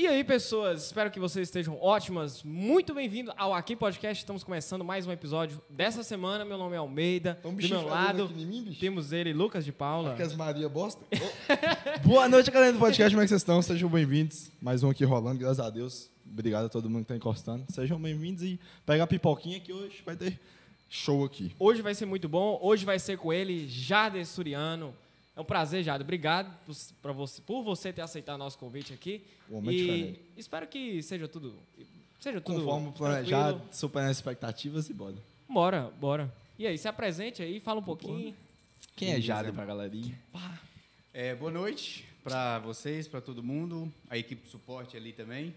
E aí, pessoas, espero que vocês estejam ótimas. Muito bem-vindo ao Aqui Podcast. Estamos começando mais um episódio dessa semana. Meu nome é Almeida. Um Do meu lado, mim, temos ele, Lucas de Paula. Marcas Maria Bosta. Ô, Boa noite, galera do podcast. Como é que vocês estão? Sejam bem-vindos. Mais um aqui rolando, graças a Deus. Obrigado a todo mundo que está encostando. Sejam bem-vindos e pega a pipoquinha que hoje vai ter show aqui. Hoje vai ser muito bom. Hoje vai ser com ele, Jade Suriano. É um prazer, Jade. Obrigado por, você, por você ter aceitado nosso convite aqui. O homem é e diferente. espero que seja tudo. Seja tudo. Conforme planejado, tranquilo. superando as expectativas e bora. Bora, bora. E aí, se apresente aí, fala um pouquinho. Quem é Jada pra galerinha? É, boa noite para vocês, para todo mundo, a equipe de suporte ali também.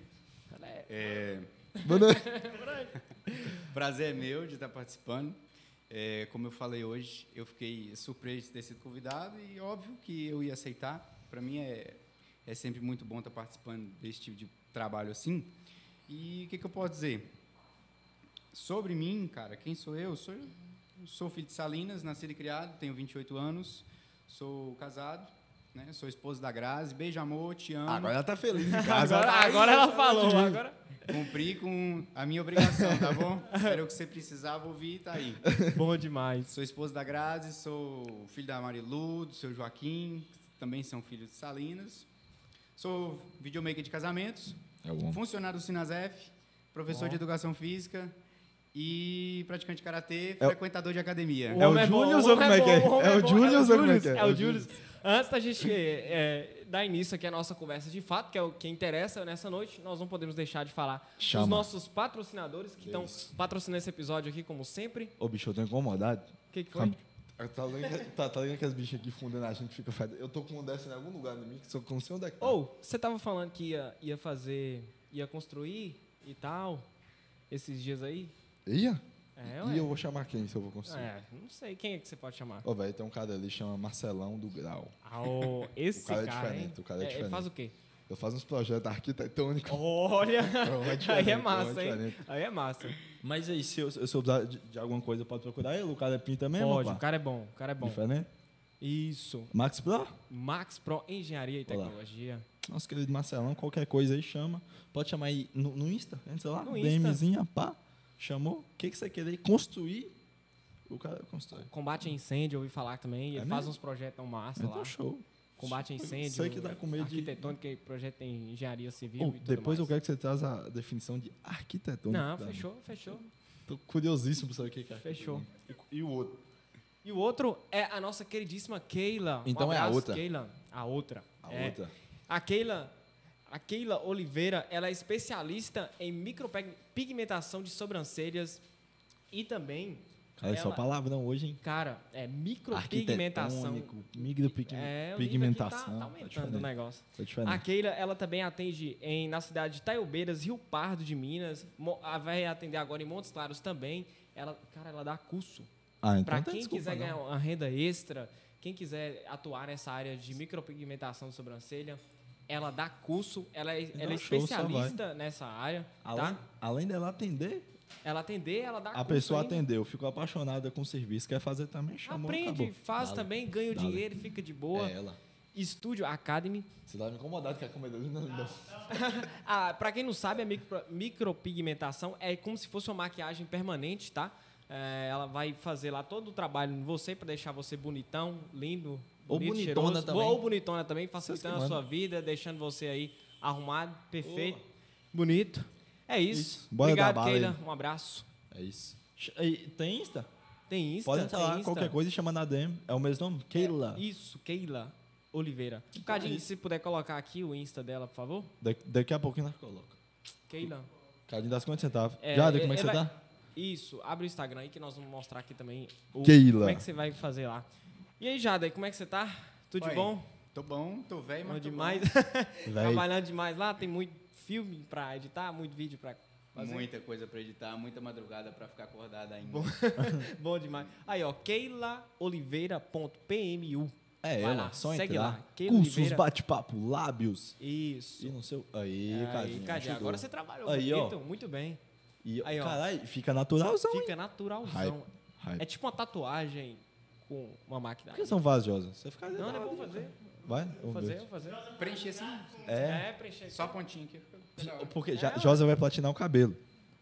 É, Boa noite. prazer é meu de estar participando. É, como eu falei hoje, eu fiquei surpreso de ter sido convidado e óbvio que eu ia aceitar. Para mim é, é sempre muito bom estar participando desse tipo de trabalho assim. E o que, que eu posso dizer? Sobre mim, cara, quem sou eu? Sou, sou filho de Salinas, nascido e criado, tenho 28 anos, sou casado, né? sou esposo da Grazi. Beijo, amor, te amo. Agora ela tá feliz em casa. Agora, ela agora ela falou. Agora... Cumpri com a minha obrigação, tá bom? Espero que você precisava ouvir, tá aí. Bom demais. Sou esposo da Grazi, sou filho da Marilu, do seu Joaquim, também são filhos de Salinas. Sou videomaker de casamentos, É o funcionário do Sinasef, professor Ó. de educação física e praticante de karatê, É o- frequentador de academia. É o homem bom, Julius o ou homem como é que é? bom, o É o bom, Julius ou como é que é? É É o o Julius. Antes da gente é, dar início aqui à nossa conversa de fato, que é o que interessa nessa noite, nós não podemos deixar de falar Chama. dos nossos patrocinadores que estão patrocinando esse episódio aqui, como sempre. Ô, bicho, eu tô incomodado. O que, que foi? Tá ligado, tá, tá ligado que as bichas aqui fundando a gente fica fedendo? Eu tô com um dessa em algum lugar em mim que só não sei onde é que tá. Ou, você tava falando que ia, ia fazer, ia construir e tal, esses dias aí? Ia? É. E eu vou chamar quem se eu vou conseguir? É, não sei quem é que você pode chamar. Ô, velho, tem um cara ali chama Marcelão do Grau. Ah, esse O cara é cara, hein? diferente, o cara é É, Ele diferente. faz o quê? Eu faço uns projetos arquitetônicos. Olha! É Aí é massa, é hein? Aí é massa. Mas aí, se eu, se eu precisar de, de alguma coisa, eu posso procurar ele? O cara é pinta mesmo? Pode, pá? o cara é bom, o cara é bom. Diferente? Isso. Max Pro? Max Pro Engenharia e Olá. Tecnologia. Nosso querido Marcelão, qualquer coisa aí chama. Pode chamar aí no, no Insta, sei lá, No Insta. DMzinha, pá. Chamou. O que, que você querer construir? O cara constrói. Combate a incêndio, eu ouvi falar também. Ele É faz mesmo? uns projetos tão massa Então, lá. show. Combate a incêndio. Sei que dá com medo de- Arquitetônica e projeto em engenharia civil e tudo depois eu mais. quero que você traz a definição de arquitetônica. Não, fechou, fechou. Tô curiosíssimo pra saber o que é. Fechou. E, e o outro? E o outro é a nossa queridíssima Keila. Um Então é a abraço, outra. Keila. A outra. A É. outra. A Keila, a Keila Oliveira, ela é especialista em micropigmentação de sobrancelhas e também, Cara, é só Ela- palavrão hoje, hein? cara, é micropigmentação. Micropigmentação. É, o pigmentação. tá, tá Tá aumentando o diferente. negócio. Tá. A Keila, ela também atende em, na cidade de Taiobeiras, Rio Pardo de Minas. Vai atender agora em Montes Claros também. Ela, cara, ela dá curso. Ah, então Para não tem quem desculpa, quiser não. ganhar uma renda extra, quem quiser atuar nessa área de micropigmentação de sobrancelha, ela dá curso, ela é, ela é show, especialista nessa área, Além, tá? além dela atender, Ela atender, ela dá a pessoa ainda. atendeu, ficou apaixonada com o serviço, quer fazer também, chamou, Aprende, acabou. faz Dale. também, ganha o Dale. dinheiro, fica de boa. É ela. Estúdio Academy. Você tá me incomodado que a comedora não, não. Ah, para quem não sabe, a micro- micropigmentação é como se fosse uma maquiagem permanente, tá? É, ela vai fazer lá todo o trabalho em você para deixar você bonitão, lindo, Ou bonito, bonitona cheiroso. também. Ou bonitona também, facilitando a sua vida, deixando você aí arrumado, perfeito, bonito. É isso. Isso. Bora Obrigado, Keila. Um abraço. É isso. E Tem Insta? Tem Insta? Pode entrar lá, Insta. qualquer coisa, chama na DM. É o mesmo nome? Keila. Isso, Keila Oliveira. Então Cadinho, é isso. se puder colocar aqui o Insta dela, por favor. Da- daqui a pouquinho nós coloca. Keila. Cadinho das quantos centavos? É, Jada, como é é, que você vai- tá? Isso, abre o Instagram aí que nós vamos mostrar aqui também o, Keila. como é que você vai fazer lá. E aí, Jada, como é que você tá? Tudo de Oi. bom? Tô bom, tô velho, Bom mas tô demais. Trabalhando demais lá, tem muito filme pra editar, muito vídeo pra bom. fazer. Muita coisa pra editar, muita madrugada pra ficar acordado ainda. Bom demais. Aí, ó, keilaoliveira.pmu. é vai ela, lá, só segue entrar. lá. Keila Cursos, Oliveira. bate-papo, lábios. Isso. E no seu... Aí, Aí, Cadinho. Cadinho, agora você trabalhou Aí, bonito, ó. muito bem. E, Aí, ó. Caralho, fica naturalzão, hein? Fica naturalzão. Hype, hype. É tipo uma tatuagem com uma máquina. Por que são vasos, Josa? Você fica Não, não é bom fazer. Vai, Vou vamos fazer, vou fazer. Preencher assim, É, preencher. só a pontinha aqui. porque já, É, Josa vai platinar o cabelo.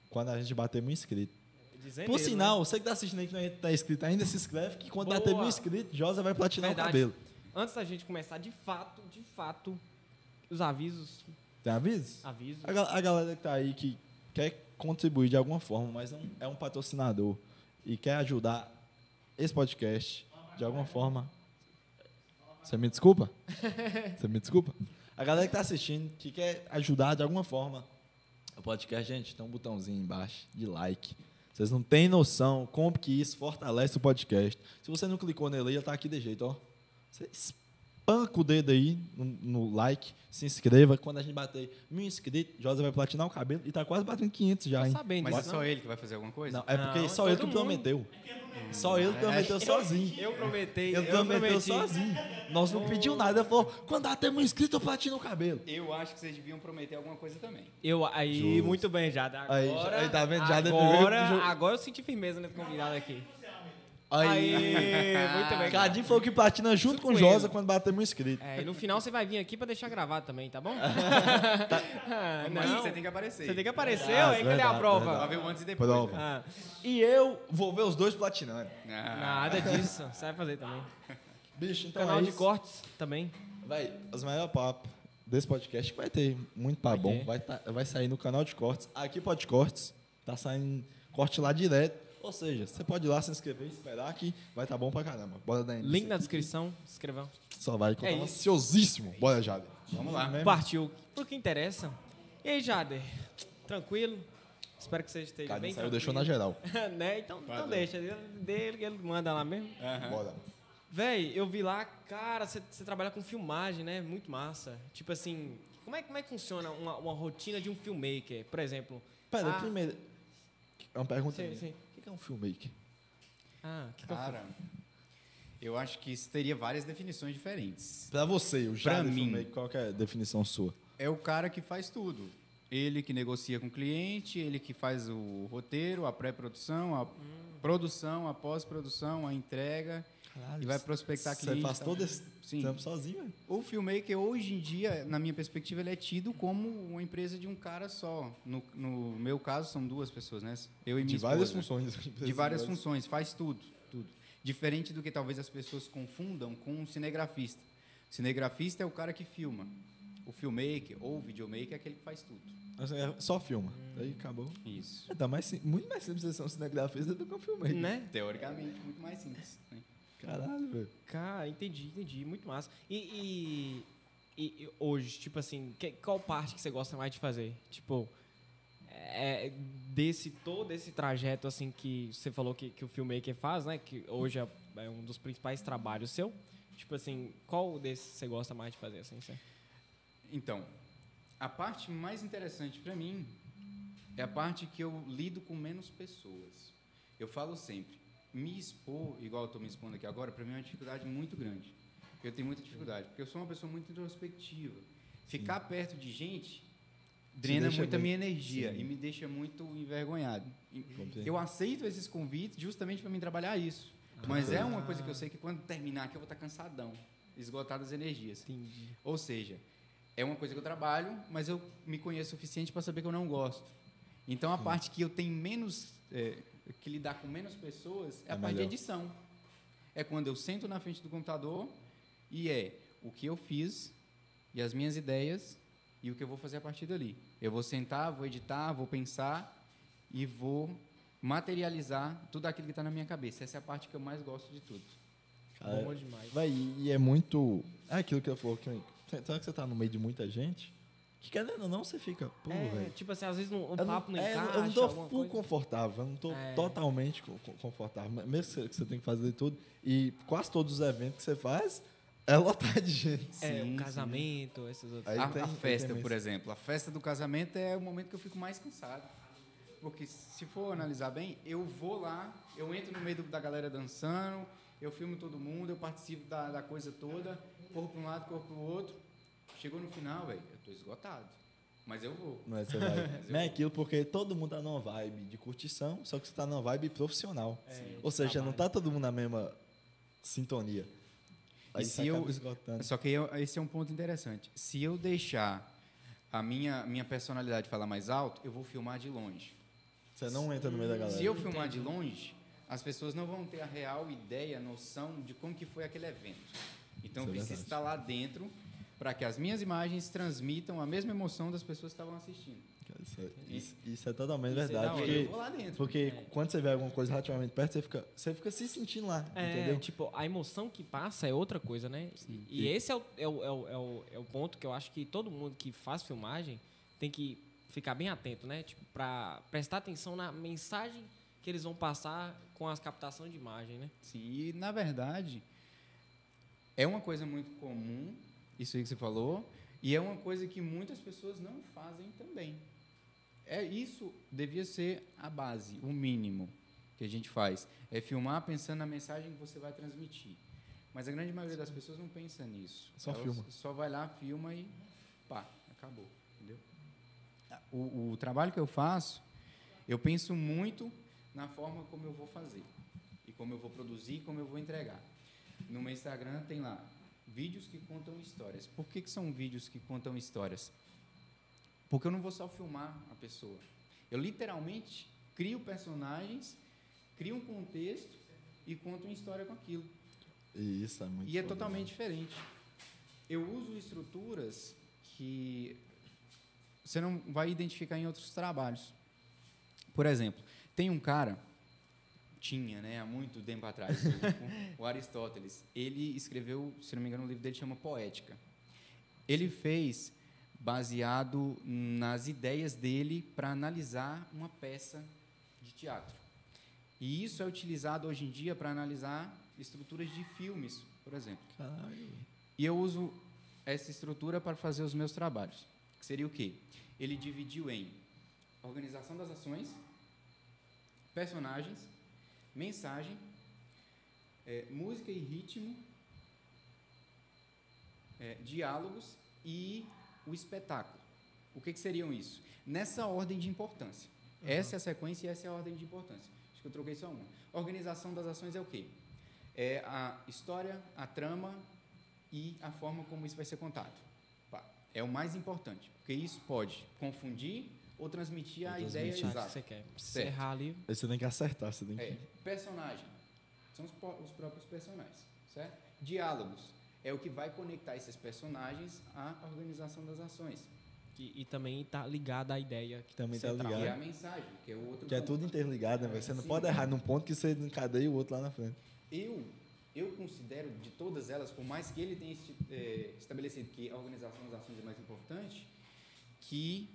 Quando a gente bater mil inscritos. Dizem Por mesmo, sinal, né? você que tá assistindo aí que não tá inscrito ainda, se inscreve que quando Boa. bater mil inscritos, Josa vai platinar Verdade. o cabelo. Antes da gente começar, de fato, de fato, os avisos. Tem avisos? Avisos. A, a galera que tá aí que quer contribuir de alguma forma, mas não é um patrocinador e quer ajudar esse podcast de alguma forma. Você me desculpa? Você me desculpa? A galera que tá assistindo, que quer ajudar de alguma forma o podcast, gente, tem um botãozinho embaixo de like. Vocês não têm noção como que isso fortalece o podcast. Se você não clicou nele, ele tá aqui de jeito, ó. Você espanca o dedo aí no, no like, se inscreva. Quando a gente bater mil inscritos, Josa vai platinar o cabelo e tá quase batendo 500 já, Tô hein? sabendo Mas é só não? ele que vai fazer alguma coisa? Não, é porque Não, só ele que mundo. prometeu. Só ele prometeu sozinho. Eu prometei. Ele eu prometeu prometi. sozinho. Nós não pedimos nada. Ele falou, quando bater mil inscritos, eu platino o cabelo. Eu acho que vocês deviam prometer alguma coisa também. Eu, aí, Justo. muito bem, Jada. Aí, Agora, aí, tá vendo? Jada agora, primeiro- agora eu senti firmeza nesse convidado aqui. Aí, muito bem. Cadinho falou que platina junto com com Josa quando bater mil inscritos. É, e no final você vai vir aqui pra deixar gravado também, tá bom? Ah, Mas não. você tem que aparecer. Você tem que aparecer, Verdade, aí cadê a verdade, prova? Pra ver o antes e depois. Prova. Ah, E eu vou ver os dois platinando. Ah, nada disso. Você vai fazer também. Bicho, então Canal é de cortes também. Vai, os melhores papos desse podcast que vai ter muito papo Vai bom. Vai, tá- vai sair no canal de cortes. Aqui pode cortes. Tá saindo corte lá direto. Ou seja, você pode ir lá se inscrever e esperar que vai estar bom pra caramba. Bora dar Link na descrição. Se inscrevão. Só vai que eu É tô isso. ansiosíssimo. Bora, Jader. Vamos lá. Mesmo? Partiu. Pro que interessa. E aí, Jader? Tranquilo? Espero que você esteja Cadinho bem saiu, tranquilo. deixou na geral. né? Então, então deixa. Dele, ele manda lá mesmo. Bora. Véi, eu vi lá, cara, você trabalha com filmagem, né? Muito massa. Tipo assim, como é, como é que funciona uma, uma rotina de um filmmaker? Por exemplo. Pera, ah, primeiro. É uma pergunta. Sim, minha. sim. É um filmmaker? Ah, que Cara, eu acho que isso teria várias definições diferentes. Pra você, o Pra mim. filmmaker, qual que é a definição sua? É o cara que faz tudo. Ele que negocia com o cliente, ele que faz o roteiro, a pré-produção, a produção, a pós-produção, a entrega Caralho, e vai prospectar Você cliente. faz tá? todo esse Sim. trampo sozinho, velho? O filmmaker, hoje em dia, na minha perspectiva, ele é tido como uma empresa de um cara só. No, no meu caso, são duas pessoas, né? Eu e minha De várias esposa. funções. De várias funções, faz tudo, tudo. Diferente do que talvez as pessoas confundam com um cinegrafista. Cinegrafista é o cara que filma. O filmmaker ou o videomaker é aquele que faz tudo. Assim, é Só filma. Aí acabou. Isso. É, tá mais, muito mais simples você ser um cinegrafista do que um filmmaker. Né? Teoricamente, muito mais simples. né? Caralho, velho. Cara, entendi, entendi. Muito massa. E, e- e- hoje, tipo assim, que- qual parte que você gosta mais de fazer? Tipo, é, desse todo esse trajeto assim que você falou que, que o filmmaker faz, né? Que hoje é, é um dos principais trabalhos seu. Tipo assim, qual desses você gosta mais de fazer assim? Você? Então, a parte mais interessante para mim é a parte que eu lido com menos pessoas. Eu falo sempre, me expor, igual eu estou me expondo aqui agora, para mim é uma dificuldade muito grande. Eu tenho muita dificuldade, porque eu sou uma pessoa muito introspectiva. Ficar perto de gente drena muito a minha energia Sim. e me deixa muito envergonhado. Compreendo. Eu aceito esses convites justamente para mim trabalhar isso. Mas é uma coisa que eu sei que quando terminar aqui eu vou estar cansadão, esgotado as energias. Entendi. Ou seja, é uma coisa que eu trabalho, mas eu me conheço o suficiente para saber que eu não gosto. Então a parte que eu tenho menos é, que lidar com menos pessoas é, É a parte de melhor. edição. É quando eu sento na frente do computador e é o que eu fiz e as minhas ideias e o que eu vou fazer a partir dali. Eu vou sentar, vou editar, vou pensar e vou materializar tudo aquilo que está na minha cabeça. Essa é a parte que eu mais gosto de tudo. Cara, Bom demais. Vai, e é muito. É aquilo que eu falou, que será que você tá no meio de muita gente? Que querendo ou não, você fica, pô, É, velho. tipo assim, às vezes não- o Eu papo não, é, encaixa. Eu não tô alguma full coisa. confortável, eu não tô É. totalmente co- co- confortável. Mesmo que você, tem que fazer tudo. E quase todos os eventos que você faz é lotar de gente. É, Sim, o casamento, esses outros. Aí a, tem- a festa, por exemplo. A festa do casamento é o momento que eu fico mais cansado. Porque se for analisar bem, eu vou lá, eu entro no meio da galera dançando, eu filmo todo mundo, eu participo da, da coisa toda, corro para um lado, corro para o outro. Chegou no final, velho, eu tô esgotado. Mas eu vou. Mas você vai. não é aquilo porque todo mundo tá numa vibe de curtição, só que você tá numa vibe profissional. É, Ou seja, não trabalho. tá todo mundo na mesma sintonia. Aí E se eu- esgotando. Só que eu- esse é um ponto interessante. Se eu deixar a minha, minha personalidade falar mais alto, eu vou filmar de longe. Você não entra no meio da galera. Se eu filmar de longe, as pessoas não vão ter a real ideia, noção de como que foi aquele evento. Então, eu Isso é preciso verdade. estar lá dentro para que as minhas imagens transmitam a mesma emoção das pessoas que estavam assistindo. Isso, é- isso- isso é totalmente Isso é verdade. da hora. eu porque vou lá dentro. porque quando você vê alguma coisa relativamente perto, você fica, você fica se sentindo lá, É, entendeu? tipo, a emoção que passa é outra coisa, né? E, e esse é o, é, o, é, o, é, o, é o ponto que eu acho que todo mundo que faz filmagem tem que ficar bem atento, né? Tipo, pra prestar atenção na mensagem que eles vão passar com as captações de imagem, né? Sim, e na verdade é uma coisa muito comum, isso aí que você falou, e é uma coisa que muitas pessoas não fazem também. É isso devia ser a base, o mínimo que a gente faz, é filmar pensando na mensagem que você vai transmitir. Mas a grande maioria das pessoas não pensa nisso. Só Elas filma. Só vai lá, filma e pá, acabou, entendeu? O, o trabalho que eu faço, eu penso muito na forma como eu vou fazer e como eu vou produzir e como eu vou entregar. No meu Instagram tem lá vídeos que contam histórias. Por que, que são vídeos que contam histórias? Porque eu não vou só filmar a pessoa. Eu literalmente crio personagens, crio um contexto e conto uma história com aquilo. E isso é muito E é totalmente né? diferente. Eu uso estruturas que você não vai identificar em outros trabalhos. Por exemplo, tem um cara, tinha, né, há muito tempo atrás, o, o Aristóteles. Ele escreveu, se não me engano, um livro dele chama Poética. Ele fez baseado nas ideias dele para analisar uma peça de teatro. E isso é utilizado hoje em dia para analisar estruturas de filmes, por exemplo. Caralho. E eu uso essa estrutura para fazer os meus trabalhos. Que seria o quê? Ele dividiu em organização das ações, personagens, mensagem, eh, música e ritmo, eh, diálogos e o espetáculo. O que, que seriam isso? Nessa ordem de importância. Essa é a sequência e essa é a ordem de importância. Acho que eu troquei só uma. Organização das ações é o quê? É a história, a trama e a forma como isso vai ser contado. É o mais importante, porque isso pode confundir ou transmitir a Ou ideia transmitir. Que exata. você quer. Se Certo. errar ali, Aí você tem que acertar, você tem que. É, personagem. São os, os próprios personagens, certo? Diálogos. É o que vai conectar esses personagens à organização das ações. que- e também tá ligado à ideia que Também tá central. ligado. E a mensagem, que é o outro Que é ponto. tudo interligado, né? Você não Sim. pode errar num ponto que você encadeia o outro lá na frente. Eu, eu considero de todas elas, por mais que ele tenha eh, estabelecido que a organização das ações é mais importante, que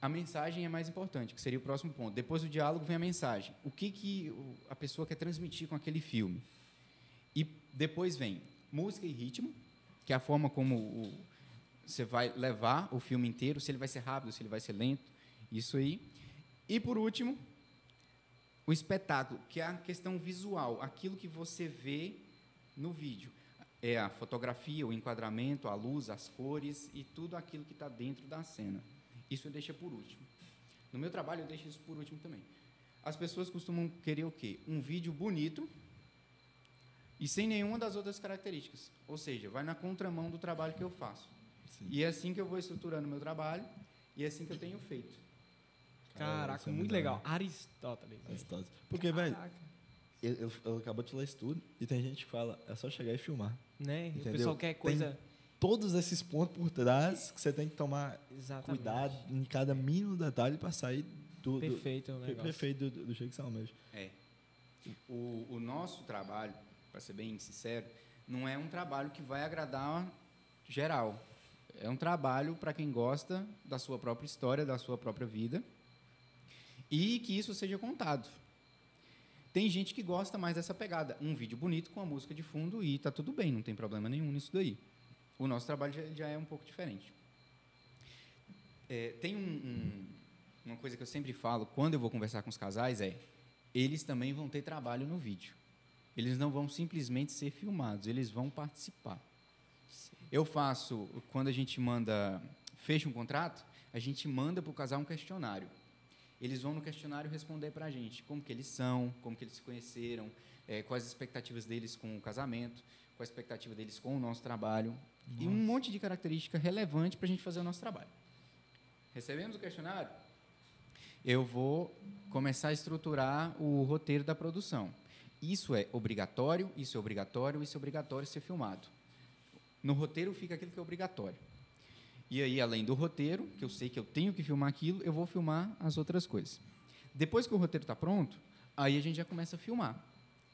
a mensagem é mais importante, que seria o próximo ponto. Depois do diálogo vem a mensagem. O que, que a pessoa quer transmitir com aquele filme? E depois vem música e ritmo, que é a forma como o- você vai levar o filme inteiro, se ele vai ser rápido, se ele vai ser lento, isso aí. E por último, o espetáculo, que é a questão visual, aquilo que você vê no vídeo. É a fotografia, o enquadramento, a luz, as cores e tudo aquilo que está dentro da cena. Isso eu deixo por último. No meu trabalho eu deixo isso por último também. As pessoas costumam querer o quê? Um vídeo bonito e sem nenhuma das outras características. Ou seja, vai na contramão do trabalho que eu faço. Sim. E é assim que eu vou estruturando o meu trabalho e é assim que eu tenho feito. Caraca, é muito muito legal. Aristóteles. Histórias. Porque, velho, ele, ele- ele acabou de falar isso tudo e tem gente que fala, é só chegar e filmar. Né? O pessoal quer Tem coisa. Todos esses pontos por trás que você tem que tomar Exatamente. cuidado em cada mínimo detalhe para sair do, do Perfeito o negócio. perfeito do, do jeito que você almeja. É. O, o nosso trabalho, para ser bem sincero, não é um trabalho que vai agradar geral. É um trabalho para quem gosta da sua própria história, da sua própria vida e que isso seja contado. Tem gente que gosta mais dessa pegada. Um vídeo bonito com a música de fundo e tá tudo bem, não tem problema nenhum nisso daí. O nosso trabalho já, já é um pouco diferente. É, tem um- um- uma coisa que eu sempre falo quando eu vou conversar com os casais é eles também vão ter trabalho no vídeo. Eles não vão simplesmente ser filmados, eles vão participar. Eu faço, quando a gente manda, fecha um contrato, a gente manda para o casal um questionário. Eles vão no questionário responder para a gente como que eles são, como que eles se conheceram, é, quais as expectativas deles com o casamento, qual a expectativa deles com o nosso trabalho e um monte de característica relevante para a gente fazer o nosso trabalho. Recebemos o questionário? Eu vou começar a estruturar o roteiro da produção. Isso é obrigatório, isso é obrigatório, isso é obrigatório ser filmado. No roteiro fica aquilo que é obrigatório. E aí, além do roteiro, que eu sei que eu tenho que filmar aquilo, eu vou filmar as outras coisas. Depois que o roteiro está pronto, aí a gente já começa a filmar.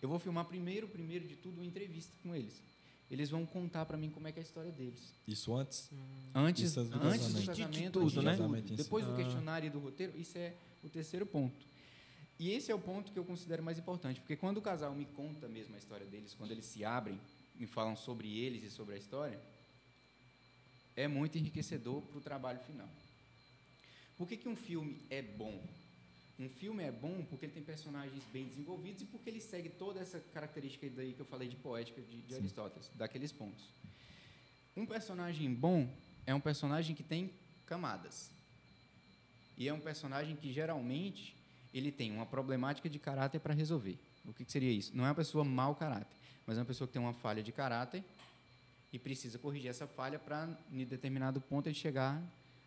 Eu vou filmar primeiro, primeiro de tudo, uma entrevista com eles. Eles vão contar para mim como é que é a história deles. Isso antes? Antes, Isso antes do antes do casamento. De- tudo, né? Si. Depois do Ah. questionário e do roteiro, isso é o terceiro ponto. E esse é o ponto que eu considero mais importante, porque quando o casal me conta mesmo a história deles, quando eles se abrem, me falam sobre eles e sobre a história, é muito enriquecedor para o trabalho final. Por que, que um filme é bom? Um filme é bom porque ele tem personagens bem desenvolvidos e porque ele segue toda essa característica daí que eu falei de poética de, de Aristóteles, daqueles pontos. Um personagem bom é um personagem que tem camadas. E é um personagem que geralmente ele tem uma problemática de caráter para resolver. O que, que seria isso? Não é uma pessoa mau caráter, mas é uma pessoa que tem uma falha de caráter e precisa corrigir essa falha para, em determinado ponto, ele chegar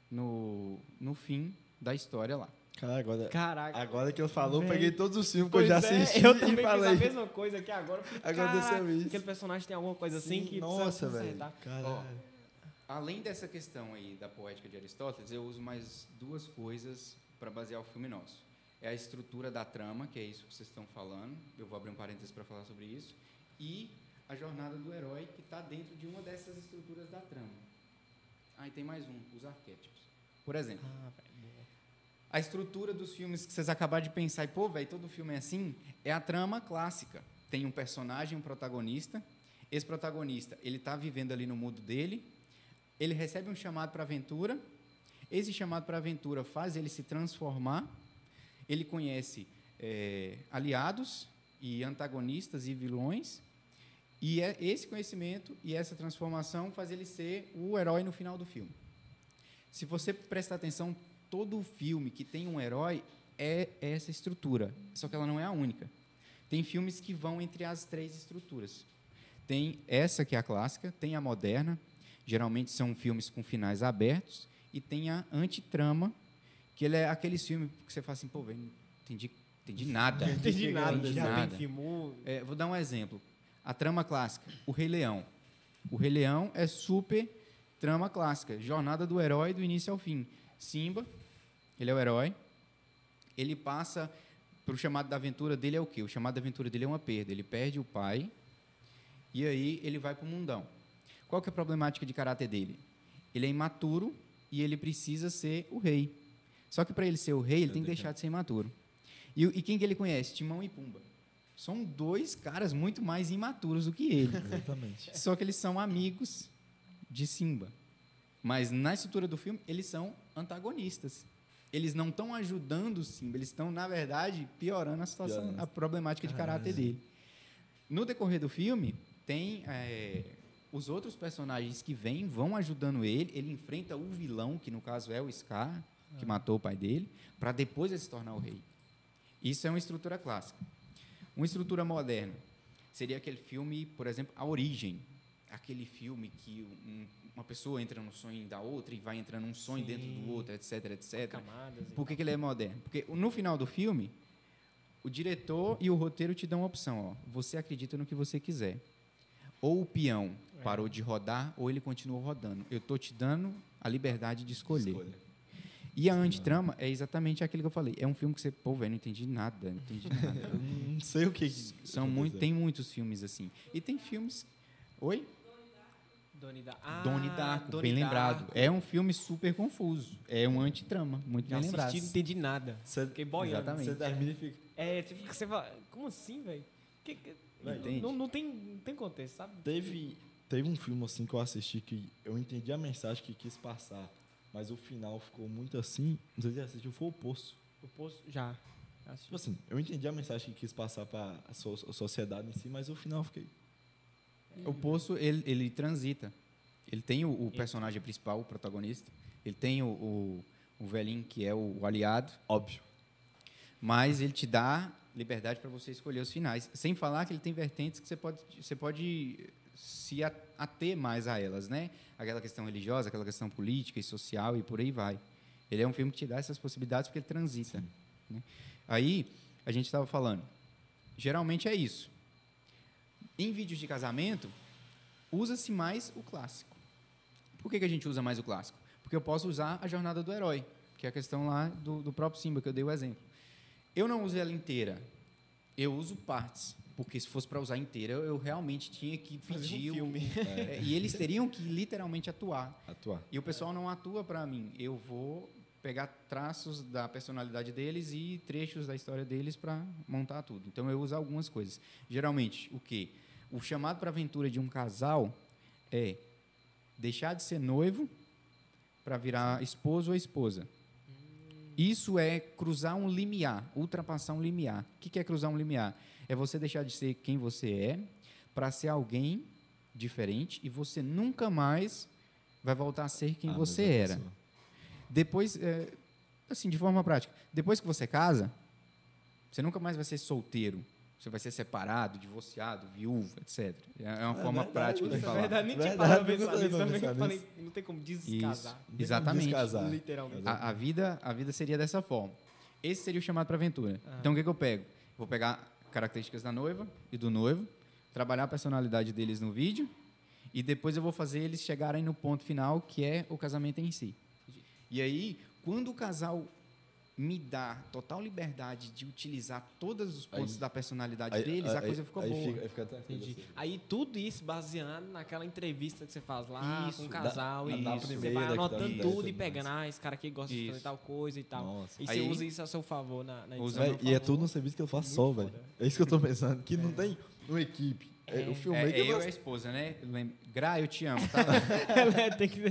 no, no fim da história lá. Cara, agora, Caraca. agora que eu falou, Véi. peguei todos os filmes que eu já é, assisti eu e também fiz a falei. mesma coisa aqui agora. porque, Aconteceu caraca, isso. Aquele personagem tem alguma coisa assim Sim, que Nossa, precisa velho. Além dessa questão aí da poética de Aristóteles, eu uso mais duas coisas para basear o filme nosso. É a estrutura da trama, que é isso que vocês estão falando. Eu vou abrir um parênteses para falar sobre isso. E a jornada do herói, que está dentro de uma dessas estruturas da trama. Ah, e tem mais um, os arquétipos. Por exemplo, Ah. A estrutura dos filmes que vocês acabaram de pensar, e pô, velho, todo filme é assim, é a trama clássica. Tem um personagem, um protagonista. Esse protagonista, ele está vivendo ali no mundo dele. Ele recebe um chamado para aventura. Esse chamado para aventura faz ele se transformar. Ele conhece é, aliados e antagonistas e vilões. E é esse conhecimento e essa transformação faz ele ser o herói no final do filme. Se você prestar atenção, todo filme que tem um herói é essa estrutura, só que ela não é a única. Tem filmes que vão entre as três estruturas. Tem essa que é a clássica, tem a moderna, geralmente são filmes com finais abertos, e tem a antitrama, que ele é aqueles filmes que você fala assim, pô, velho, não entendi, entendi nada. Não entendi nada. Entendi Já nada. tem filmou. É, vou dar um exemplo. A trama clássica, O Rei Leão. O Rei Leão é super trama clássica, jornada do herói do início ao fim. Simba, ele é o herói. Ele passa para o chamado da aventura dele é o quê? O chamado da aventura dele é uma perda. Ele perde o pai e aí ele vai para o mundão. Qual que é a problemática de caráter dele? Ele é imaturo e ele precisa ser o rei. Só que para ele ser o rei, ele tem que deixar de ser imaturo. E, e quem que ele conhece? Timão e Pumba. São dois caras muito mais imaturos do que ele. Exatamente. Só que eles são amigos de Simba. Mas na estrutura do filme, eles são antagonistas. Eles não estão ajudando o Simba, eles estão, na verdade, piorando a situação, Piorando. a problemática de caráter dele. No decorrer do filme, tem é, os outros personagens que vêm, vão ajudando ele. Ele enfrenta o vilão, que no caso é o Scar, que matou o pai dele, para depois ele se tornar o rei. Isso é uma estrutura clássica. Uma estrutura moderna seria aquele filme, por exemplo, A Origem. Aquele filme que um- uma pessoa entra no sonho da outra e vai entrando um sonho Sim. dentro do outro, etc, etc. Camadas. Por que, que ele é moderno? Porque no final do filme, o diretor e o roteiro te dão uma opção. Ó, você acredita no que você quiser. Ou o peão É. parou de rodar, ou ele continuou rodando. Eu estou te dando a liberdade de escolher. Escolha. E a antitrama é exatamente aquilo que eu falei. É um filme que você, pô, velho, não entendi nada, não entendi nada. Não sei o que. São muito, tem muitos filmes assim. E tem filmes. Oi? Doni da... Ah, Doni Darko, Doni bem lembrado. Darko. É um filme super confuso. É um antitrama, muito Já bem lembrado. assisti, não entendi nada. Você, Fiquei boiando. Exatamente. você termina e fica. É, tipo, você fala, como assim, velho? Que, que... Véi, não, não, não tem, não tem contexto, sabe? Teve, teve um filme assim que eu assisti que eu entendi a mensagem que quis passar, mas o final ficou muito assim. Não sei se você assistiu, foi o Poço. O posto, já. assisti. Tipo assim, eu entendi a mensagem que quis passar para a so- a sociedade em si, mas o final eu fiquei. O Poço, ele, ele transita. Ele tem o, o personagem principal, o protagonista. Ele tem o, o, o velhinho, que é o, o aliado. Óbvio. Mas ele te dá liberdade para você escolher os finais. Sem falar que ele tem vertentes que você pode, você pode se ater mais a elas, né? Aquela questão religiosa, aquela questão política e social e por aí vai. Ele é um filme que te dá essas possibilidades porque ele transita. né? Aí, a gente estava falando, geralmente é isso. Em vídeos de casamento, usa-se mais o clássico. Por que, que a gente usa mais o clássico? Porque eu posso usar a jornada do herói, que é a questão lá do, do próprio Simba, que eu dei o exemplo. Eu não uso ela inteira, eu uso partes. Porque se fosse para usar inteira, eu, eu realmente tinha que Fazer um pedir. o- filme. é, e eles teriam que literalmente atuar. Atuar. E o pessoal não atua para mim. Eu vou pegar traços da personalidade deles e trechos da história deles para montar tudo. Então eu uso algumas coisas. Geralmente, o quê? O chamado para aventura de um casal é deixar de ser noivo para virar esposo ou esposa. Isso é cruzar um limiar, ultrapassar um limiar. O que é cruzar um limiar? É você deixar de ser quem você é para ser alguém diferente e você nunca mais vai voltar a ser quem A você mesma era. Depois, é, assim, de forma prática, depois que você casa, você nunca mais vai ser solteiro. Você vai ser separado, divorciado, viúvo, etc. É uma É forma verdade, prática de é Na falar. verdade, nem tinha parado pra pensar nisso também. Eu falei, não tem como Isso, descasar. Não como exatamente. descasar. Literalmente. A, a vida, a vida seria dessa forma. Esse seria o chamado para aventura. Ah. Então, o que, que eu pego? Vou pegar características da noiva e do noivo, trabalhar a personalidade deles no vídeo e depois eu vou fazer eles chegarem no ponto final, que é o casamento em si. E aí, quando o casal me dá total liberdade de utilizar todos os pontos Aí- da personalidade Aí- deles, a aí- coisa ficou aí boa. Fica, aí fica tranquilo, assim. Aí tudo isso baseado naquela entrevista que você faz lá Isso, com o casal da- e da você vai dá anotando tudo e pegando, ah, esse cara aqui gosta de fazer Isso. tal coisa e tal. Nossa. E você Aí- usa isso a seu favor na, na edição. Usa a Véi, meu e é tudo um serviço que eu faço Muito só, velho. É isso que eu tô pensando. Que não tem uma equipe. É, É. o É, que é eu eu e a esposa, né? Gra, eu te amo, tá? É, tem que...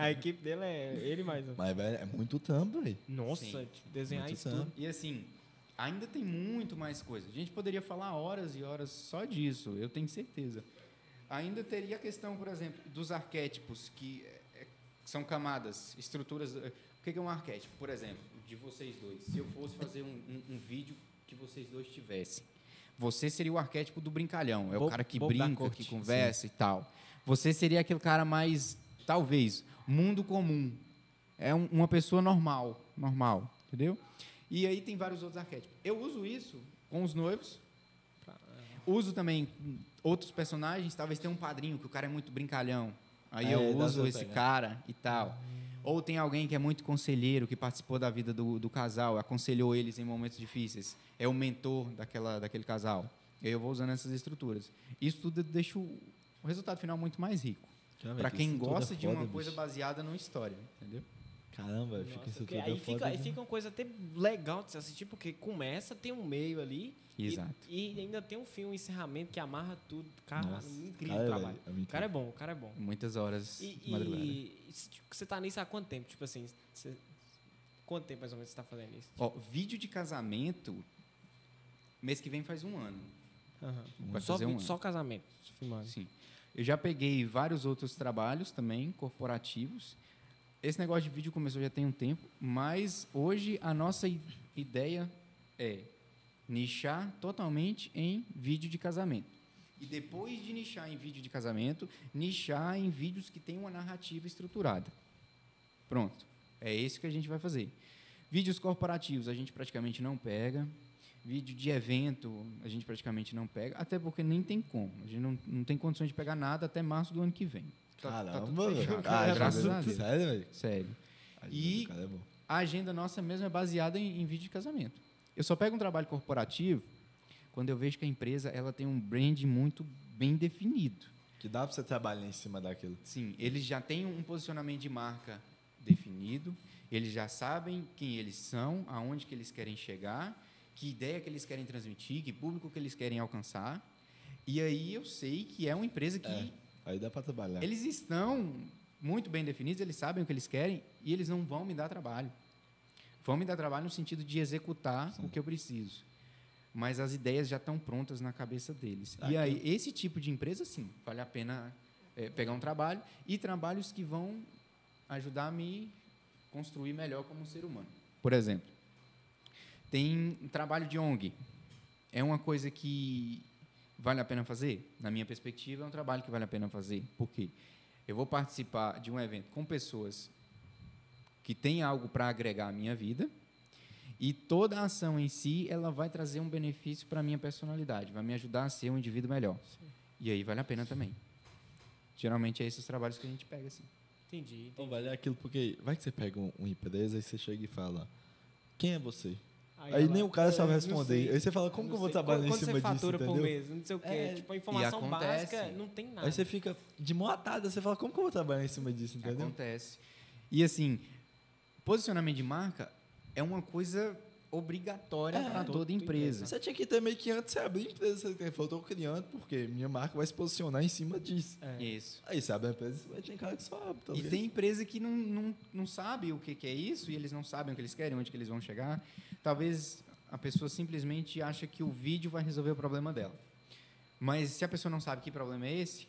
a equipe dele é ele mais um. Mas, velho, é muito tampo, velho. Nossa, Sim. tipo, desenhar Muito isso tudo. E assim, ainda tem muito mais coisa. A gente poderia falar horas e horas só disso, eu tenho certeza. Ainda teria a questão, por exemplo, dos arquétipos, que é, é, são camadas, estruturas. eh, O que que é um arquétipo? Por exemplo, de vocês dois. Se eu fosse fazer um, um- um vídeo que vocês dois tivessem, você seria o arquétipo do brincalhão. É o cara que brinca, que conversa e tal. Você seria aquele cara mais, talvez, mundo comum. É um- uma pessoa normal, normal, entendeu? E aí tem vários outros arquétipos. Eu uso isso com os noivos. Uso também outros personagens. Talvez tenha um padrinho que o cara é muito brincalhão. Aí É, eu uso esse cara e tal. Ou tem alguém que é muito conselheiro, que participou da vida do, do casal, aconselhou eles em momentos difíceis. É o mentor daquela, daquele casal. E aí eu vou usando essas estruturas. Isso tudo deixa o, o resultado final muito mais rico. Para quem gosta de uma coisa baseada numa história, entendeu? Caramba, fica Nossa, isso tudo aí, é fica, foda, aí fica uma coisa até legal de se assistir, porque começa, tem um meio ali. e- Exato. E, ainda tem um fim, um encerramento que amarra tudo. Cara, Nossa, incrível cara, o trabalho. é muito O cara é bom, o cara é bom. Muitas horas E, de madrugada. e, e tipo, você tá nisso há quanto tempo? Tipo assim, você- quanto tempo mais ou menos você tá fazendo isso? Ó, vídeo de casamento, mês que vem faz um ano. Aham. Vai Só, fazer um só casamento, filmando. Sim. Eu já peguei vários outros trabalhos também, corporativos. Esse negócio de vídeo começou já tem um tempo, mas hoje a nossa ideia é nichar totalmente em vídeo de casamento. E depois de nichar em vídeo de casamento, nichar em vídeos que têm uma narrativa estruturada. Pronto. É isso que a gente vai fazer. Vídeos corporativos a gente praticamente não pega. Vídeo de evento a gente praticamente não pega, até porque nem tem como. A gente não, não tem condições de pegar nada até março do ano que vem. Tá- tá Caramba, fechado. velho. Ah, graças cara, a Deus. Sério, velho? Sério. A E- cara é. A agenda nossa mesmo é baseada em, em vídeo de casamento. Eu só pego um trabalho corporativo quando eu vejo que a empresa ela tem um brand muito bem definido. Que dá pra você trabalhar em cima daquilo. Sim, eles já têm um posicionamento de marca definido, eles já sabem quem eles são, aonde que eles querem chegar, que ideia que eles querem transmitir, que público que eles querem alcançar. E aí eu sei que é uma empresa que É. Aí dá pra trabalhar. eles estão muito bem definidos, eles sabem o que eles querem e eles não vão me dar trabalho. Vão me dar trabalho no sentido de executar o que eu preciso. Mas as ideias já estão prontas na cabeça deles. Ah, e aí, esse tipo de empresa, sim, vale a pena é, pegar um trabalho e trabalhos que vão ajudar a me construir melhor como ser humano. Por exemplo, tem um trabalho de ONG. é uma coisa que vale a pena fazer? Na minha perspectiva, é um trabalho que vale a pena fazer. Por quê? Eu vou participar de um evento com pessoas que têm algo para agregar à minha vida e toda a ação em si, ela vai trazer um benefício para a minha personalidade, vai me ajudar a ser um indivíduo melhor. E aí vale a pena também. Geralmente é esses trabalhos que a gente pega, assim. Entendi. Então, velho, é aquilo porque vai que você pega um, uma empresa e você chega e fala: Quem é você? Aí, nem o cara sabe "É, não responder. Aí você fala: Como que eu vou sei." trabalhar Quando- em quando cima você disso? fatura por Entendeu? mês, não sei o quê. É, tipo, a informação básica não tem nada. Aí você fica de mão atada, você fala: Como que eu vou trabalhar em cima disso? Entendeu? Acontece. E assim, posicionamento de marca é uma coisa obrigatória É, para toda toda empresa. Você tinha que ter meio que antes de você abrir a empresa, você tem, falou, tô criando, porque minha marca vai se posicionar em cima disso. É. Isso. Aí você abre a empresa, você vai ter cara que só abre, tá E tem empresa que não, não, não sabe o que, que é isso e eles não sabem o que eles querem, onde que eles vão chegar. Talvez a pessoa simplesmente acha que o vídeo vai resolver o problema dela. Mas se a pessoa não sabe que problema é esse,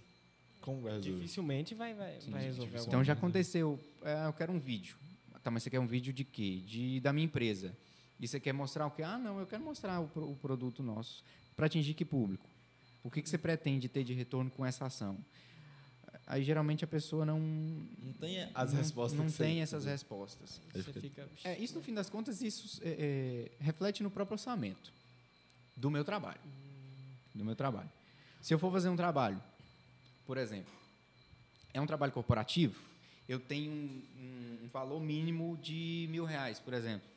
Como vai resolver? Dificilmente vai, vai, vai resolver então já coisa. aconteceu. é, eu quero um vídeo. Tá, mas você quer um vídeo de quê? De, da minha empresa. E você quer mostrar o quê? Ah, não, eu quero mostrar o, o produto nosso. Para atingir que público? O que, que você pretende ter de retorno com essa ação? Aí geralmente a pessoa não. Não tem as não, respostas Não você- tem essas respostas. Fica- fica... É, isso, no fim das contas, isso é, é, reflete no próprio orçamento do meu trabalho. Do meu trabalho. Se eu for fazer um trabalho, por exemplo, é um trabalho corporativo, eu tenho um, um- valor mínimo de mil reais, por exemplo.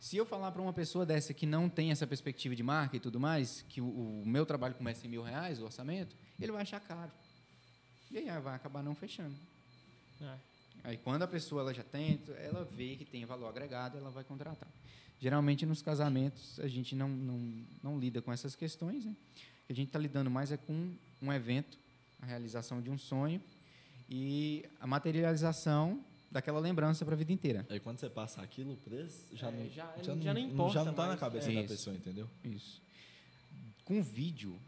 Se eu falar para uma pessoa dessa que não tem essa perspectiva de marca e tudo mais, que o, o meu trabalho começa em mil reais, o orçamento, ele vai achar caro. E aí vai acabar não fechando. É. Aí quando a pessoa ela já tem, ela vê que tem valor agregado, ela vai contratar. Geralmente nos casamentos a gente não, não, não lida com essas questões, né? O que a gente está lidando mais é com um evento, a realização de um sonho e a materialização daquela lembrança para a vida inteira. Aí quando você passa aquilo, o preço já, É, não, já- já, já não, importa já não tá na cabeça É da isso. pessoa, entendeu? Isso. Com vídeo,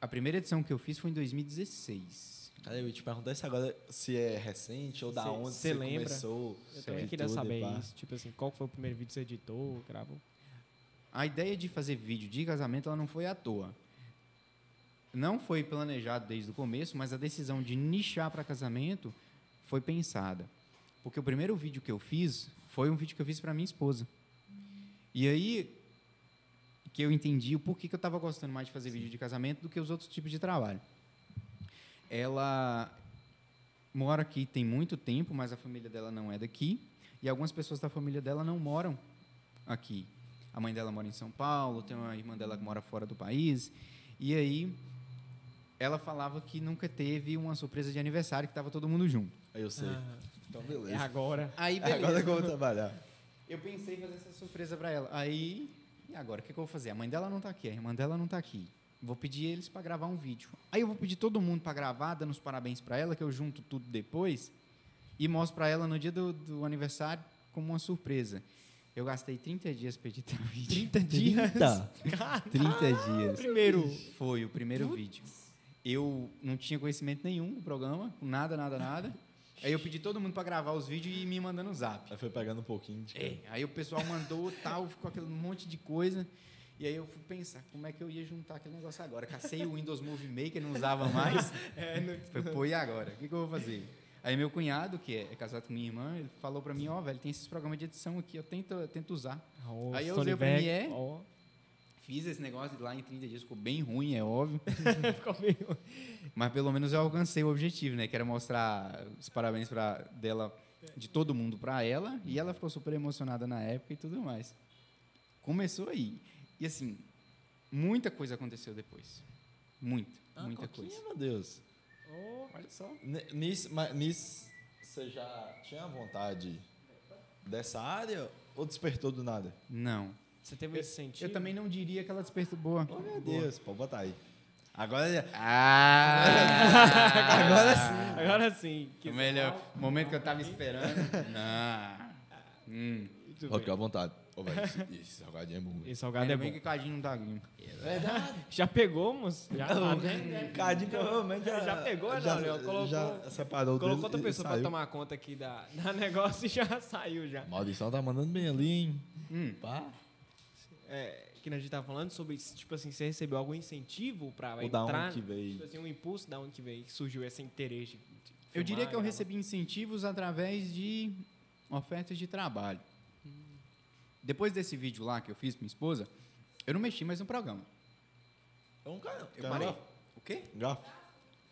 a primeira edição que eu fiz foi em 2016. Cara, eu ia te perguntar isso agora, se é recente ou da Cê- onde cê você lembra? começou. Eu também queria saber pá. isso. Tipo assim, qual foi o primeiro vídeo que você editou, gravou? A ideia de fazer vídeo de casamento ela não foi à toa. Não foi planejado desde o começo, mas a decisão de nichar para casamento foi pensada. Porque o primeiro vídeo que eu fiz foi um vídeo que eu fiz para minha esposa. E aí que eu entendi o porquê que eu estava gostando mais de fazer vídeo de casamento do que os outros tipos de trabalho. Ela mora aqui tem muito tempo, mas a família dela não é daqui. E algumas pessoas da família dela não moram aqui. A mãe dela mora em São Paulo, tem uma irmã dela que mora fora do país. E aí ela falava que nunca teve uma surpresa de aniversário que estava todo mundo junto. Aí eu sei. Ah, Então, é beleza. agora. Aí Agora que eu vou trabalhar. Eu pensei em fazer essa surpresa para ela. Aí, e agora, o que, que eu vou fazer? A mãe dela não está aqui, a irmã dela não está aqui. Vou pedir eles para gravar um vídeo. Aí eu vou pedir todo mundo para gravar, dando os parabéns para ela, que eu junto tudo depois e mostro para ela no dia do, do aniversário como uma surpresa. Eu gastei 30 dias para editar o vídeo. 30 dias. 30? 30 dias. Primeiro. Foi o primeiro vídeo. Eu não tinha conhecimento nenhum do programa, nada, nada, nada. Aí eu pedi todo mundo para gravar os vídeos e me mandando o zap. Aí foi pegando um pouquinho de É, aí o pessoal mandou tal, ficou aquele monte de coisa. E aí eu fui pensar, como é que eu ia juntar aquele negócio agora? Cacei o Windows Movie Maker, não usava mais. Falei, pô, e agora? O que, que eu vou fazer? Aí meu cunhado, que é, é casado com minha irmã, ele falou pra mim, ó, velho, tem esses programas de edição aqui, eu tento, eu tento usar. Ó, Aí eu usei o Premiere. ó. Fiz esse negócio lá em 30 dias, ficou bem ruim, é óbvio. Ficou meio- Mas pelo menos eu alcancei o objetivo, né? Que era mostrar os parabéns pra, dela, de todo mundo para ela. E ela ficou super emocionada na época e tudo mais. Começou aí. E assim, muita coisa aconteceu depois. Muita, Ah, muita coisa. meu Deus. Olha só. Nisso, você já tinha vontade dessa área ou despertou do nada? Não. Você teve esse sentido? Eu também não diria que ela despertou boa. Oh, meu Deus, pode botar aí. Agora, Ah! agora sim. Agora sim. O melhor momento que eu tava esperando. Não. Hum. Ó, bem. fica à vontade. Ô, velho, esse, esse salgadinho é bom. Esse salgado é bem bom. que o Cadinho não tá aqui. Já pegou, moço? Já, tá vendo? Cadinho provavelmente já, Já pegou, já, não, Léo? Colocou- já separou Colocou dele outra pessoa pra saiu. tomar conta aqui da, da negócio e já saiu já. Maldição tá mandando bem ali, hein? Hum. Pá. É, que a gente tava falando sobre, tipo assim, você recebeu algum incentivo pra Ou da entrar? onde que veio? Tipo assim, um impulso da onde que veio, que surgiu esse interesse de, de Eu diria que eu recebi incentivos através de ofertas de trabalho. Depois desse vídeo lá que eu fiz com minha esposa, eu não mexi mais no programa. É um cara. Eu parei. O quê? Garfo.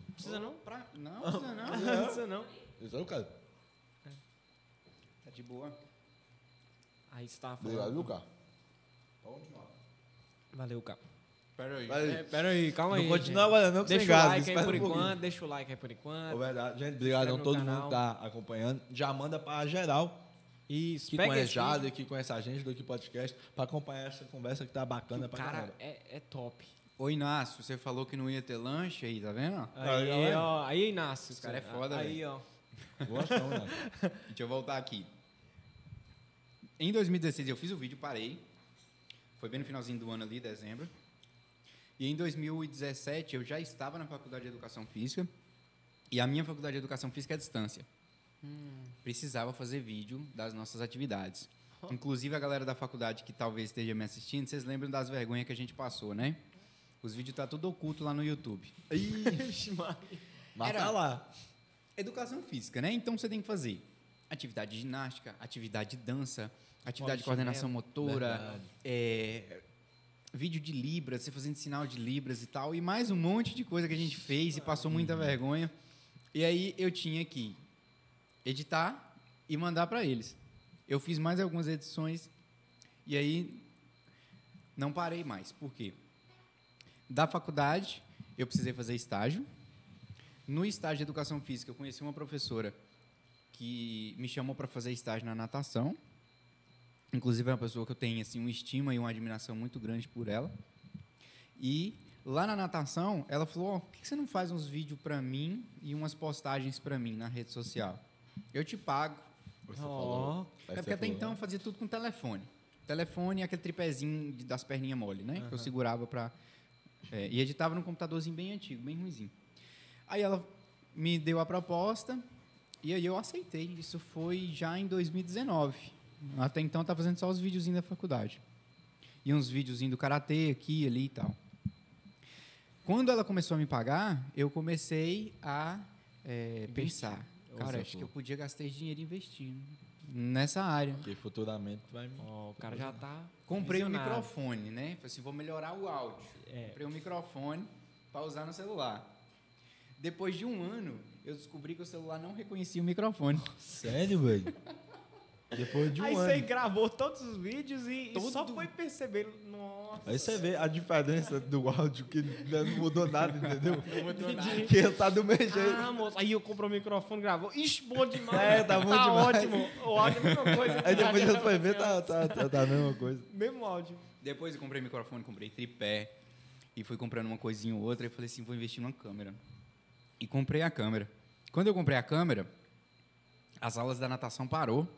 Não precisa não? Pra... Não, precisa não. Não precisa não. Isso é o cara. Tá de boa. Aí você tava falando. Obrigado, viu, continuar. Valeu, cara. Pera aí. É, pera aí, calma aí. Não continua gente. agora não, que Deixa o gás, like aí por um pouquinho. enquanto, deixa o like aí por enquanto. Ô, verdade. Gente, obrigado no todo canal. mundo que tá acompanhando. Já manda pra geral Isso, que conhece esse Jado e que conhece a gente do Aqui Podcast pra acompanhar essa conversa que tá bacana O pra cara caramba. é, é top. Ô, Inácio, você falou que não ia ter lanche aí, tá vendo? Aí, galera. ó, aí, Inácio. Esse cara é foda, Aí, ó. Gostão, né? Deixa eu voltar aqui. Em 2016 eu fiz o vídeo, parei. Foi bem no finalzinho do ano ali, dezembro. E em 2017 eu já estava na faculdade de Educação Física. E a minha faculdade de Educação Física é à distância. Precisava fazer vídeo das nossas atividades. Inclusive a galera da faculdade que talvez esteja me assistindo, vocês lembram das vergonhas que a gente passou, né? Os vídeos tá tudo oculto lá no YouTube. Maria. mas Era- tá lá. Educação física, né? Então você tem que fazer atividade de ginástica, atividade de dança, atividade de coordenação motora, Verdade. é, vídeo de Libras, você fazendo sinal de Libras e tal, e mais um monte de coisa que a gente fez e passou muita vergonha. E aí eu tinha que editar e mandar para eles. Eu fiz mais algumas edições e aí não parei mais. Por quê? Da faculdade, eu precisei fazer estágio. No estágio de educação física, eu conheci uma professora que me chamou para fazer estágio na natação. Inclusive, é uma pessoa que eu tenho assim, uma estima e uma admiração muito grande por ela. E lá na natação, ela falou: "Ó, por que você não faz uns vídeos para mim e umas postagens para mim na rede social? Eu te pago. Você Ó. falou. É você porque até falou, então eu fazia tudo com telefone. Telefone e aquele tripézinho de- das perninhas mole, né? Que eu segurava para e editava num computadorzinho bem antigo, bem ruimzinho. Aí ela me deu a proposta e aí eu aceitei. Isso foi já em 2019. Até então eu estava fazendo só os videozinhos da faculdade. E uns videozinhos do karatê aqui, ali e tal. Quando ela começou a me pagar, eu comecei a é, pensar. Cara, acho que eu podia gastar esse dinheiro investindo nessa área. Porque futuramente vai me. Ó, o cara já tá. Comprei um microfone, né? Falei assim, vou melhorar o áudio. É. Comprei um microfone para usar no celular. Depois de um ano, eu descobri que o celular não reconhecia o microfone. Sério, velho? Depois de um Aí ano. você gravou todos os vídeos e, e só Todo- foi perceber. Nossa. Aí você vê a diferença do áudio que não mudou nada, entendeu? Não mudou nada. Que tá do mesmo jeito. Ah, moço. Aí eu comprei o microfone e gravou. Ixi, bom demais. É, tá bom demais. ótimo. O áudio é a mesma coisa. Aí depois ele foi ver, tá, tá, tá, tá a mesma coisa. Mesmo áudio. Depois eu comprei microfone, comprei tripé e fui comprando uma coisinha ou outra e falei assim, vou investir numa câmera. E comprei a câmera. Quando eu comprei a câmera, as aulas da natação parou.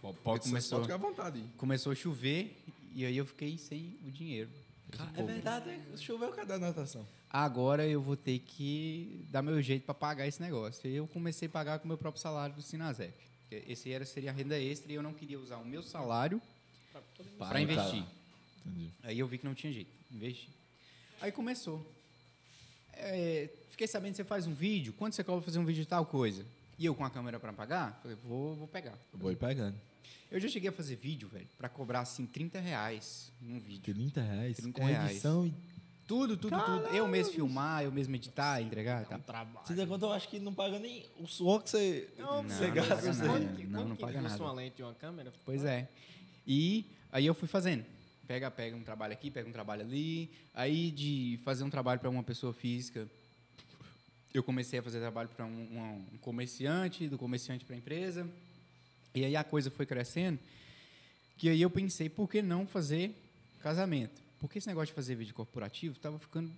Pode, começou- pode ficar à vontade. Começou a chover e aí eu fiquei sem o dinheiro. É verdade, choveu cadê a natação? Agora eu vou ter que dar meu jeito para pagar esse negócio. E eu comecei a pagar com o meu próprio salário do Sinasep. Esse era, seria a renda extra e eu não queria usar o meu salário para investir. Entendi. Aí eu vi que não tinha jeito, investi. Aí começou. É, fiquei sabendo que você faz um vídeo, quanto você cobra pra fazer um vídeo de tal coisa? E eu com a câmera para pagar, falei, vou, vou pegar. Vou ir pegando. Eu já cheguei a fazer vídeo, velho, para cobrar assim 30 reais num vídeo. 30 reais. 30 com reais. edição e. Tudo, tudo, tudo. Eu mesmo filmar, eu mesmo editar, entregar e tal. Trabalho. Você dá conta, eu acho que não paga nem o suor que você. Não, Não, você não gasta. paga você- nada. Não, não paga nada. uma lente e uma câmera? Pois é. E aí eu fui fazendo. Pega, pega um trabalho aqui, pega um trabalho ali. Aí de fazer um trabalho para uma pessoa física, eu comecei a fazer trabalho para um, um- um comerciante, do comerciante para a empresa. E aí a coisa foi crescendo. Que aí eu pensei, por que não fazer casamento? Porque esse negócio de fazer vídeo corporativo estava ficando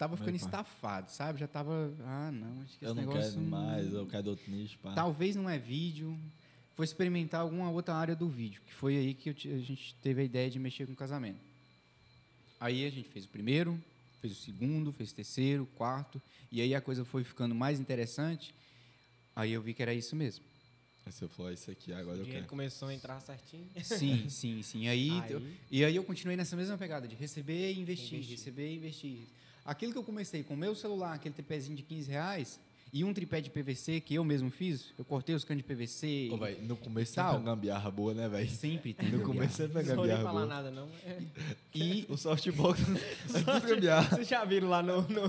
tava ficando pá. estafado, sabe? Já tava, ah, não, acho que Eu esse não quero mais, eu quero outro nicho. Pá. Talvez não é vídeo. Vou experimentar alguma outra área do vídeo, que foi aí que a gente teve a ideia de mexer com casamento. Aí a gente fez o primeiro, fez o segundo, fez o terceiro, o quarto, e aí a coisa foi ficando mais interessante. Aí eu vi que era isso mesmo. Aí você falou, isso aqui agora O eu quero. começou a entrar certinho. Sim, sim, sim. Aí, Aí- eu- e aí eu continuei nessa mesma pegada de receber e investir, Investir. receber e investir. Aquilo que eu comecei com o meu celular, aquele tripézinho de 15 reais, e um tripé de PVC que eu mesmo fiz, eu cortei os canos de PVC. Ô, véi, no começo sempre é uma gambiarra boa, né, velho? Sempre tem. No gambiarra. começo sempre é Não vou nem gambiarra falar nada, não. E O softbox é tudo gambiarra. Vocês já viram lá no, no,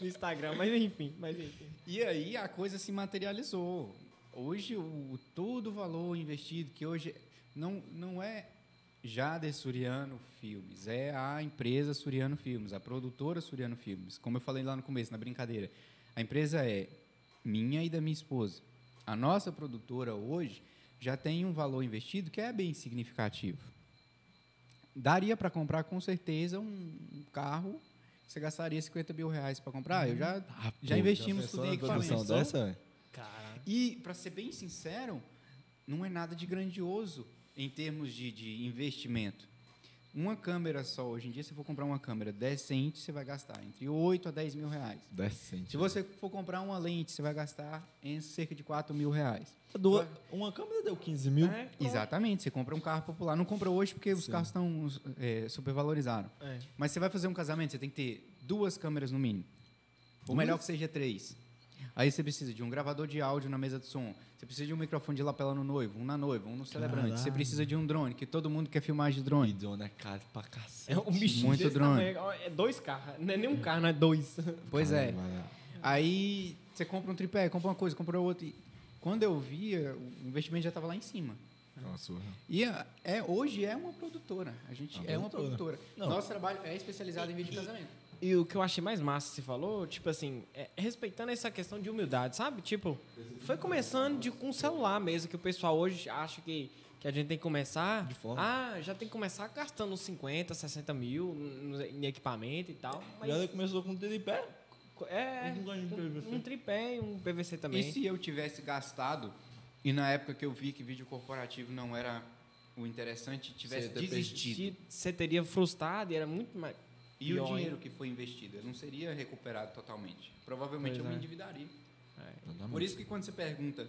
no Instagram, mas enfim, mas enfim. E aí a coisa se materializou. Hoje o todo o valor investido que hoje não não é Jade Suriano Filmes, é a empresa Suriano Filmes, a produtora Suriano Filmes. Como eu falei lá no começo, na brincadeira, a empresa é minha e da minha esposa. A nossa produtora hoje já tem um valor investido que é bem significativo. Daria para comprar com certeza um carro. Você gastaria 50 mil reais para comprar? Eu já Ah, Já pô, investimos pensou tudo em equipamento. dessa. E, para ser bem sincero, não é nada de grandioso em termos de, de investimento. Uma câmera só, hoje em dia, se for comprar uma câmera decente, você vai gastar entre 8 a 10 mil reais. Decente. Se você for comprar uma lente, você vai gastar em cerca de 4 mil reais. Do- uma câmera deu 15 mil. É. Exatamente, você compra um carro popular. Não compra hoje porque os Sim. carros estão é, supervalorizados. É. Mas você vai fazer um casamento, você tem que ter duas câmeras no mínimo. Ou Duas? melhor que seja três. Aí você precisa de um gravador de áudio na mesa de som. Você precisa de um microfone de lapela no noivo, um na noiva, um no celebrante. Você Caralho. precisa de um drone, que todo mundo quer filmar de E drone. drone é caro pra cacete. É um bichinho Muito drone. tamanho. É dois carros. Não é nem um carro, não é dois. Pois é. Caralho, mano. Aí você compra um tripé, compra uma coisa, compra outra. E quando eu via, o investimento já estava lá em cima. Nossa. E a- é, hoje é uma produtora. A gente Uma é uma produtora. produtora. Não. Nosso trabalho é especializado em vídeo de casamento. E o que eu achei mais massa que você falou, tipo assim, é respeitando essa questão de humildade, sabe? Tipo, foi começando de, com o celular mesmo, que o pessoal hoje acha que, que a gente tem que começar. De forma. Ah, já tem que começar gastando uns 50, 60 mil no- em equipamento e tal. Mas Já começou com tripé? é Um um, um tripé e um PVC também. E se eu tivesse gastado, e na época que eu vi que vídeo corporativo não era o interessante, tivesse desistido. Você teria frustrado e era muito mais. E o dinheiro que foi investido? Não seria recuperado totalmente. Provavelmente Pois eu me é. endividaria. É. Por isso que quando você pergunta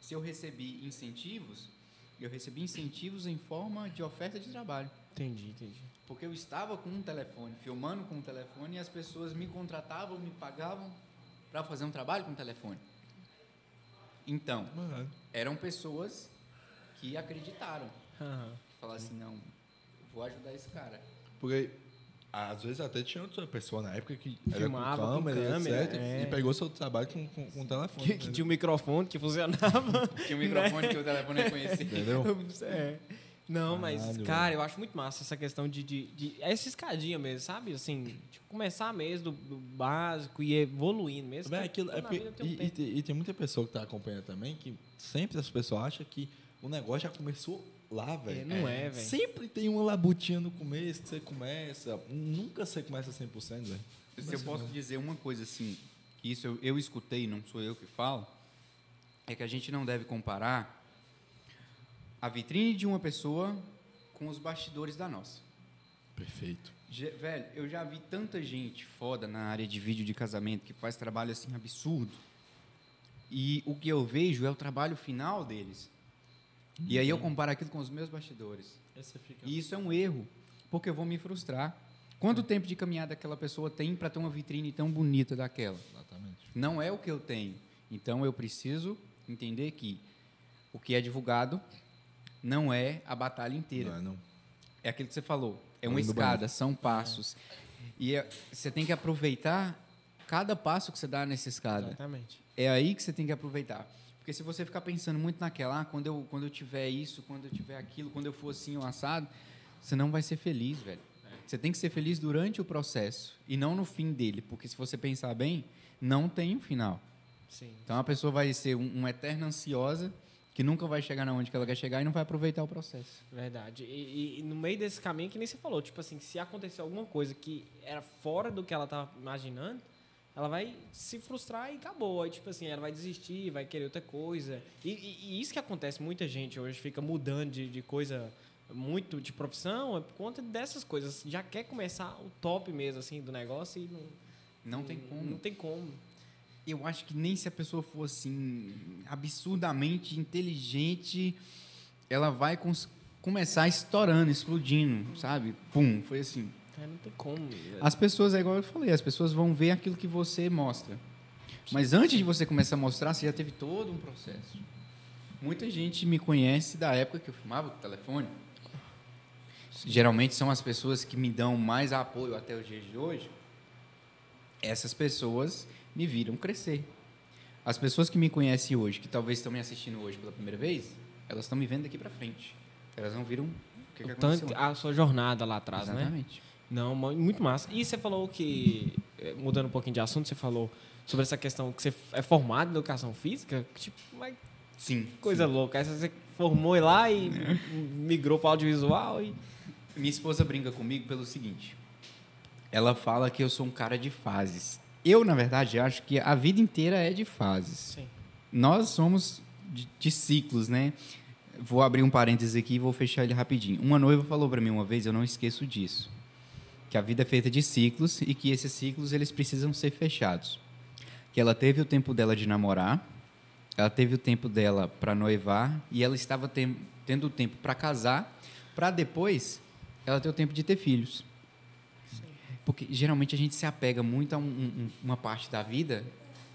se eu recebi incentivos, eu recebi incentivos em forma de oferta de trabalho. Entendi, entendi. Porque eu estava com um telefone, filmando com um telefone, e as pessoas me contratavam, me pagavam para fazer um trabalho com o telefone. Então, Mano, eram pessoas que acreditaram. Aham. Falaram assim, não, vou ajudar esse cara. Porque às vezes até tinha outra pessoa na época que era Filmava com com câmera, câmera, etc. é. E pegou seu trabalho com, com, com telefone. Que, que tinha um microfone que funcionava. Tinha um microfone que o telefone reconhecia. Entendeu? É. Não, mas, Caralho, cara, eu acho muito massa essa questão de. de, de é essa escadinha mesmo, sabe? Assim, começar mesmo do, do básico e evoluindo mesmo. Bem, que aquilo, é porque- tem um e, e e tem muita pessoa que tá acompanhando também que sempre as pessoas acham que o negócio já começou lá, velho. não é, velho. Sempre tem uma labutinha no começo que você começa. Nunca você começa 100%, velho. Se eu posso dizer uma coisa assim, que isso eu, eu escutei, não sou eu que falo, é que a gente não deve comparar a vitrine de uma pessoa com os bastidores da nossa. Perfeito. Je- velho, eu já vi tanta gente foda na área de vídeo de casamento que faz trabalho assim absurdo. E o que eu vejo é o trabalho final deles. E aí eu comparo aquilo com os meus bastidores. Fica... E isso é um erro, porque eu vou me frustrar. Quanto tempo de caminhada aquela pessoa tem para ter uma vitrine tão bonita daquela? Exatamente. Não é o que eu tenho. Então eu preciso entender que o que é divulgado não é a batalha inteira. Não, é não. É aquilo que você falou. É Além uma escada, são passos. E é- você tem que aproveitar cada passo que você dá nessa escada. Exatamente. É aí que você tem que aproveitar. Porque se você ficar pensando muito naquela, ah, quando eu, quando eu tiver isso, quando eu tiver aquilo, quando eu for assim, ou assado, você não vai ser feliz, velho. Você tem que ser feliz durante o processo e não no fim dele. Porque se você pensar bem, não tem um final. Sim. Então a pessoa vai ser um, uma eterna ansiosa que nunca vai chegar na onde que ela quer chegar e não vai aproveitar o processo. Verdade. E, e- no meio desse caminho, que nem você falou, tipo assim, se acontecer alguma coisa que era fora do que ela tava imaginando, ela vai se frustrar e acabou. Aí, tipo assim, ela vai desistir, vai querer outra coisa. E, e- e isso que acontece, muita gente hoje fica mudando de, de coisa muito de profissão, é por conta dessas coisas. Já quer começar o top mesmo, assim, do negócio e não, Não tem como. Não tem como. eu acho que nem se a pessoa for assim absurdamente inteligente, ela vai começar estourando, explodindo, sabe? Pum, foi assim. É, não tem como. As pessoas, é igual eu falei, as pessoas vão ver aquilo que você mostra. Mas antes de você começar a mostrar, você já teve todo um processo. Muita gente me conhece da época que eu filmava com o telefone. Geralmente são as pessoas que me dão mais apoio até os dias de hoje. Essas pessoas me viram crescer. As pessoas que me conhecem hoje, que talvez estão me assistindo hoje pela primeira vez, elas estão me vendo daqui para frente. Elas não viram o que, que O tanto, aconteceu. a sua jornada lá atrás, né? Exatamente. Não, mu- muito massa. E você falou que, eh, mudando um pouquinho de assunto, você falou sobre essa questão que você é formado em educação física. Tipo, mas Sim. coisa louca. Essa você formou lá e migrou para audiovisual e. Minha esposa brinca comigo pelo seguinte. Ela fala que eu sou um cara de fases. Eu, na verdade, acho que a vida inteira é de fases. Sim. Nós somos de, de ciclos, né? Vou abrir um parênteses aqui e vou fechar ele rapidinho. Uma noiva falou para mim uma vez, eu não esqueço disso, que a vida é feita de ciclos e que esses ciclos eles precisam ser fechados. Que ela teve o tempo dela de namorar, ela teve o tempo dela para noivar e ela estava tendo o tempo para casar, para depois ela ter o tempo de ter filhos. Porque geralmente a gente se apega muito a um- um- uma parte da vida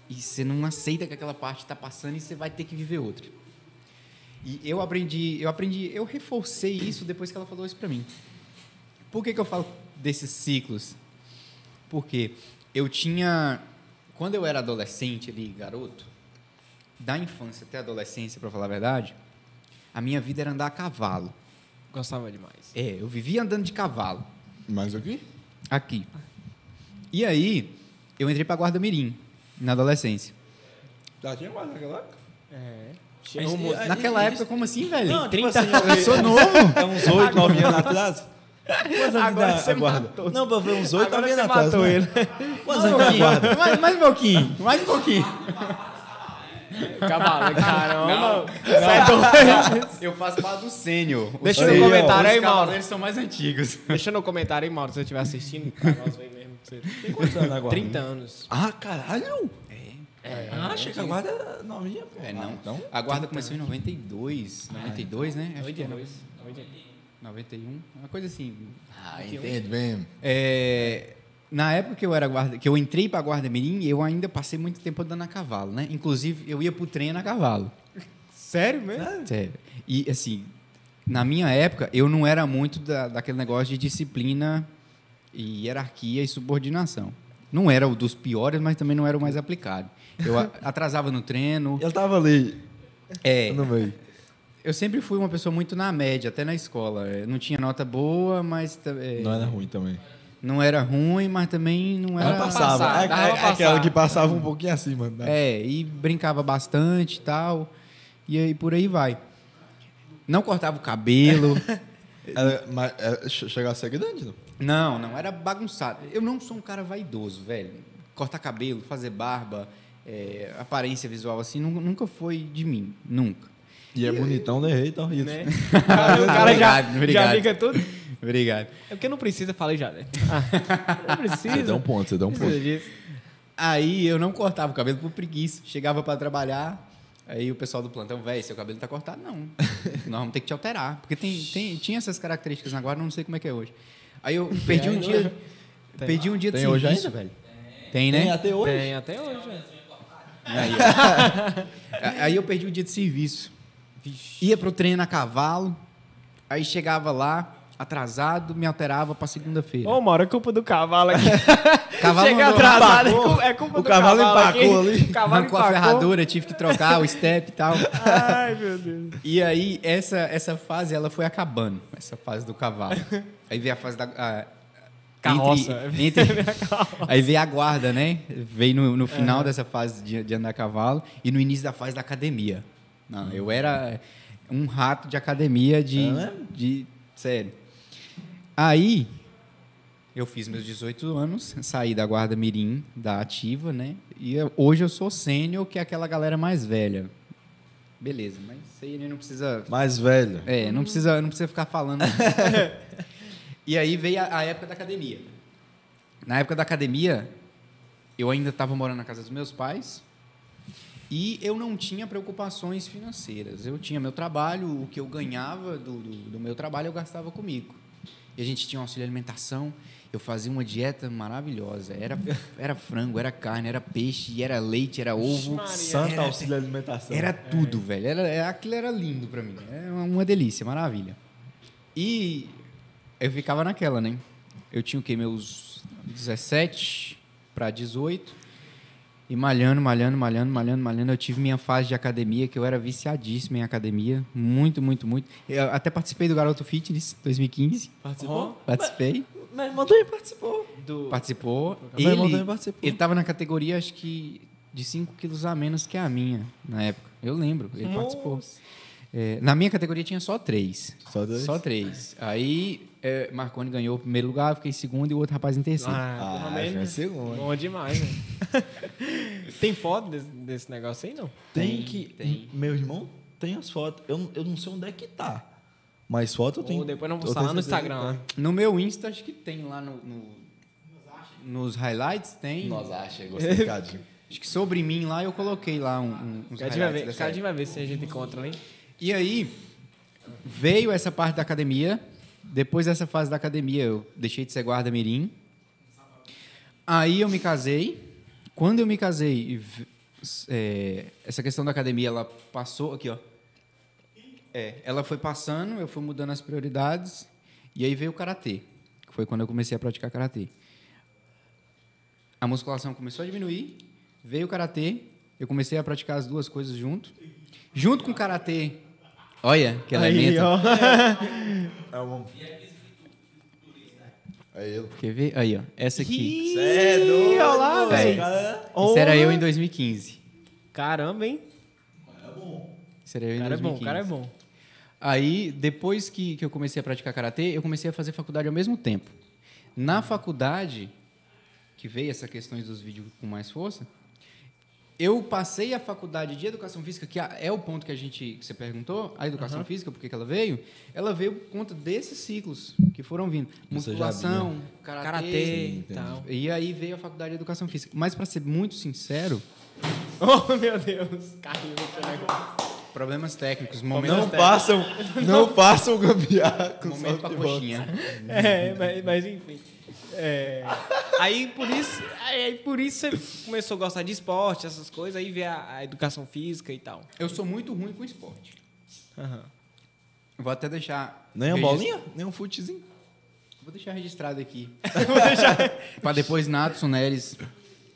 e você não aceita que aquela parte está passando e você vai ter que viver outra. E eu aprendi, eu aprendi, eu reforcei isso depois que ela falou isso para mim. Por que, que eu falo desses ciclos? Porque eu tinha, quando eu era adolescente ali, garoto, da infância até a adolescência, para falar a verdade, a minha vida era andar a cavalo. Gostava demais. É, eu vivia andando de cavalo. Mais aqui? Aqui. E aí, eu entrei pra Guarda Mirim, na adolescência. Já tinha mais naquela época? É. Mas- É, Naquela época, como assim, velho? Não, tipo 30 assim, eu sou novo. É uns 8, 9 anos atrás. Quantos anos Agora você guarda? matou. Não, foi uns 8, Agora 9 você anos atrás. matou né? ele. Quantos anos da guarda? mais, mais um pouquinho, mais um pouquinho. Cavalo, caramba. Sai do- Eu faço parte do sênior. Os Deixa no sênior, comentário os aí, Mauro. cavaleiros são mais antigos. Deixa no comentário aí, Mauro, se você estiver assistindo. Pra nós ver mesmo. que você- Tem quantos anos na guarda? 30 anos. Ah, caralho. É. Ah, achei que a guarda novinha, pô. É, não. Então, A guarda começou em 92, 92, né? Acho que é 82. 91, uma coisa assim. Ah, entendo bem. É, na época que eu era guarda, que eu entrei para guarda mirim, eu ainda passei muito tempo andando a cavalo, né? Inclusive eu ia pro trem a cavalo. Sério mesmo? Sério. E assim, na minha época eu não era muito da, daquele negócio de disciplina e hierarquia e subordinação. Não era o dos piores, mas também não era o mais aplicado. Eu a- atrasava no treino. Ele tava ali, É, no meio. Eu sempre fui uma pessoa muito na média, até na escola. Eu Não tinha nota boa, mas é, Não era ruim também. não era ruim, mas também não era. Ela passava. passar, É, é- é aquela que passava um pouquinho acima. Né? É, e brincava bastante e tal. E aí por aí vai. Não cortava o cabelo. Era, mas, era, che- chegava a ser grande, não? não, não, era bagunçado. Eu não sou um cara vaidoso, velho. Cortar cabelo, fazer barba, é, aparência visual assim, nu- nunca foi de mim. Nunca. E é bonitão, né? Eita, horrível. Né? o cara já, Obrigado, obrigado. já fica tudo. Obrigado. É porque não precisa, falei já, né? Ah, não precisa. Você deu um ponto, você deu um ponto. disso. Aí eu não cortava o cabelo por preguiça. Chegava para trabalhar, aí o pessoal do plantão, velho, seu cabelo tá cortado. Não, nós vamos ter que te alterar. Porque tem, tem, tinha essas características agora, não sei como é que é hoje. Aí eu perdi um dia. Tem. Perdi um dia de Tem hoje serviço, ainda? velho. Tem, né? Tem até hoje. Tem até hoje, velho. Aí, aí eu perdi o dia de serviço. Ia pro treino a cavalo, aí chegava lá, atrasado, me alterava pra segunda-feira. Ô, Mauro, é culpa do cavalo aqui. Cavalo Chega atrasado, é empacou. culpa, é culpa O do cavalo cavalo empacou aqui. ali. O cavalo Arrancou a empacou. ferradura, tive que trocar o step e tal. Ai, meu Deus. E aí, essa, essa fase, ela foi acabando, essa fase do cavalo. Aí veio a fase da... a- Carroça. Entre, entre- aí veio a guarda, né? Veio no, no final dessa fase de, de andar a cavalo e no início da fase da academia. Não, eu era um rato de academia de... De sério. Aí, eu fiz meus 18 anos, saí da guarda mirim, da ativa, né? E eu- hoje eu sou sênior, que é aquela galera mais velha. Beleza, mas isso aí não precisa Mais velho. é, não precisa, não precisa ficar falando. e aí veio a, a época da academia. Na época da academia, eu ainda estava morando na casa dos meus pais e eu não tinha preocupações financeiras. Eu tinha meu trabalho, o que eu ganhava do, do, do meu trabalho eu gastava comigo. E a gente tinha um auxílio alimentação. Eu fazia uma dieta maravilhosa. Era, era frango, era carne, era peixe, era leite, era ovo. Maria. Santa Era- auxílio alimentação. Era tudo, velho. Era, era- aquilo era lindo pra mim. Era uma, uma delícia, maravilha. E eu ficava naquela, né? Eu tinha o quê? Meus 17 para 18. E malhando, malhando, malhando, malhando, malhando. Eu tive minha fase de academia, que eu era viciadíssimo em academia. Muito, muito, muito. Eu até participei do Garoto Fitness 2015. Participou? Participei. Meu irmão também participou. Do... Participou. Meu irmão Ele, também participou. ele tava na categoria, acho que de 5 quilos a menos que a minha, na época. Eu lembro, ele participou. Nossa. É, na minha categoria tinha só três. Só dois? Só três. Aí é, Marconi ganhou o primeiro lugar, eu fiquei em segundo e o outro rapaz em terceiro. Ah, Ah, é segundo. Bom demais, né? Tem foto desse, desse negócio aí, não? Tem, Tem, que. tem. Meu irmão tem as fotos. Eu, eu não sei onde é que tá. Mas foto eu tenho. Ou depois não tenho lá no Instagram. lá. No meu Insta, acho que tem lá no, no- nos highlights, tem. Nós acha, gostei, Cadinho. Acho que sobre mim lá eu coloquei lá um, um, uns Cadinho vai highlights ver, dessa Cadinho vai ver se a gente encontra, hein? E aí, veio essa parte da academia. Depois dessa fase da academia, eu deixei de ser guarda mirim. Aí eu me casei. Quando eu me casei, é, essa questão da academia, ela passou... Aqui, ó. É, ela foi passando, eu fui mudando as prioridades. E aí veio o Karatê, que foi quando eu comecei a praticar Karatê. A musculação começou a diminuir, veio o Karatê, eu comecei a praticar as duas coisas junto. Junto com o Karatê, olha que Aí, elemento. É um. É ele. Quer ver? Aí, ó. Essa aqui. É doido. olha lá, velho. cara é- Isso era eu em 2015. Caramba, hein? Isso era eu O em cara é bom, 2015. o cara é bom. Aí, depois que, que eu comecei a praticar karatê, eu comecei a fazer faculdade ao mesmo tempo. Na faculdade, que veio essa questões dos vídeos com mais força, eu passei a faculdade de educação física, que é o ponto que a gente que você perguntou, a educação física, por que ela veio? Ela veio por conta desses ciclos que foram vindo. Já Musculação, karatê, Karatê e tal. E aí veio a faculdade de educação física. Mas para ser muito sincero, Oh, meu Deus. Caiu aqui o negócio. problemas técnicos, momentos Não passam, não passam gambiarra com Momento pra coxinha. É, mas, mas enfim. É, aí por isso, aí, por isso você começou a gostar de esporte, essas coisas, aí vê a, a educação física e tal. Eu sou muito ruim com esporte. Aham. Vou até deixar. Nem uma regis- bolinha? Nem um futezinho? Vou deixar registrado aqui. Pra depois Natson, Neres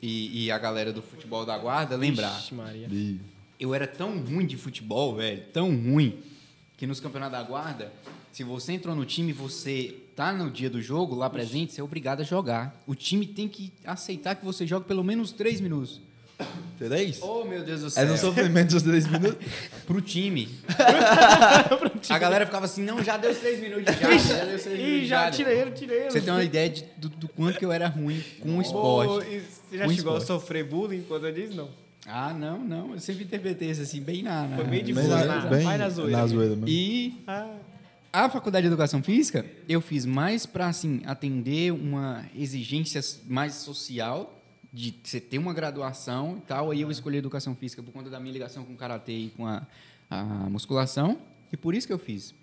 e, e a galera do futebol da guarda lembrar. Ixi, Maria. Eu era tão ruim de futebol, velho, tão ruim, que nos campeonatos da guarda, se você entrou no time, você tá no dia do jogo, lá presente, você é obrigado a jogar. O time tem que aceitar que você jogue pelo menos três minutos. Três? Oh, meu Deus do É céu. no sofrimento dos três minutos? Pro time. a galera ficava assim, não, já deu os três minutos, já, já deu os três Ih, minutos. já já. tirei ele, tirei ele. Você tem uma ideia de- do, do quanto que eu era ruim com o esporte. Ô, e Você já Com chegou a esporte. sofrer bullying quando eu disse não? Ah, não, não. Eu sempre interpretei isso assim, bem na. na Foi bem de Bem boa, na, na- bem vai na zoeira. na zoeira mesmo. E Ah, a faculdade de educação física eu fiz mais para assim atender uma exigência mais social de você ter uma graduação e tal. Aí eu escolhi educação física por conta da minha ligação com o karatê e com a, a musculação e por isso que eu fiz.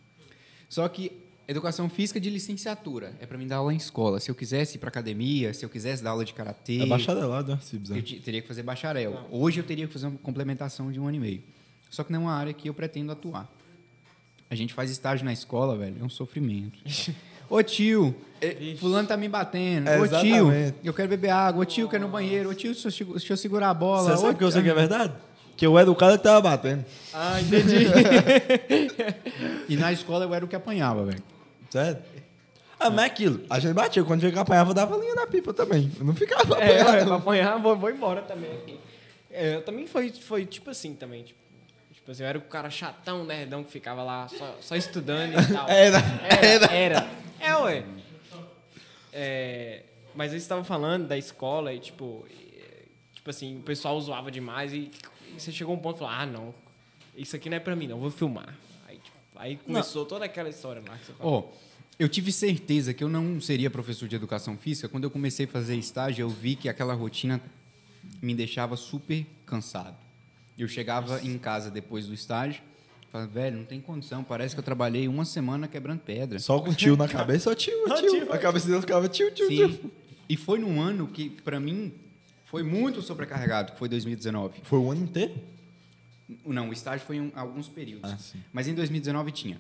Só que educação física de licenciatura é para mim dar aula em escola. Se eu quisesse ir para academia, se eu quisesse dar aula de karatê, É bacharelado, né? Se eu precisar. teria que fazer bacharel. Hoje eu teria que fazer uma complementação de um ano e meio. Só que não é uma área que eu pretendo atuar. A gente faz estágio na escola, velho, é um sofrimento. Ô tio, eh, fulano tá me batendo. É, Ô tio, exatamente. eu quero beber água. Ô tio, eu quero ir no banheiro. Ô tio, deixa eu segu- deixa eu segurar a bola. Você Ô, sabe que eu sei que é verdade? Que eu era o cara que tava batendo. ah entendi. E na escola eu era o que apanhava, velho. Sério? Ah, mas é aquilo. A gente batia. Quando que apanhava, dava linha na pipa também. Eu não ficava é, apanhando. pra apanhar, vou, vou embora também. É, eu também foi, foi tipo assim também, tipo, tipo assim, eu era o cara chatão, nerdão, que ficava lá só, só estudando e tal. Era, Era, era. É, ué. É, mas eles estavam falando da escola e, tipo, e, tipo assim, o pessoal zoava demais e, e você chegou a um ponto e falou, ah, não, isso aqui não é pra mim, não, vou filmar. Aí, tipo, aí começou toda aquela história lá que você falou. Ó, eu tive certeza que eu não seria professor de educação física. Quando eu comecei a fazer estágio, eu vi que aquela rotina me deixava super cansado. Eu chegava em casa depois do estágio, falava, velho, não tem condição, parece que eu trabalhei uma semana quebrando pedra. Só com tio na cabeça, só tio, tio. tio. A cabeça dele ficava tio, tio, Sim. tio. E foi num ano que, para mim, foi muito sobrecarregado, que foi 2019. Foi o ano inteiro? Não, o estágio foi em alguns períodos. Ah, sim. Mas em 2019 tinha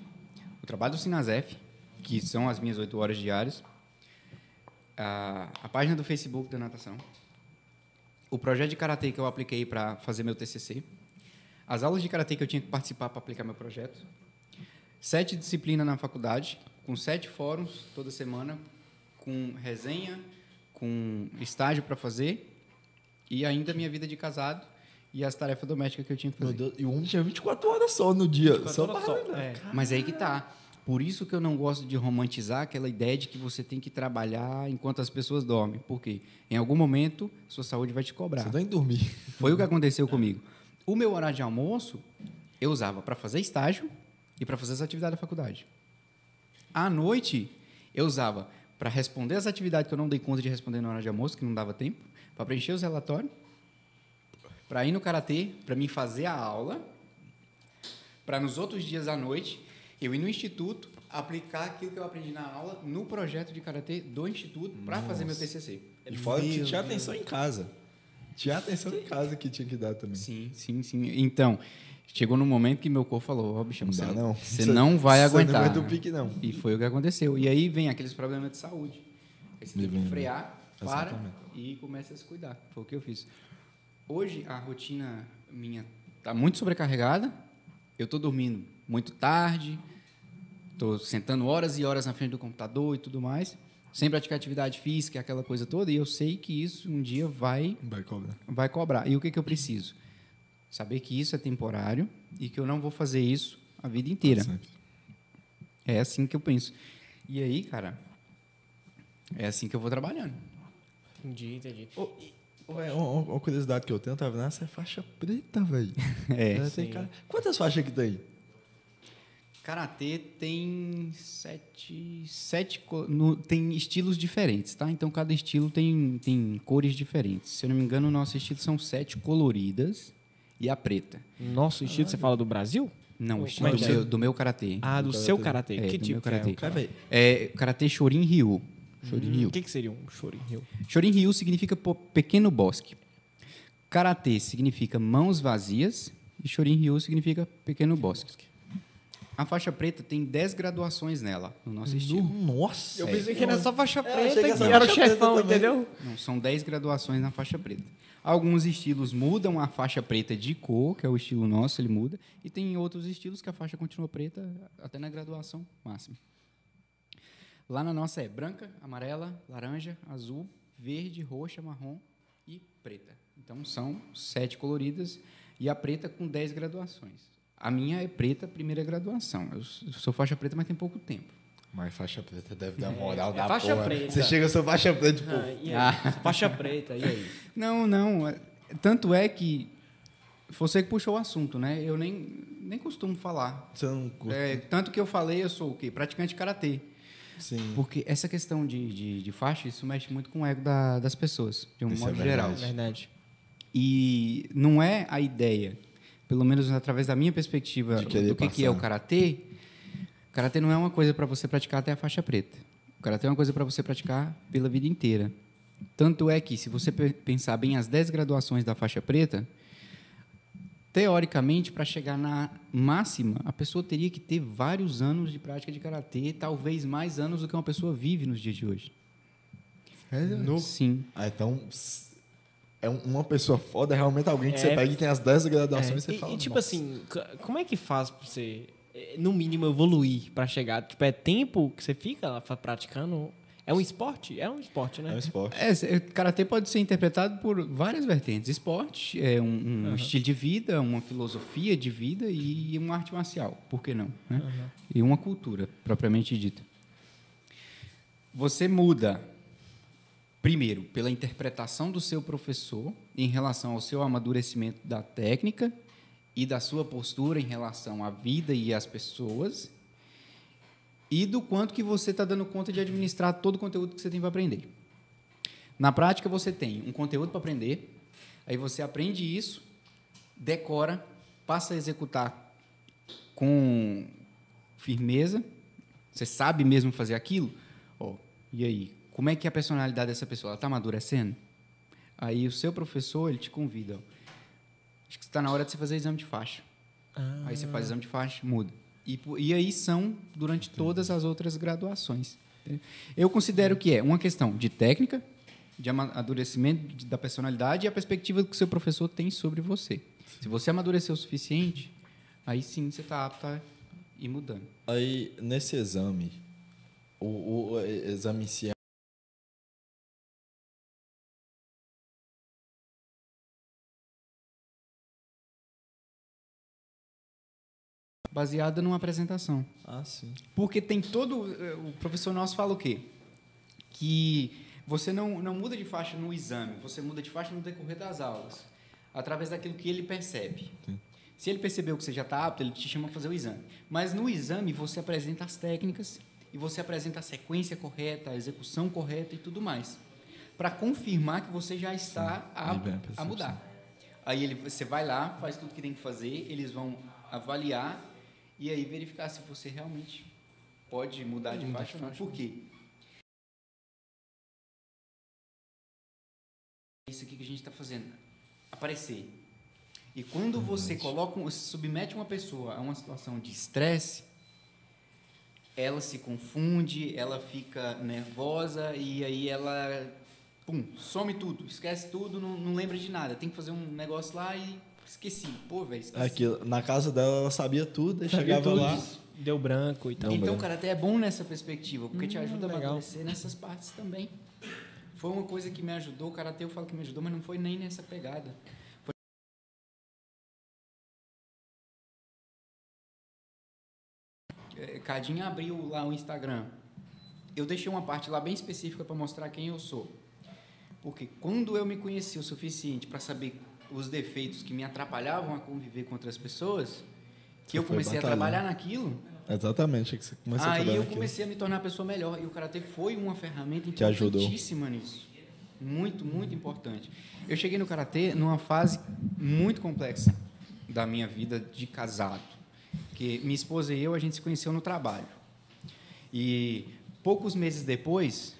o trabalho do Sinasef, que são as minhas oito horas diárias, a, a página do Facebook da natação, o projeto de karatê que eu apliquei para fazer meu TCC, as aulas de karatê que eu tinha que participar para aplicar meu projeto, sete disciplinas na faculdade, com sete fóruns toda semana, com resenha, com estágio para fazer e ainda minha vida de casado e as tarefas domésticas que eu tinha que fazer. Deus, e o homem tinha 24 horas só no dia. Só para- só- é. Mas aí que tá. Por isso que eu não gosto de romantizar aquela ideia de que você tem que trabalhar enquanto as pessoas dormem. Por quê? Em algum momento, sua saúde vai te cobrar. Você nem dormir. Foi o que aconteceu comigo. O meu horário de almoço, eu usava para fazer estágio e para fazer as atividades da faculdade. À noite, eu usava para responder as atividades que eu não dei conta de responder na hora de almoço, que não dava tempo, para preencher os relatórios, para ir no karatê, para mim fazer a aula, para nos outros dias à noite eu ir no instituto aplicar aquilo que eu aprendi na aula no projeto de karatê do instituto para fazer meu TCC. E fora que tinha atenção em casa. Tinha atenção em casa que tinha que dar também. Sim, sim, sim. Então, chegou num momento que meu corpo falou, ó, bichão, Não você não, não. você Você- não vai você não aguentar. aguenta o pique, não. E foi o que aconteceu. E aí vem aqueles problemas de saúde. Aí você tem que frear, para Exatamente. e começa a se cuidar. Foi o que eu fiz. Hoje, a rotina minha está muito sobrecarregada. Eu estou dormindo muito tarde. Estou sentando horas e horas na frente do computador e tudo mais. Sem praticar atividade física, aquela coisa toda. E eu sei que isso um dia vai Vai cobrar. vai cobrar. E o que, que eu preciso? Saber que isso é temporário e que eu não vou fazer isso a vida inteira. Sempre. É assim que eu penso. E aí, cara, é assim que eu vou trabalhando. Entendi, entendi. E- Ué, uma, uma curiosidade que eu tenho, tá vendo? Essa é faixa preta, velho. É. tem sim. cara- Quantas faixas que tem? Karatê tem sete, sete no- tem estilos diferentes, tá? Então cada estilo tem, tem cores diferentes. Se eu não me engano, o nosso estilo são sete coloridas e a preta. Nosso estilo, você fala do Brasil? Não, o estilo é do, é? meu, do meu karatê. Ah, do, Do seu karatê. É, que do tipo é karatê. É karatê Shorin Ryu. Shorin Hum, Ryu. O que, que seria um Shorin-ryu? Shorin Ryu significa pequeno bosque. Karatê significa mãos vazias e Shorin Ryu significa pequeno bosque. A faixa preta tem 10 graduações nela, no nosso estilo. Nossa. Eu pensei que era só faixa achei preta, que que, era o chefão, entendeu? Não, são 10 graduações na faixa preta. Alguns estilos mudam a faixa preta de cor, que é o estilo nosso, ele muda. E tem outros estilos que a faixa continua preta até na graduação máxima. Lá na nossa é branca, amarela, laranja, azul, verde, roxa, marrom e preta. Então são sete coloridas e a preta com 10 graduações. A minha é preta, primeira graduação. Eu sou faixa preta, mas tem pouco tempo. Mas faixa preta deve dar moral é da faixa porra. preta. Você chega, eu sou faixa preta, tipo... Ah, e aí? Ah. Faixa preta, e aí? Não, não. é- Tanto é que você que puxou o assunto, né? Eu nem, nem costumo falar. Você não curte. É, tanto que eu falei, eu sou o quê? Praticante de karatê. Sim. Porque essa questão de, de, de faixa, isso mexe muito com o ego da- das pessoas, de um Isso modo é geral. Verdade. E não é a ideia, pelo menos através da minha perspectiva do que, que é o karatê. Karatê não é uma coisa para você praticar até a faixa preta. O karatê é uma coisa para você praticar pela vida inteira. Tanto é que, se você pe- pensar bem as 10 graduações da faixa preta, teoricamente, para chegar na máxima, a pessoa teria que ter vários anos de prática de karatê, talvez mais anos do que uma pessoa vive nos dias de hoje. É, Sim. Ah, então... É um- uma pessoa foda, é realmente alguém que É. você pega e tem as 10 graduações e você e, fala... e, tipo "Nossa". assim, como é que faz pra você, eh, no mínimo, evoluir pra chegar? Tipo, é tempo que você fica lá praticando? É um esporte? É um esporte, né? É um esporte. É, karatê pode ser interpretado por várias vertentes. Esporte, é um, um estilo de vida, uma filosofia de vida e uma arte marcial. Por que não? né? E uma cultura, propriamente dita. Você muda, primeiro, pela interpretação do seu professor em relação ao seu amadurecimento da técnica e da sua postura em relação à vida e às pessoas e do quanto que você está dando conta de administrar todo o conteúdo que você tem para aprender. Na prática, você tem um conteúdo para aprender, Aí você aprende isso, decora, passa a executar com firmeza, você sabe mesmo fazer aquilo, ó, e aí, como é que é a personalidade dessa pessoa? Ela está amadurecendo? Aí o seu professor, ele te convida, ó, acho que está na hora de você fazer exame de faixa. Ah. Aí você faz exame de faixa, muda. E, e aí são durante todas as outras graduações. Eu considero que é uma questão de técnica, de amadurecimento da personalidade e a perspectiva que o seu professor tem sobre você. Se você amadurecer o suficiente, aí sim você está apto a ir mudando. Aí, nesse exame, o, o exame em si Baseada numa apresentação. Ah, sim. Porque tem todo. eh, O professor nosso fala o quê? Que você não, não muda de faixa no exame, você muda de faixa no decorrer das aulas, através daquilo que ele percebe. Sim. Se ele percebeu que você já está apto, ele te chama para fazer o exame. Mas no exame você apresenta as técnicas e você apresenta a sequência correta, a execução correta e tudo mais. Para confirmar que você já está apto a a mudar. Aí ele, você vai lá, faz tudo que tem que fazer, eles vão avaliar e aí verificar se você realmente pode mudar de faixa ou não. Por quê? Isso aqui que a gente está fazendo, aparecer. E quando você coloca, um- submete uma pessoa a uma situação de estresse, ela se confunde, ela fica nervosa e aí ela, pum, some tudo, esquece tudo, não, não lembra de nada. Tem que fazer um negócio lá e esqueci. Pô, velho, esqueci. Aquilo, na casa dela, ela sabia tudo, aí Sabia chegava tudo lá. disso. Deu branco e tal. Então, branco. o karatê é bom nessa perspectiva, porque te Hum, ajuda a legal. amadurecer nessas partes também. Foi uma coisa que me ajudou, o karatê eu falo que me ajudou, mas não foi nem nessa pegada. Foi... É, Cadinha abriu lá o Instagram. Eu deixei uma parte lá bem específica para mostrar quem eu sou. Porque quando eu me conheci o suficiente para saber os defeitos que me atrapalhavam a conviver com outras pessoas, que Você eu comecei a trabalhar naquilo, Exatamente, que você começou a Aí trabalhar eu naquilo. comecei a me tornar uma pessoa melhor. E o Karatê foi uma ferramenta importantíssima nisso. Muito, muito importante. Eu cheguei no Karatê numa fase muito complexa da minha vida de casado. Que minha esposa e eu, a gente se conheceu no trabalho. E poucos meses depois,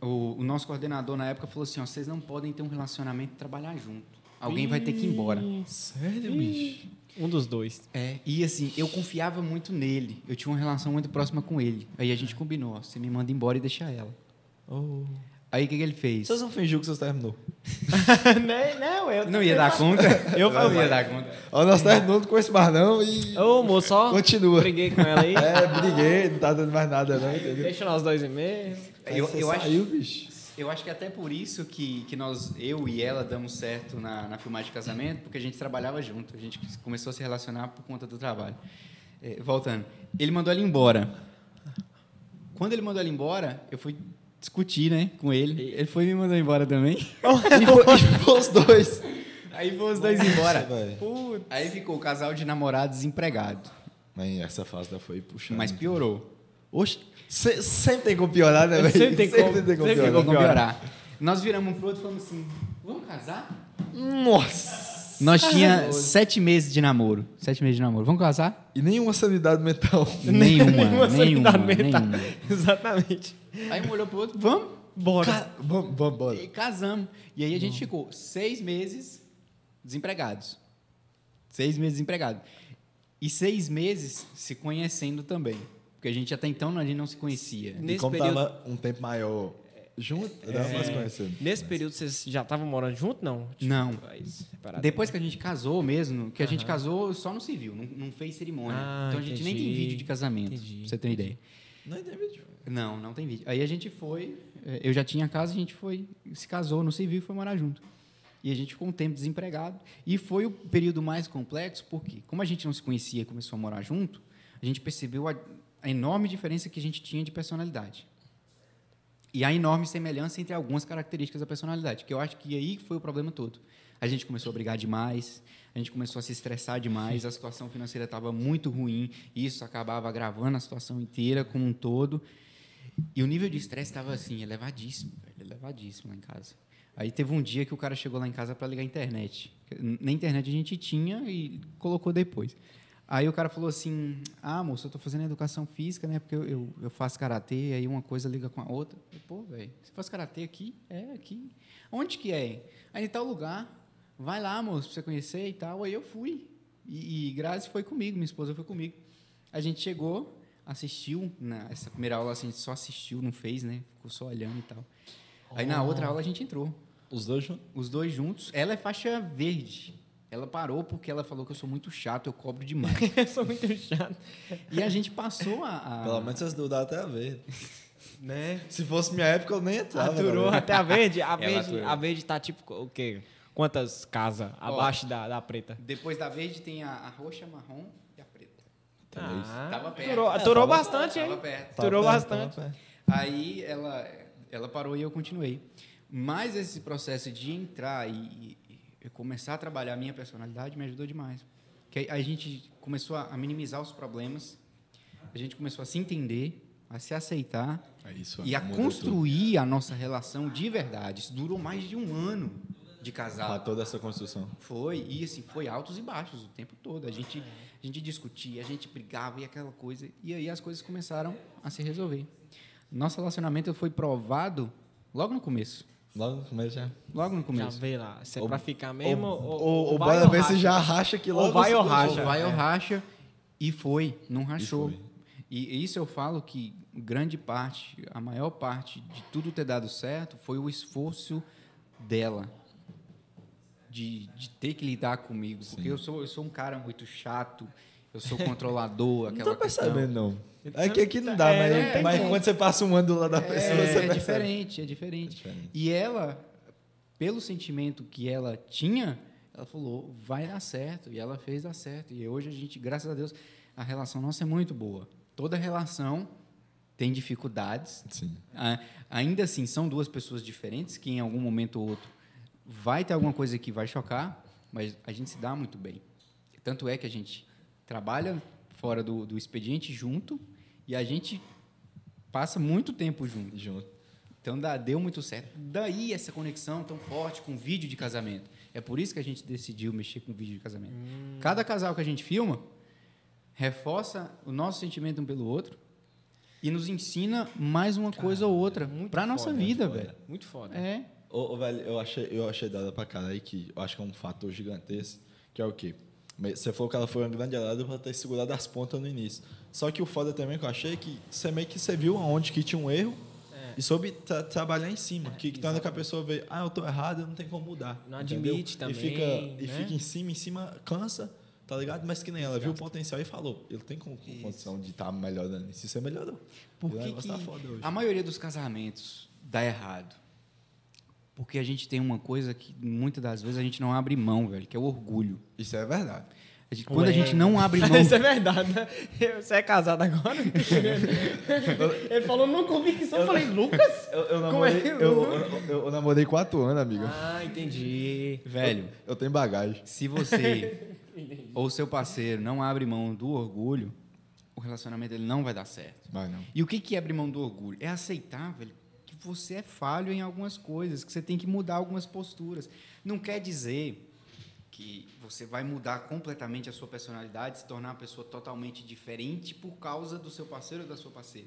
o, o nosso coordenador na época falou assim, vocês não podem ter um relacionamento e trabalhar junto. Alguém vai ter que ir embora. Sério, bicho? Um dos dois. É, e assim, eu confiava muito nele. Eu tinha uma relação muito próxima com ele. Aí a gente combinou, ó, você me manda embora e deixa ela. Oh. Aí o que, que ele fez? Vocês não fingiu que vocês terminou. Né? não, eu Não ia dar conta? Eu não ia dar conta. Ó, nós terminamos com esse bar não e... Ô, moço, só Continua. briguei com ela aí. É, briguei, não tá dando mais nada não, entendeu? Deixa nós dois e meio. Eu, Aí você eu, acho, saiu, bicho. Eu acho que até por isso que, que nós, eu e ela, damos certo na, na filmagem de casamento, porque a gente trabalhava junto. A gente começou a se relacionar por conta do trabalho. É, voltando. Ele mandou ela embora. Quando ele mandou ela embora, eu fui discutir, né, com ele. Ele foi e me mandou embora também. E foi, e foi os dois. Aí foram os dois embora. Nossa, velho. Aí ficou o casal de namorado desempregado. Mas essa fase da foi puxando. Mas piorou. Oxe, se- sempre tem como piorar, né, velho? Sempre tem como- tem como sempre tem piorar. Vamos como piorar. Nós viramos um pro outro e falamos assim: vamos casar? Nossa! Nós tinha sete meses de namoro. Sete meses de namoro. Vamos casar? E nenhuma sanidade mental. Nenhuma, Nenhuma nenhuma, sanidade mental. nenhuma. Exatamente. Aí um olhou pro outro, vamos. Bora. Ca- Vamos, vamos, bora. E casamos. E aí a gente ficou seis meses desempregados. Seis meses desempregados. E seis meses se conhecendo também. Porque a gente até então a gente não se conhecia. E Nesse como período- tava um tempo maior junto, dava mais conhecendo. Nesse período vocês já estavam morando junto, não? Não. aí, separado. Depois que a gente casou mesmo, que a gente casou só no civil, não, não fez cerimônia. Ah, então a gente nem tem entendi. vídeo de casamento, Entendi. pra você ter uma ideia. Não tem vídeo. Não, não tem vídeo. Aí a gente foi, eh, eu já tinha casa, a gente foi, se casou no civil e foi morar junto. E a gente ficou um tempo desempregado. E foi o período mais complexo, porque como a gente não se conhecia e começou a morar junto, a gente percebeu a, a enorme diferença que a gente tinha de personalidade. E a enorme semelhança entre algumas características da personalidade, que eu acho que aí foi o problema todo. A gente começou a brigar demais, a gente começou a se estressar demais, a situação financeira estava muito ruim, e isso acabava agravando a situação inteira como um todo. E o nível de estresse estava assim, elevadíssimo, velho, elevadíssimo lá em casa. Aí teve um dia que o cara chegou lá em casa para ligar a internet. Na internet a gente tinha e colocou depois. Aí o cara falou assim: Ah, moço, eu tô fazendo educação física, né? Porque eu, eu, eu faço karatê, aí uma coisa liga com a outra. Eu Pô, velho, você faz karatê aqui? É, aqui. Onde que é? Aí em tal lugar. Vai lá, moço, pra você conhecer e tal. Aí eu fui. E, e Grazi foi comigo, minha esposa foi comigo. A gente chegou, assistiu. Na, essa primeira aula a gente só assistiu, não fez, né? Ficou só olhando e tal. Aí na outra aula a gente entrou. Os dois juntos? Os dois juntos. Ela é faixa verde. Ela parou porque ela falou que eu sou muito chato, eu cobro demais. eu sou muito chato. E a gente passou a. a... Pelo menos vocês dudaram até a verde. Né? Se fosse minha época, eu nem entrava. Aturou até a verde. A verde, aturou. a verde tá tipo o quê? Quantas casas abaixo da, da preta? Depois da verde tem a, a roxa, a marrom e a preta. Ah, Tava perto. Aturou, É, aturou bastante, hein? Tava perto. Aturou perto, tava bastante. perto. Aí ela, ela parou e eu continuei. Mas esse processo de entrar e, e- e começar a trabalhar a minha personalidade me ajudou demais. Que aí a gente começou a, minimizar os problemas, a gente começou a se entender, a se aceitar É isso, e a construir a nossa relação de verdade. Isso durou mais de um ano de tudo. Pra casado. toda essa construção. Foi, e assim, foi altos e baixos o tempo todo. A gente, a gente discutia, a gente brigava e aquela coisa. E aí as coisas começaram a se resolver. Nosso relacionamento foi provado logo no começo. Logo no começo já. Logo no Já começo. vê lá. Se é Ou- pra ficar mesmo, ou, Ou, ou vai bora ou ver se racha. já racha que Ou logo. vai ou racha. Ou vai ou racha. E foi, não rachou. foi. E isso eu falo que grande parte, a maior parte de tudo ter dado certo foi o esforço dela de, de ter que lidar comigo. Porque eu sou, eu sou um cara muito chato, eu sou controlador, Não aquela tô percebendo, questão. não. É que aqui não dá, É, mas, mas como. quando você passa um ano do lado da pessoa, você É, diferente, é diferente. É diferente. E ela, pelo sentimento que ela tinha, ela falou, vai dar certo. E ela fez dar certo. E hoje a gente, graças a Deus, a relação nossa é muito boa. Toda relação tem dificuldades. Sim. Ainda assim, são duas pessoas diferentes que em algum momento ou outro vai ter alguma coisa que vai chocar, mas a gente se dá muito bem. Tanto é que a gente trabalha fora do, do expediente junto e a gente passa muito tempo junto. Junto. Então dá, deu muito certo. Daí essa conexão tão forte com vídeo de casamento. É por isso que a gente decidiu mexer com vídeo de casamento. Cada casal que a gente filma reforça o nosso sentimento um pelo outro e nos ensina mais uma coisa ou outra muito para nossa foda, vida, foda. velho. Muito foda. É. Ô, ô, velho, eu achei, eu achei dada pra caralho que eu acho que é um fator gigantesco, que é o quê? Você falou que ela foi uma grande aliada pra ter segurado as pontas no início. Só que o foda também que eu achei é que você meio que você viu aonde que tinha um erro É. e soube tra- trabalhar em cima. que que quando que a pessoa vê, ah, eu tô errado, não tem como mudar. Não entendeu? admite também, E fica, e né? fica em cima, em cima, cansa, tá ligado? Mas que nem ela viu o potencial e falou, ele tem com, com condição de estar melhorando. E se você melhorou. Por o que, negócio que tá foda hoje. a maioria dos casamentos dá errado? Porque a gente tem uma coisa que muitas das vezes a gente não abre mão, velho, que é o orgulho. Isso é verdade. A gente- quando a gente não abre mão Isso é verdade, né? Você é casado agora? Ele falou numa convicção. Eu falei, Lucas? Eu, eu é namorei, que- eu, eu- namorei quatro anos, amigo. Ah, entendi. velho, Eu tenho bagagem. se você ou seu parceiro não abre mão do orgulho, o relacionamento ele não vai dar certo. Mas não. E o que que é abrir mão do orgulho? É aceitar, velho, que você é falho em algumas coisas, que você tem que mudar algumas posturas. Não quer dizer que você vai mudar completamente a sua personalidade, se tornar uma pessoa totalmente diferente por causa do seu parceiro ou da sua parceira.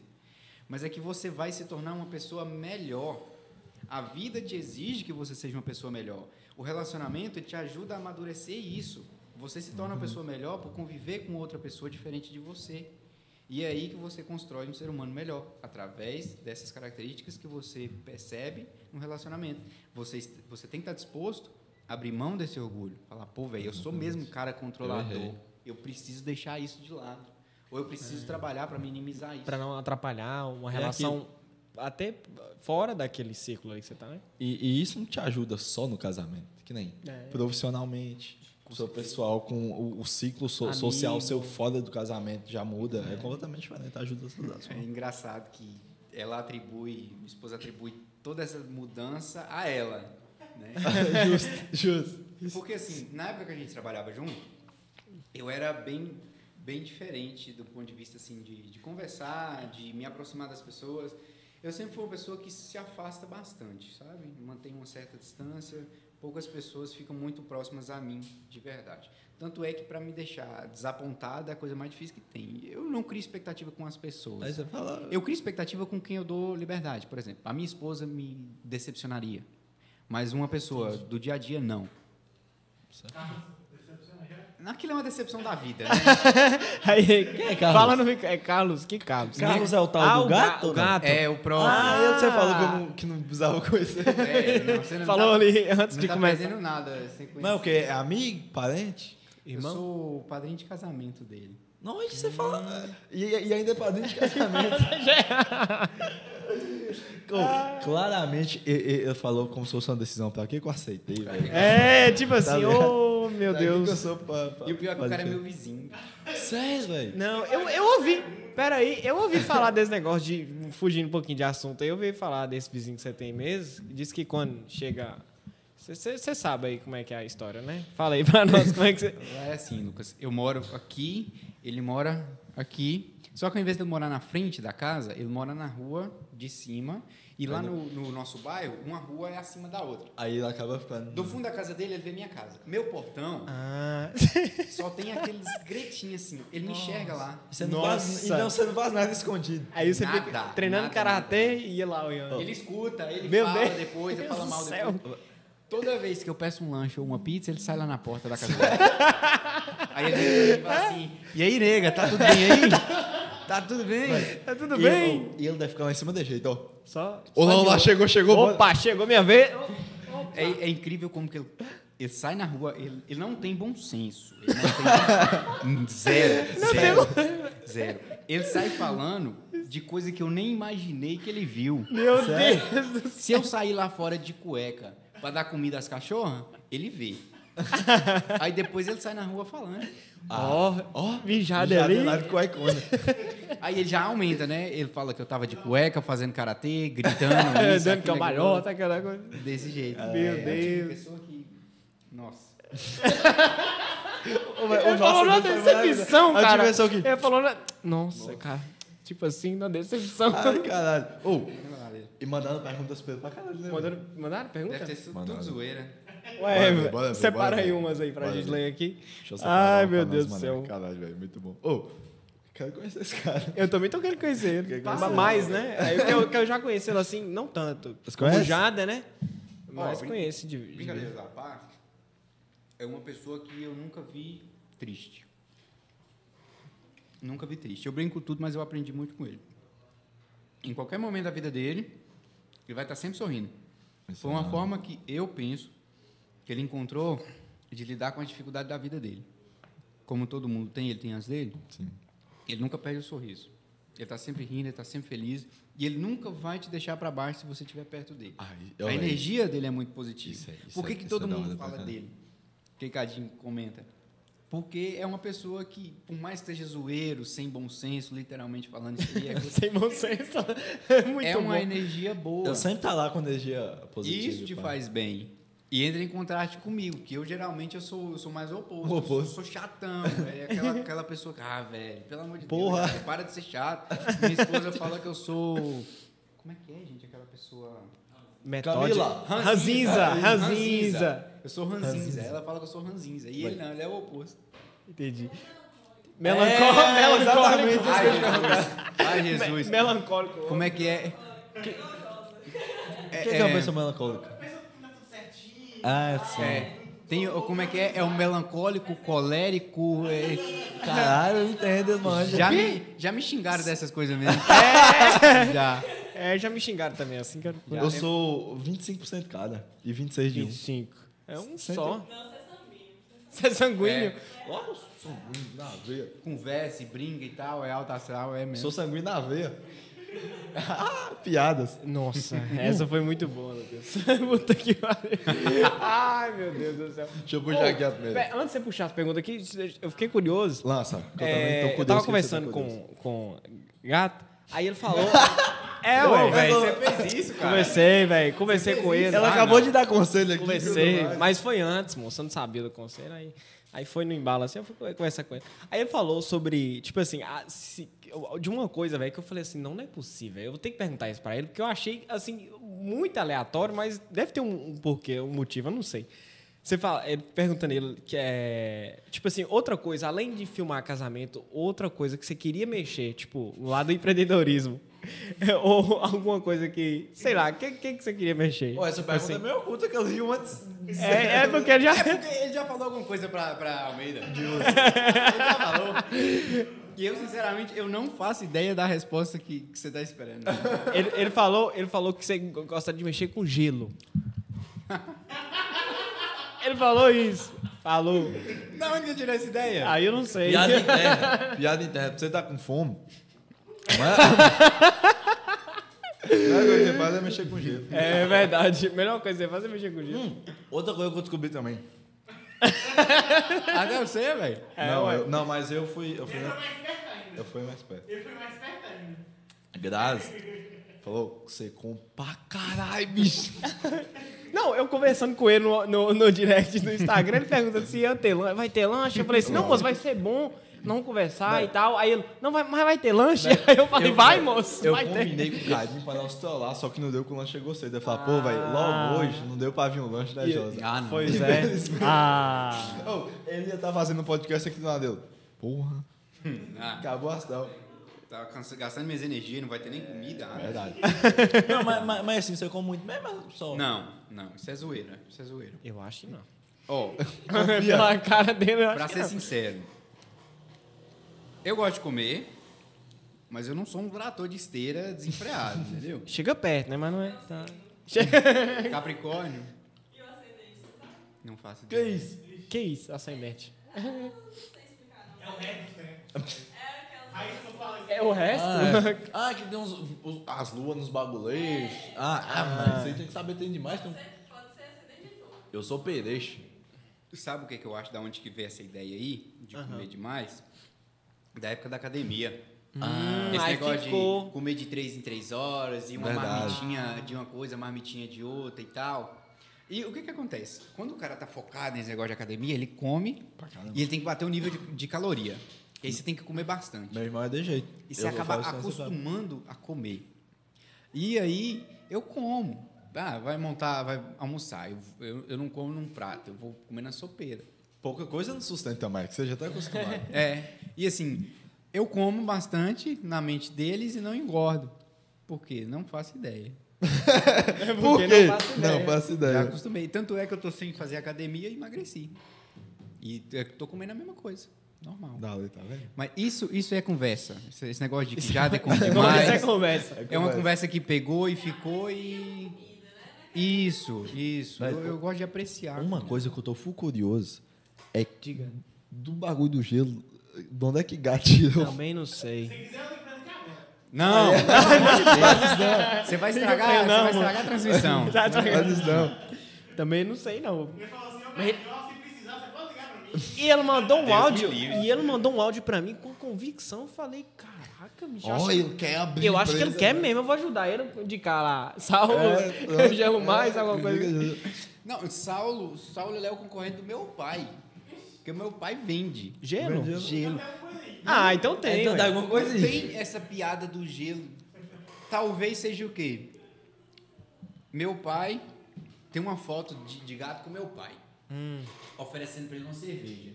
Mas é que você vai se tornar uma pessoa melhor. A vida te exige que você seja uma pessoa melhor. O relacionamento te ajuda a amadurecer isso. Você se torna uma pessoa melhor por conviver com outra pessoa diferente de você. E é aí que você constrói um ser humano melhor, através dessas características que você percebe no relacionamento. Você, você tem que estar disposto abrir mão desse orgulho. Falar, pô, velho, eu sou mesmo um cara controlador. errei. Eu, preciso deixar isso de lado. Ou eu preciso trabalhar para minimizar isso. Pra não atrapalhar uma É relação até fora daquele círculo aí que você tá, né? E, e isso não te ajuda só no casamento, que nem É. profissionalmente, com o seu pessoal, com o, o ciclo so- Amigo. social seu fora do casamento já muda. É, completamente diferente, ajuda a É sua engraçado que ela atribui, minha esposa atribui toda essa mudança a ela. Né? Justo, justo. Porque assim, na época que a gente trabalhava junto, eu era bem, bem diferente do ponto de vista assim de, de conversar, de me aproximar das pessoas. Eu sempre fui uma pessoa que se afasta bastante, sabe? Mantém uma certa distância. Poucas pessoas ficam muito próximas a mim, de verdade. Tanto é que para me deixar desapontado é a coisa mais difícil que tem. Eu não crio expectativa com as pessoas. Eu crio expectativa com quem eu dou liberdade. Por exemplo, a minha esposa me decepcionaria. Mas uma pessoa do dia a dia, não. Aquilo é uma decepção da vida, né? Aí, Quem é Carlos? Fala no É Carlos, que Carlos? Carlos é o tal Ah, do gato? o gato. É, o próprio. Ah, eu você falou que, eu não, que não precisava conhecer. É, não, você não Falou tá, ali antes não de tá começar. perdendo nada. Sem conhecer. Mas o quê? É amigo? Parente? Eu Irmão? sou o padrinho de casamento dele. Não, aí você fala. E, e ainda é padrinho de casamento. Ô, claramente, e- e- ele falou como se fosse uma decisão. Pra que que eu aceitei, velho? É, tipo assim, ligado? ô meu Pra que que eu Deus. sou pra- pra E o pior é que o cara é meu vizinho. Sério, velho? Não, eu, eu ouvi. Peraí, eu ouvi falar desse negócio de. Fugindo um pouquinho de assunto aí, eu ouvi falar desse vizinho que você tem mesmo. Diz que quando chega. Você sabe aí como é que é a história, né? Fala aí pra nós como é que você. É assim, Lucas. Eu moro aqui, ele mora aqui. Só que ao invés de ele morar na frente da casa, ele mora na rua de cima. E lá no, no nosso bairro, uma rua é acima da outra. Aí ele acaba ficando. Do fundo da casa dele, ele vê minha casa. Meu portão Ah. só tem aqueles gretinhos assim. Ele me enxerga lá. Você não Nossa. faz, então você não faz nada escondido. Aí você Nada, fica treinando karatê e ia lá olhando. Ele escuta, ele Meu fala Deus. depois, ele fala do mal céu. depois. Toda vez que eu peço um lanche ou uma pizza, ele sai lá na porta da casa dele. aí ele fala assim: E aí, nega, tá tudo bem aí? Tá tudo bem? Tá tudo E bem? E ele deve ficar lá em cima de jeito, ó. Só. Olá, olá, chegou, chegou. Opa, chegou minha vez. É, é incrível como que ele, ele sai na rua, ele, ele não tem bom senso. Ele não tem zero, zero, zero. Ele sai falando de coisa que eu nem imaginei que ele viu. Meu Sério? Deus do céu. Se eu sair lá fora de cueca pra dar comida às cachorras, ele vê. Aí depois ele sai na rua falando. Ó, Ó, mijado já ali. deu nada com a icona. Aí ele já aumenta, né? Ele fala que eu tava de cueca, fazendo karatê, gritando. É, Isso, dando cambalhota, aquela coisa. Desse jeito. Meu É, eu tive Deus. pessoa que... Nossa. O, Ele falou na decepção, A cara. aqui. Ele falou na... Nossa, cara. Tipo assim, na decepção. Ai, caralho. Ô, e mandando perguntas pra caralho, né? Mandaram, mandaram pergunta? Deve ter sido tudo zoeira. Ué, Bora bora separa bora aí umas aí pra Bora gente ler aqui. Deixa eu separar Ai, meu Deus do céu. Caralho, velho, muito bom. Ô, quero conhecer esse cara. Eu também tô querendo conhecer ele. Quer Mas conhecer? mais, né? Aí eu, eu, que eu já conheci ele assim, não tanto. Você Como conhece? Jada, né? Mas brin- conheço de, de Brincadeiras à parte, é uma pessoa que eu nunca vi triste. Nunca vi triste. Eu brinco tudo, mas eu aprendi muito com ele. Em qualquer momento da vida dele, ele vai estar sempre sorrindo. Foi uma forma que eu penso que ele encontrou de lidar com a dificuldade da vida dele. Como todo mundo tem, ele tem as dele. Sim. Ele nunca perde o sorriso. Ele está sempre rindo, ele está sempre feliz. E ele nunca vai te deixar para baixo se você estiver perto dele. A energia dele é muito positiva. Isso é- isso Por que, é- que todo é da mundo fala dele? Que Cadinho comenta. Porque é uma pessoa que, por mais que esteja zoeiro, sem bom senso, literalmente falando, isso aí é, Sem bom senso. É muito é uma bom. energia boa. Eu sempre tá lá com energia positiva. Isso te pá. faz bem. E entra em contraste comigo, que eu geralmente eu sou, eu sou mais o oposto. O Eu sou, oposto. sou chatão. É aquela, aquela pessoa que, ah, velho, pelo amor de Porra. Deus, velho, para de ser chato. Minha esposa fala que eu sou. Como é que é, gente? Aquela pessoa. Metódico. Camila. Ranzinza. Ranzinza. Eu sou ranzinza. Ela fala que eu sou ranzinza. E ele não, ele é o oposto. Entendi. Melancólico. É, exatamente melancólico. que eu ia perguntar. Ai, Jesus. Melancólico. Como é que é? Quem que é uma pessoa melancólica? Ah, sim. É. Tem, como é que é? É o melancólico, colérico. é- Caralho, eu entendo, mano. já, me, já me xingaram dessas coisas mesmo. É! Já. É, já me xingaram também, assim que eu... Eu sou 25% cada e 26 de um. 25. É um Cento- só. Você é sanguíneo. Nossa, sanguíneo na veia. Conversa e brinca e tal, é alta astral, é mesmo. Sou sanguíneo na veia. Ah, piadas. Nossa, essa foi muito boa, Lucas. Puta que pariu. Ai, meu Deus do céu. Deixa eu puxar aqui a primeira. Antes de você puxar as perguntas aqui, eu fiquei curioso. Lança. que Eu, É, também tô eu curioso tava que você conversando tá com, o gato, aí ele falou. É, ué, velho, você fez isso, cara. Conversei, velho. Conversei com ele. Ela Ah, acabou não. de dar conselho aqui. Mais. mas foi antes, moço. Eu não sabia do conselho. Aí, aí foi no embalo assim, eu fui conversar com ele. Aí ele falou sobre, tipo assim, a- se- de uma coisa, velho, que eu falei assim: não, não é possível. Eu vou ter que perguntar isso pra ele, porque eu achei, assim, muito aleatório, mas deve ter um, um porquê, um motivo, eu não sei. Você fala, ele perguntando ele que é. Tipo assim, outra coisa, além de filmar casamento, outra coisa que você queria mexer, tipo, lado do empreendedorismo. Ou alguma coisa que. Sei lá, o que, que, que você queria mexer? Pô, essa pergunta Assim. é meio oculta que eu vi antes. É, é porque ele já. É porque ele já falou alguma coisa pra, pra Almeida. De uso. ele já falou. E eu, sinceramente, eu não faço ideia da resposta que, que você tá esperando. Ele, ele falou, ele falou que você gosta de mexer com gelo. ele falou isso. Falou. Da onde que eu tirei essa ideia? Aí eu não sei. Piada interna. Piada interna. Você tá com fome? Mas... A melhor coisa que você faz é mexer com gelo. É verdade. Melhor coisa que você faz é mexer com gelo. Outra coisa que eu descobri também. Até você, velho. É, não, ué. eu, não, mas eu fui. Eu fui, Ele mais perto ainda. eu fui mais perto. Ele foi mais perto ainda. Graças. Falou você come pra caralho, bicho. Não, eu conversando com ter. Vai ter? Eu não, moço, vai conversar e tal. Aí ele, não, vai, mas vai ter lanche? Aí eu falei, vai, moço, Eu vai ter. combinei com o Carinho pra se trollar, só que não deu que o lanche chegou cedo. Eu falei, pô, velho, Ah. logo hoje não deu pra vir um lanche da E- Josa. Ah, não. Pois é. Ah. Ô, ele ia estar fazendo um podcast aqui do lado dele. Porra, Ah, acabou a astral. tava cansa- gastando minhas energias, não vai ter nem comida. ah. Verdade. não, mas, mas, mas assim, você come muito mesmo, mas só. Não, não, isso é zoeira. Isso é zoeira. Eu acho que não. Ó, Pela cara dele, eu acho pra ser não. sincero, eu gosto de comer, mas eu não sou um trator de esteira desenfreado, entendeu? Chega perto, né? Mas não é. Tá. Capricórnio. Não faço Que ideia. isso? Que isso, ascendente? É o resto, né? Aí tu fala assim. É o resto? Ah, é. ah, que tem uns, os- as luas nos bagulhos. Ah, ah, mas isso aí tem que saber tem demais. Tem... um- Eu sou peixe. Tu sabe o que, que eu acho da onde que veio essa ideia aí, de comer demais? Da época da academia. Ah, Esse negócio ficou. de comer de três em três horas e uma Verdade. marmitinha de uma coisa, marmitinha de outra e tal. E o que que acontece? Quando o cara tá focado nesse negócio de academia, ele come e ele tem que bater o nível de, de caloria. E aí você tem que comer bastante. Meu irmão é de jeito. E você Eu acaba você sabe. acostumando a comer. E aí eu como. Ah, vai montar, vai almoçar. Eu, eu, eu não como num prato, eu vou comer na sopeira. Pouca coisa não sustenta mais, que você já tá acostumado. É. E assim, eu como bastante na mente deles e não engordo. Por quê? Não faço ideia. Por Porque quê? não faço ideia. Não faço Já ideia. acostumei. Tanto é que eu tô sem fazer academia e emagreci. E eu tô comendo a mesma coisa. Normal. Dali, tá vendo? Mas isso, isso é conversa. Esse, esse negócio de que já Essa é demais. conversa. É uma conversa que pegou e ficou e. Isso, isso. Vai, Eu, eu gosto de apreciar. Uma coisa que eu tô full curioso é que do bagulho do gelo, de onde é que gato tirou? Também não sei. Não! É. de Deus. Você vai estragar, Não, você vai estragar a transmissão. Tá, tá. Faz isso não. Também não sei, não. Ele falou assim, ô, Mas- se precisar, você pode ligar pra mim. E ele mandou um Deus áudio. livre. E ele mandou um áudio pra mim com convicção. Eu falei, caraca, bicho. eu acho Ó, que- ele quer abrir. Eu acho que ele quer né? mesmo, eu vou ajudar ele a indicar lá. Salvo, É, eu gelo mais, é, alguma coisa. liga- Não, Saulo, Saulo ele é o concorrente do meu pai. Porque o meu pai vende. Gelo? Gelo. Gelo. Ah, então tem. Então dá alguma coisa tem essa piada do gelo. Talvez seja o quê? Meu pai tem uma foto de, de gato com meu pai. Hum. Oferecendo pra ele uma cerveja.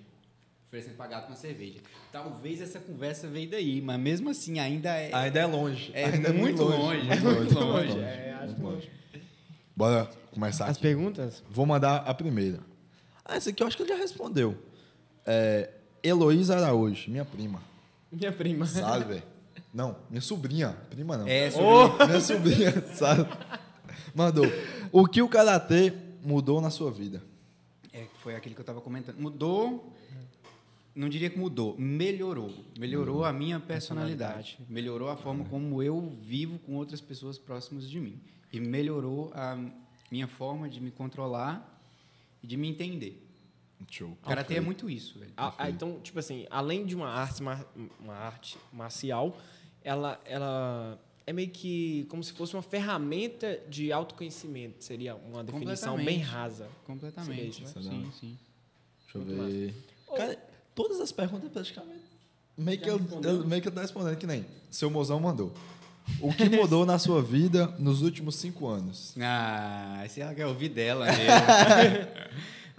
Oferecendo pra gato uma cerveja. Talvez essa conversa veio daí, mas mesmo assim ainda é. Ainda é longe. É Ainda muito longe, é muito longe. É, acho muito longe. Bora começar As aqui. perguntas? Vou mandar a primeira. Ah, essa aqui eu acho que ele já respondeu. É, Heloísa Araújo, minha prima. Minha prima. Sabe, velho? Não, minha sobrinha. Prima não. É, Minha sobrinha, sabe? Mandou. O que o karatê mudou na sua vida? É, foi aquele que eu estava comentando. Mudou, não diria que mudou, melhorou. Melhorou a minha personalidade. Melhorou a forma como eu vivo com outras pessoas próximas de mim. E melhorou a minha forma de me controlar e de me entender. Show. Karatê é muito isso, velho. Ah, ah, então, tipo assim, além de uma arte, uma arte marcial, ela, ela é meio que como se fosse uma ferramenta de autoconhecimento. Seria uma definição bem Completamente. rasa. Completamente. Isso, né? Sim, sim. Deixa eu Muito ver. Cara, todas as perguntas praticamente. Meio que, eu, eu- meio que eu tô respondendo que nem. Seu mozão mandou. O que mudou na sua vida nos últimos cinco anos? Ah, se ela quer ouvir dela mesmo.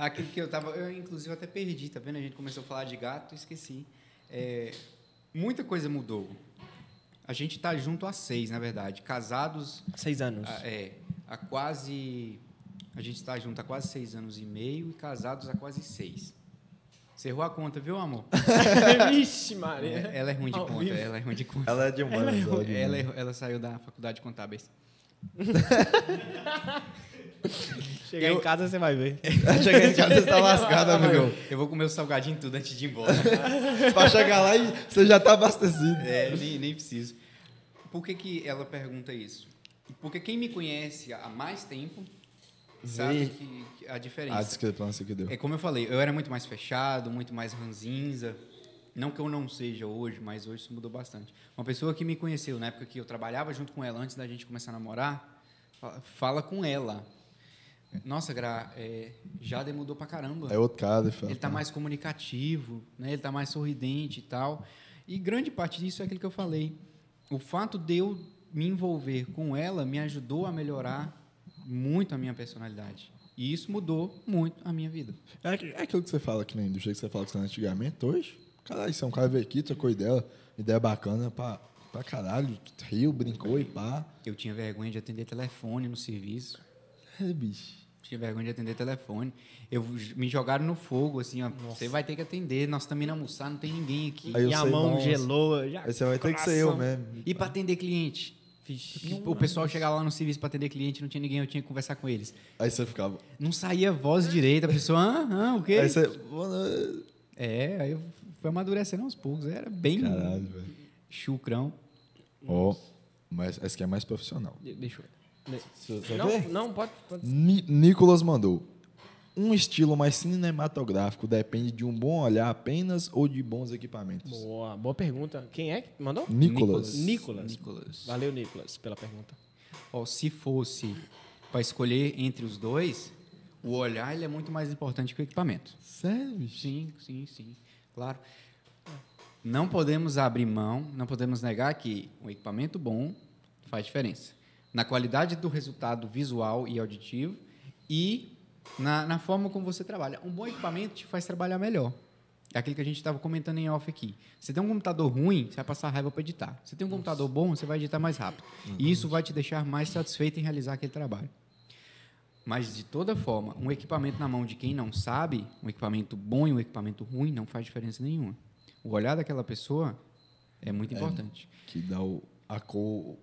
Aquilo que eu tava. Eu, inclusive, até perdi, tá vendo? A gente começou a falar de gato e esqueci. É, muita coisa mudou. A gente tá junto há seis, na verdade. Casados Seis anos. há, é, há quase. A gente está junto há quase seis anos e meio e casados há quase seis. Você errou a conta, viu, amor? Vixe, Maria. É, ela é ruim de Ao conta, vivo. ela é ruim de conta. Ela é de humanas. Ela é Ela, errou- ela saiu da faculdade de contábeis. Chegar Eu- em casa você vai ver. Chegar em casa, você tá lascado, amigão. Eu vou comer o salgadinho tudo antes de ir embora. pra chegar lá e você já tá abastecido. É, nem, nem preciso. Por que, que ela pergunta isso? Porque quem me conhece há mais tempo sabe que, que a A diferença. discrepância que deu. É como eu falei, eu era muito mais fechado, muito mais ranzinza. Não que eu não seja hoje, mas hoje isso mudou bastante. Uma pessoa que me conheceu na época que eu trabalhava junto com ela, antes da gente começar a namorar, fala com ela. Nossa, Gra, é, Jader mudou pra caramba. É outro cara. ele fala, Ele está "Pá, mais comunicativo, né? ele está mais sorridente e tal. E grande parte disso é aquilo que eu falei. O fato de eu me envolver com ela me ajudou a melhorar muito a minha personalidade. E isso mudou muito a minha vida. É, é aquilo que você fala, que nem do jeito que você fala que você era antigamente, hoje. Caralho, você é um cara veio aqui, trocou ideia, ideia bacana pra, pra caralho, riu, brincou e pá. Eu tinha vergonha de atender telefone no serviço. É, bicho. Tinha vergonha de atender telefone. Eu me jogaram no fogo, assim, ó. Você vai ter que atender. Nós também não almoçar, não tem ninguém aqui. Aí e a mão nossa. gelou. Já, Aí você vai ter que ser eu mesmo. E para atender cliente? Vixe. O pessoal chegava lá no serviço para atender cliente, não tinha ninguém, eu tinha que conversar com eles. Aí você ficava. Não saía voz direita, a pessoa, ah, ah, o quê? Aí você. É, aí eu fui amadurecendo aos poucos. Era bem Caralho, velho. chucrão. Ó, mas esse aqui é mais profissional. De- Deixa eu ver. Você você Não, não, pode. pode. Ni- Nicolas mandou. Um estilo mais cinematográfico depende de um bom olhar apenas ou de bons equipamentos? Boa, boa pergunta. Quem é que mandou? Nicolas. Nicolas. Nicolas. Valeu, Nicolas, pela pergunta. Ó, se fosse para escolher entre os dois, o olhar ele é muito mais importante que o equipamento. Sério, bicho? Sim, sim, sim. Claro. Não podemos abrir mão, não podemos negar que um equipamento bom faz diferença. Na qualidade do resultado visual e auditivo e na, na forma como você trabalha. Um bom equipamento te faz trabalhar melhor. É aquilo que a gente estava comentando em off aqui. Você tem um computador ruim, você vai passar raiva para editar. Você tem um computador bom, você vai editar mais rápido. E isso vai te deixar mais satisfeito em realizar aquele trabalho. Mas, de toda forma, um equipamento na mão de quem não sabe, um equipamento bom e um equipamento ruim, não faz diferença nenhuma. O olhar daquela pessoa é muito importante. Que dá o, a cor,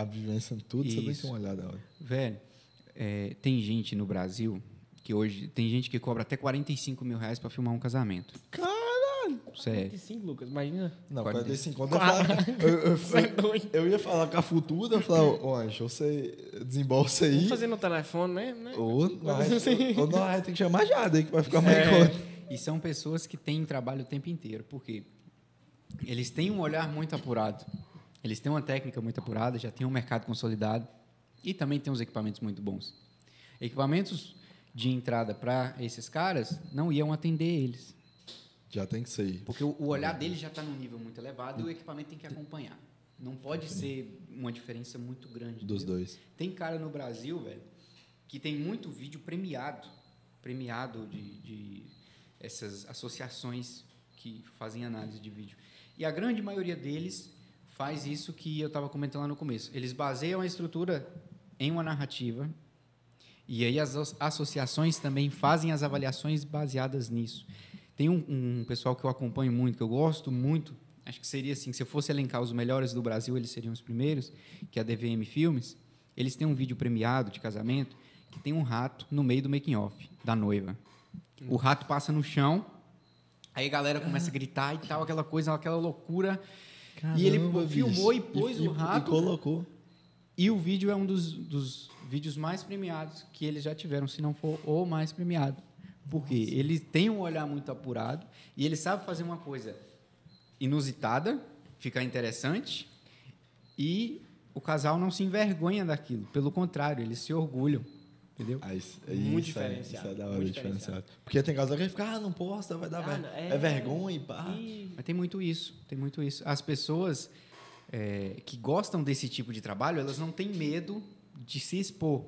a vivência em tudo, você tem que Isso. ter uma olhada. olha. Velho, é, tem gente no Brasil que hoje. Tem gente que cobra até 45 mil reais para filmar um casamento. Caralho! Sério. 25, Lucas, imagina. Não, 45. 45 conto eu, eu, eu, é doido. eu ia falar com a futura, eu falava, ô Anjo, você desembolsa aí. Vamos fazer no telefone, né? né? Ou ou nós tem que chamar Jada aí, que vai ficar mais É, conta. e são pessoas que têm trabalho o tempo inteiro. Por quê? Eles têm um olhar muito apurado. Eles têm uma técnica muito apurada, já têm um mercado consolidado e também têm uns equipamentos muito bons. Equipamentos de entrada para esses caras não iam atender eles. Já tem que ser. Porque o, o olhar deles já está num nível muito elevado e o equipamento tem que acompanhar. Não pode ser uma diferença muito grande. Dos entendeu? dois. Tem cara no Brasil, velho, que tem muito vídeo premiado, premiado de, de essas associações que fazem análise de vídeo. E a grande maioria deles faz isso que eu estava comentando lá no começo. Eles baseiam a estrutura em uma narrativa e aí as as associações também fazem as avaliações baseadas nisso. Tem um, um pessoal que eu acompanho muito, que eu gosto muito, acho que seria assim, se eu fosse elencar os melhores do Brasil, eles seriam os primeiros, que é a DVM Filmes. Eles têm um vídeo premiado de casamento que tem um rato no meio do making off da noiva. O rato passa no chão, aí a galera começa a gritar e tal, aquela coisa, aquela loucura. E ele Caramba, filmou e pôs E- o e rato. colocou. E o vídeo é um dos, dos vídeos mais premiados que eles já tiveram, se não for o mais premiado. Porque ele tem um olhar muito apurado e ele sabe fazer uma coisa inusitada, ficar interessante, e o casal não se envergonha daquilo. Pelo contrário, eles se orgulham. Entendeu? Ah, isso, Muito isso é- diferenciado, Isso é da hora, muito diferenciado. Porque tem casal que fica, ah, não posta, vai dar Ah, ver- não, é... é- vergonha e pá. Mas tem muito isso, tem muito isso. As pessoas é, que gostam desse tipo de trabalho, elas não têm medo de se expor.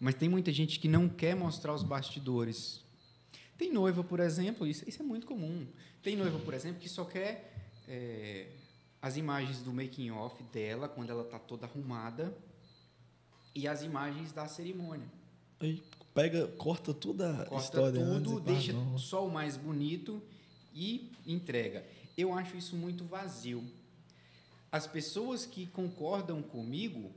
Mas tem muita gente que não quer mostrar os bastidores. Tem noiva, por exemplo, isso, isso é muito comum. Tem noiva, por exemplo, que só quer é, as imagens do making off dela quando ela está toda arrumada e as imagens da cerimônia. Aí pega, corta toda a Corta história antes tudo, pá, deixa não. só o mais bonito e entrega. Eu acho isso muito vazio. As pessoas que concordam comigo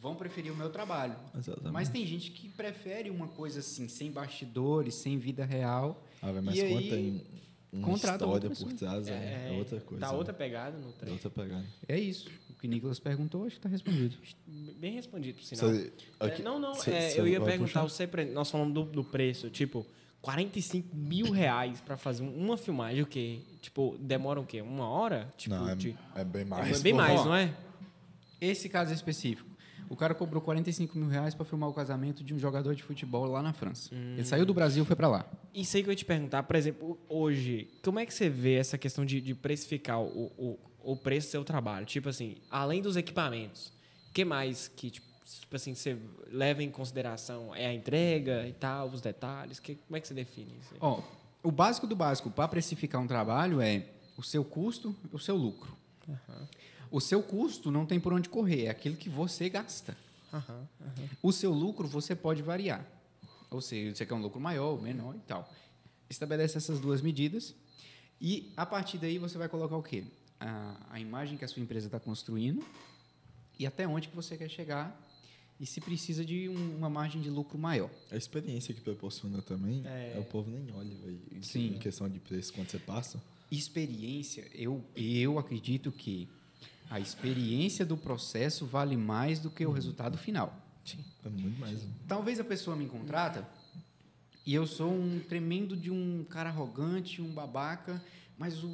vão preferir o meu trabalho. Exatamente. Mas tem gente que prefere uma coisa assim, sem bastidores, sem vida real. Ah, mas E quando aí, uma história por trás, é, é outra coisa. Tá né? outra pegada no É trem. outra pegada. É isso. O que Nicolas perguntou, acho que está respondido. Bem respondido, por sinal. Você- É, aqui- não, não, você- é, você eu ia perguntar, você, nós falamos do, do preço, tipo, 45 mil reais pra fazer um- uma filmagem, o quê? Tipo, demora o quê? Uma hora? Tipo, Não, é, de- é bem é mais. bem pô. mais, Ó, não é? Esse caso específico. O cara cobrou 45 mil reais para filmar o casamento de um jogador de futebol lá na França. Hum. Ele saiu do Brasil e foi para lá. Isso aí que eu ia te perguntar, por exemplo, hoje, como é que você vê essa questão de, de precificar o, o, o preço do seu trabalho? Tipo assim, além dos equipamentos, o que mais que, tipo, tipo assim, você leva em consideração? É a entrega e tal, os detalhes? Que, como é que você define isso? Ó, o básico do básico para precificar um trabalho é o seu custo e o seu lucro. O seu custo não tem por onde correr, é aquilo que você gasta. Aham. O seu lucro você pode variar. Ou seja, você quer um lucro maior, menor e tal. Estabelece essas duas medidas e a partir daí você vai colocar o quê? A, a imagem que a sua empresa está construindo e até onde que você quer chegar e se precisa de um- uma margem de lucro maior. A experiência que proporciona também, É. é. o povo nem olha, velho. em- Sim. Em questão de preço, quando você passa. Experiência, eu, eu acredito que a experiência do processo vale mais do que o resultado final. É muito mais. né? Talvez a pessoa me contrata e eu sou um tremendo de um cara arrogante, um babaca, mas o,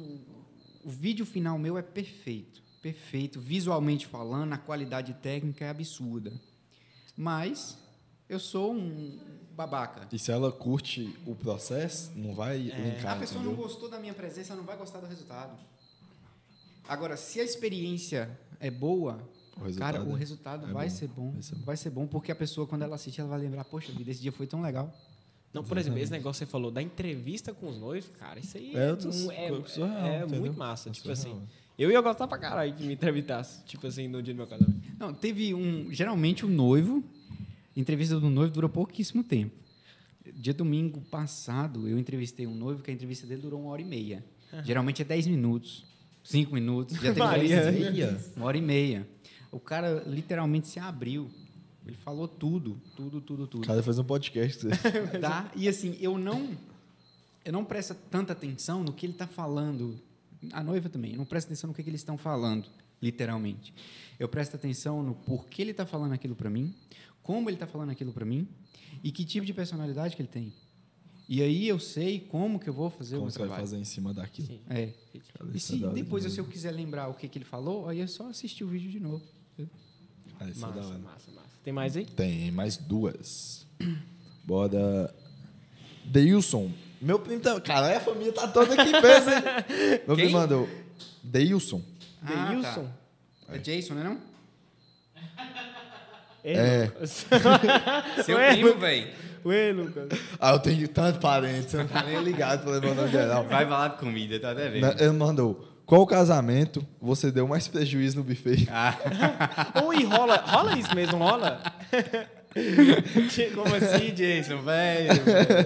o vídeo final meu é perfeito. Perfeito. Visualmente falando, a qualidade técnica é absurda. Mas eu sou um babaca. E se ela curte o processo, não vai linkar, a pessoa não entendeu? gostou da minha presença, não vai gostar do resultado. Agora, se a experiência é boa, O resultado cara, o é- resultado é vai, bom. ser bom, Vai ser bom. Vai ser bom porque a pessoa, quando ela assiste, ela vai lembrar, poxa vida, esse dia foi tão legal. Não, por exemplo, esse negócio que você falou da entrevista com os noivos, cara, isso aí É é, mu- é, coisa surreal, é muito massa. É tipo surreal. assim, eu ia gostar pra caralho que me entrevistasse, tipo assim, no dia do meu casamento. Não, teve um. Geralmente o noivo, entrevista do noivo dura pouquíssimo tempo. Dia domingo passado, eu entrevistei um noivo que a entrevista dele durou uma hora e meia. Geralmente é 10 minutos, 5 minutos. Já teve Maria. vezes meia, uma hora e meia. O cara literalmente se abriu. Ele falou tudo, tudo, tudo, O tudo. cara faz um podcast. Tá? E assim, eu não eu não presto tanta atenção no que ele está falando. A noiva também, eu não presta atenção no que, que eles estão falando, literalmente. Eu presto atenção no porquê ele está falando aquilo para mim, como ele está falando aquilo para mim e que tipo de personalidade que ele tem. E aí eu sei como que eu vou fazer o Como meu você vai trabalho. fazer em cima daquilo. Sim. É. Cara, E é se depois, se eu quiser lembrar o que, que ele falou, aí é só assistir o vídeo de novo. É Massa, hora. massa, massa. Tem mais aí? Tem mais duas. Bora. Deilson. Meu primo tá. Caralho, a família tá toda aqui em peso, hein? Meu Quem? primo mandou. Deilson. Ah, Deilson? tá. É Jason, não é não? É. Lucas. Seu Ué, primo, velho. Ué, Lucas. Ah, eu tenho tanto parente, você não tá nem ligado pra nome geral. Vai falar de comida, tá até vendo. Ele mandou. Qual casamento você deu mais prejuízo no buffet? Oi, rola, rola isso mesmo, rola? Como assim, Jason, velho?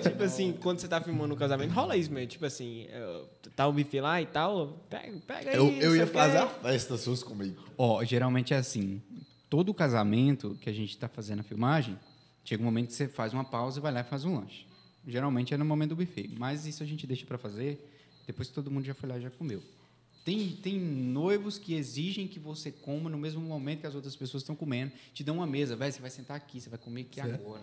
Tipo assim, quando você tá filmando um casamento, rola isso mesmo. Tipo assim, eh, tá o buffet lá e tal, pega, pega aí. Eu, eu ia fazer quê. a festa suas comigo. Ó, geralmente é assim. Todo casamento que a gente está fazendo a filmagem, chega um momento que você faz uma pausa e vai lá e faz um lanche. Geralmente é no momento do buffet. Mas isso a gente deixa para fazer depois que todo mundo já foi lá e já comeu. Tem, tem noivos que exigem que você coma no mesmo momento que as outras pessoas estão comendo. Te dão uma mesa, velho, você vai sentar aqui, você vai comer aqui agora.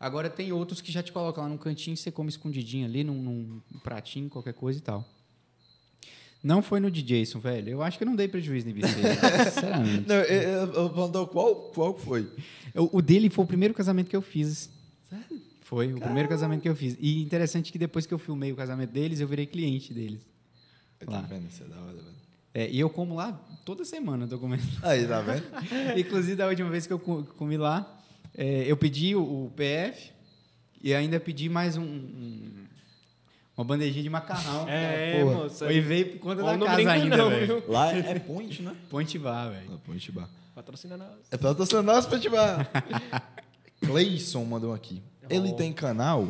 Agora tem outros que já te colocam lá num cantinho, você come escondidinho ali, num, num pratinho, qualquer coisa e tal. Não foi no de Jason, velho. Eu acho que eu não dei prejuízo no IBC. sinceramente. Não, eu, perguntou qual, qual foi? O, o dele foi o primeiro casamento que eu fiz. Sério? Foi o primeiro casamento que eu fiz. E interessante que depois que eu filmei o casamento deles, eu virei cliente deles. Tá Lá. vendo? Isso é da hora, velho. É, e eu como lá toda semana, eu tô comendo. Aí, tá vendo? Inclusive, da última vez que eu co- comi lá, é, eu pedi o, o PF e ainda pedi mais um, um- uma bandejinha de macarrão. É, porra. moça. E veio por conta da casa brinca ainda, não, velho. Lá é, é Point, né? Ponte Bar, velho. É Point Bar. Patrocina nós. É patrocinando nós, Point Bar. Cleison mandou aqui. Ele Oh. tem canal?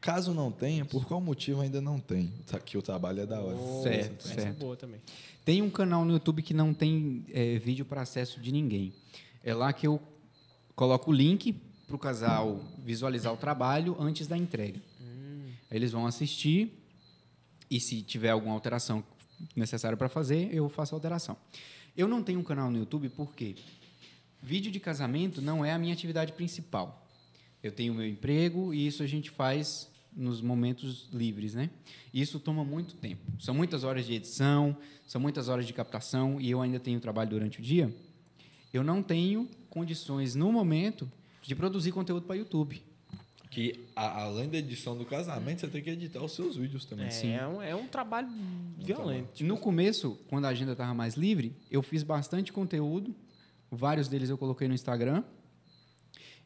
Caso não tenha, por qual motivo ainda não tem? Tá- Que o trabalho é da hora. Certo, Essa é certo. boa também. Tem um canal no YouTube que não tem é, vídeo para acesso de ninguém. É lá que eu coloco o link para o casal visualizar o trabalho antes da entrega. Aí eles vão assistir e se tiver alguma alteração necessária para fazer, eu faço a alteração. Eu não tenho um canal no YouTube porque vídeo de casamento não é a minha atividade principal. Eu tenho o meu emprego e isso a gente faz nos momentos livres, né? Isso toma muito tempo. São muitas horas de edição, são muitas horas de captação e eu ainda tenho trabalho durante o dia. Eu não tenho condições no momento de produzir conteúdo para YouTube. Que a- além da edição do casamento, você tem que editar os seus vídeos também. É, é um, é um trabalho violento. No começo, quando a agenda estava mais livre, eu fiz bastante conteúdo. Vários deles eu coloquei no Instagram.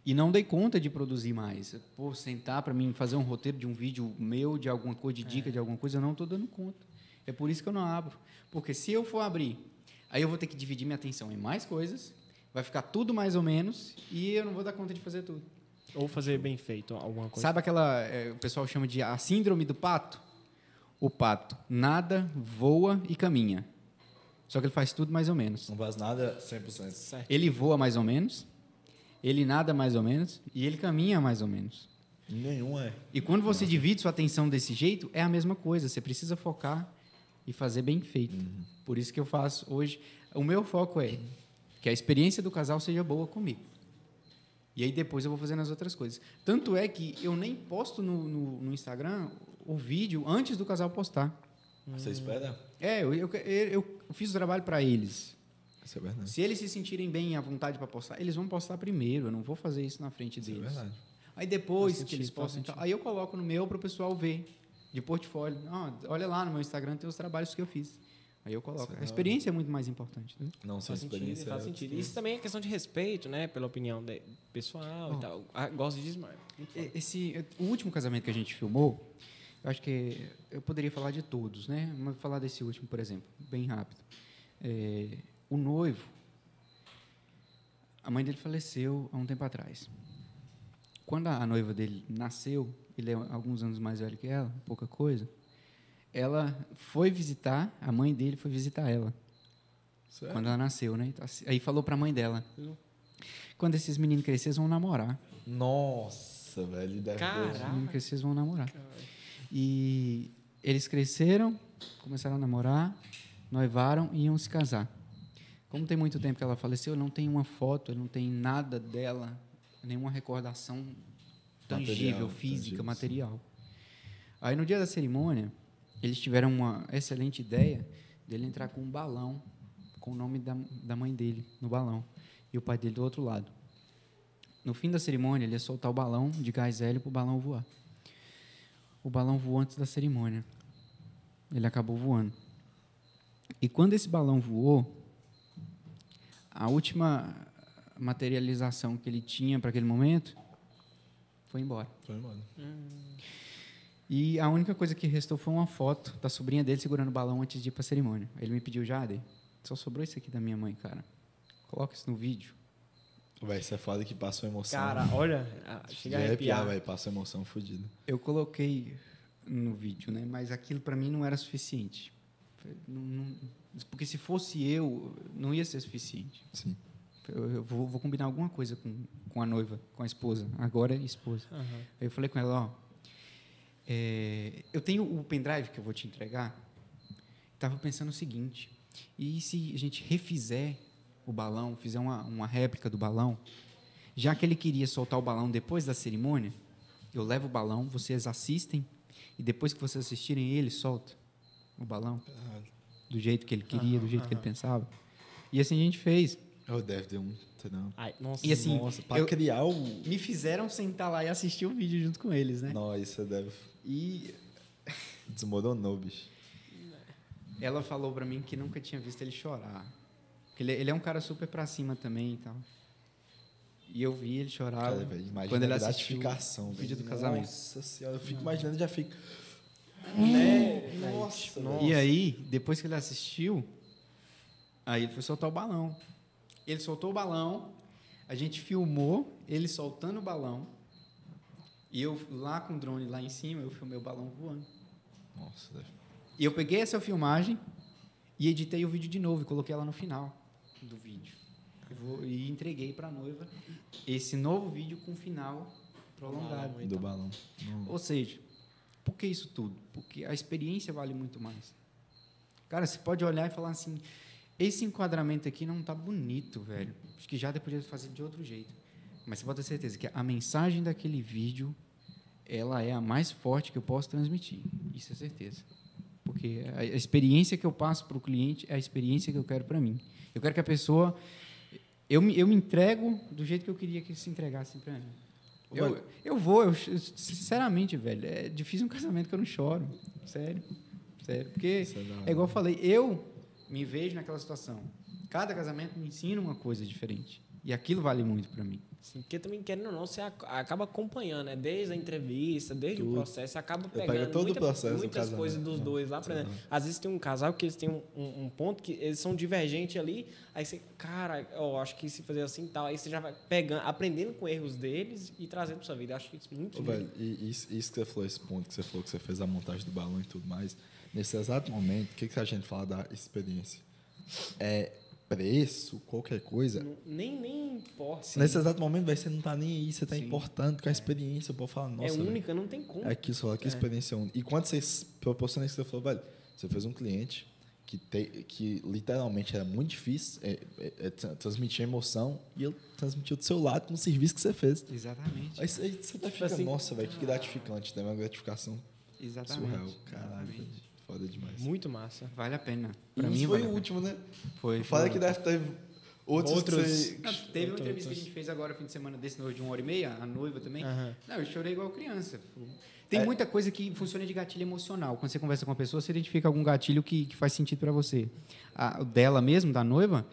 E não dei conta de produzir mais. Pô, sentar para mim fazer um roteiro de um vídeo meu, de alguma coisa, de dica de alguma coisa, eu não estou dando conta. É por isso que eu não abro. Porque se eu for abrir, aí eu vou ter que dividir minha atenção em mais coisas, vai ficar tudo mais ou menos, e eu não vou dar conta de fazer tudo. Ou fazer bem feito alguma coisa. Sabe aquela. é, o pessoal chama de a síndrome do pato? O pato nada, voa e caminha. Só que ele faz tudo mais ou menos. Não faz nada 100%. Certo. Ele voa mais ou menos, ele nada mais ou menos e ele caminha mais ou menos. Nenhum é. E quando você divide sua atenção desse jeito, é a mesma coisa. Você precisa focar e fazer bem feito. Por isso que eu faço hoje. O meu foco é que a experiência do casal seja boa comigo. E aí depois eu vou fazendo as outras coisas. Tanto é que eu nem posto no, no, no Instagram o vídeo antes do casal postar. Você espera? É, eu, eu, eu fiz o trabalho para eles. Isso é verdade. Se eles se sentirem bem à vontade para postar, eles vão postar primeiro. Eu não vou fazer isso na frente Isso é deles. verdade. Aí depois Faz que eles faz postam, e tal, aí eu coloco no meu para o pessoal ver de portfólio. Ah, olha lá no meu Instagram tem os trabalhos que eu fiz. Aí eu coloco. Isso é A experiência é muito mais importante. né? Não, Faz sentido, experiência faz é sentido. Isso também é questão de respeito, né? Pela opinião de- pessoal Oh. e tal. Ah, gosto de. E- Esse, o último casamento que a gente filmou, eu acho que eu poderia falar de todos, né? Mas vou falar desse último, por exemplo, bem rápido. É, o noivo, a mãe dele faleceu há um tempo atrás. Quando a noiva dele nasceu, ele é alguns anos mais velho que ela, pouca coisa. Ela foi visitar, a mãe dele foi visitar ela Sério? quando ela nasceu, né? Então, assim, Aí falou para a mãe dela: quando esses meninos crescerem, eles vão namorar. Nossa, velho. Deve Caraca. Os meninos crescerem, eles vão namorar. E eles cresceram, começaram a namorar, noivaram e iam se casar. Como tem muito tempo que ela faleceu, não tem uma foto, não tem nada dela, nenhuma recordação tangível, Material, física, tangível, material. Aí no dia da cerimônia, eles tiveram uma excelente ideia dele entrar com um balão com o nome da, da mãe dele no balão e o pai dele do outro lado. No fim da cerimônia, ele ia soltar o balão de gás hélio para o balão voar. O balão voou antes da cerimônia. Ele acabou voando. E quando esse balão voou, a última materialização que ele tinha para aquele momento foi embora. Foi embora. E a única coisa que restou foi uma foto da sobrinha dele segurando o balão antes de ir para a cerimônia. Ele me pediu, Jade, só sobrou isso aqui da minha mãe, cara. Coloca isso no vídeo. Vai ser foda que passou emoção. Cara, olha, ah, chega a arrepiar, arrepiar. velho. Passou emoção fodida. Eu coloquei no vídeo, né? Mas aquilo para mim não era suficiente. Não- não- porque se fosse eu, não ia ser suficiente. Sim. Eu, eu vou, vou combinar alguma coisa com, com a noiva, com a esposa. Agora é esposa. Aham. Aí eu falei com ela, ó, é, eu tenho o pendrive que eu vou te entregar. Estava pensando o seguinte, e se a gente refizer o balão, fizer uma, uma réplica do balão, já que ele queria soltar o balão depois da cerimônia, eu levo o balão, vocês assistem, e depois que vocês assistirem ele, solta o balão. Do jeito que ele queria, do jeito que ele pensava. E assim a gente fez. Eu deve ter um trampo. Ai, nossa, E assim, Nossa, pra eu- criar o. Me fizeram sentar lá e assistir o vídeo junto com eles, né? Não, isso deve. E Desmoronou, bicho. ela falou pra mim que nunca tinha visto ele chorar. Ele, ele é um cara super pra cima também e tal. E eu vi ele chorar Cara, imagina quando ele a assistiu gratificação. o vídeo do casamento. Nossa senhora, eu fico imaginando e já fico. Né? Nossa, Nossa. E aí, depois que ele assistiu, aí ele foi soltar o balão. Ele soltou o balão, a gente filmou ele soltando o balão. E eu lá com o drone lá em cima, eu filmei o balão voando. Nossa, E eu peguei essa filmagem e editei o vídeo de novo e coloquei ela no final do vídeo. Eu vou- e entreguei para a noiva esse novo vídeo com final prolongado. do balão. Não. Ou seja, por que isso tudo? Porque a experiência vale muito mais. Cara, você pode olhar e falar assim: esse enquadramento aqui não tá bonito, velho. Acho que já podia fazer de outro jeito. Mas você pode ter certeza que a mensagem daquele vídeo ela é a mais forte que eu posso transmitir. Isso é certeza. Porque a experiência que eu passo para o cliente é a experiência que eu quero para mim. Eu quero que a pessoa. Eu me, eu me entrego do jeito que eu queria que se entregasse para mim. Eu, eu vou, eu, sinceramente, velho, é difícil um casamento que eu não choro. Sério. Sério. Porque, é é igual eu falei, eu me vejo naquela situação. Cada casamento me ensina uma coisa diferente. E aquilo vale muito para mim. Sim, porque também, querendo ou não, você ac- acaba acompanhando, né? Desde a entrevista, desde o Tudo. processo, você acaba pega pegando todo o muita- processo do muitas casamento. coisas dos dois lá. Exemplo, exato. às vezes tem um casal que eles têm um, um- um ponto que eles são divergentes ali, aí você, cara, eu acho que se fazer assim e tal, aí você já vai pegando, aprendendo com erros deles e trazendo pra sua vida. Eu acho que isso é muito Ô, velho, e isso, isso que você falou, esse ponto que você falou que você fez a montagem do balão e tudo mais, nesse exato momento, o que, que a gente fala da experiência? É preço, qualquer coisa. Não- nem, nem importa. Nesse exato momento, velho, você não tá nem aí, você tá Sim. importando com a experiência. O povo fala, é nossa, velho, única, não tem como. é aqui só, que É. experiência única. E quando você proporciona isso que você falou, velho, você fez um cliente que, te, que literalmente era muito difícil é, é, é, tra- transmitir emoção e ele transmitiu do seu lado com o serviço que você fez. Exatamente. Aí você, aí você até fica, assim, nossa, velho, que gratificante, né? Uma gratificação Exatamente. surreal. Caralho, velho, foda demais. Muito massa. Vale a pena. Pra mim, foi vale o último, né? Foi. Fala que deve ter outros, Outros. que você... Não, teve uma entrevista que a gente fez agora, fim de semana desse novo de uma hora e meia, a noiva também. Aham. Não, eu chorei igual criança. Tem É. muita coisa que funciona de gatilho emocional. Quando você conversa com uma pessoa, você identifica algum gatilho que, que faz sentido para você. A, o dela mesmo, da noiva,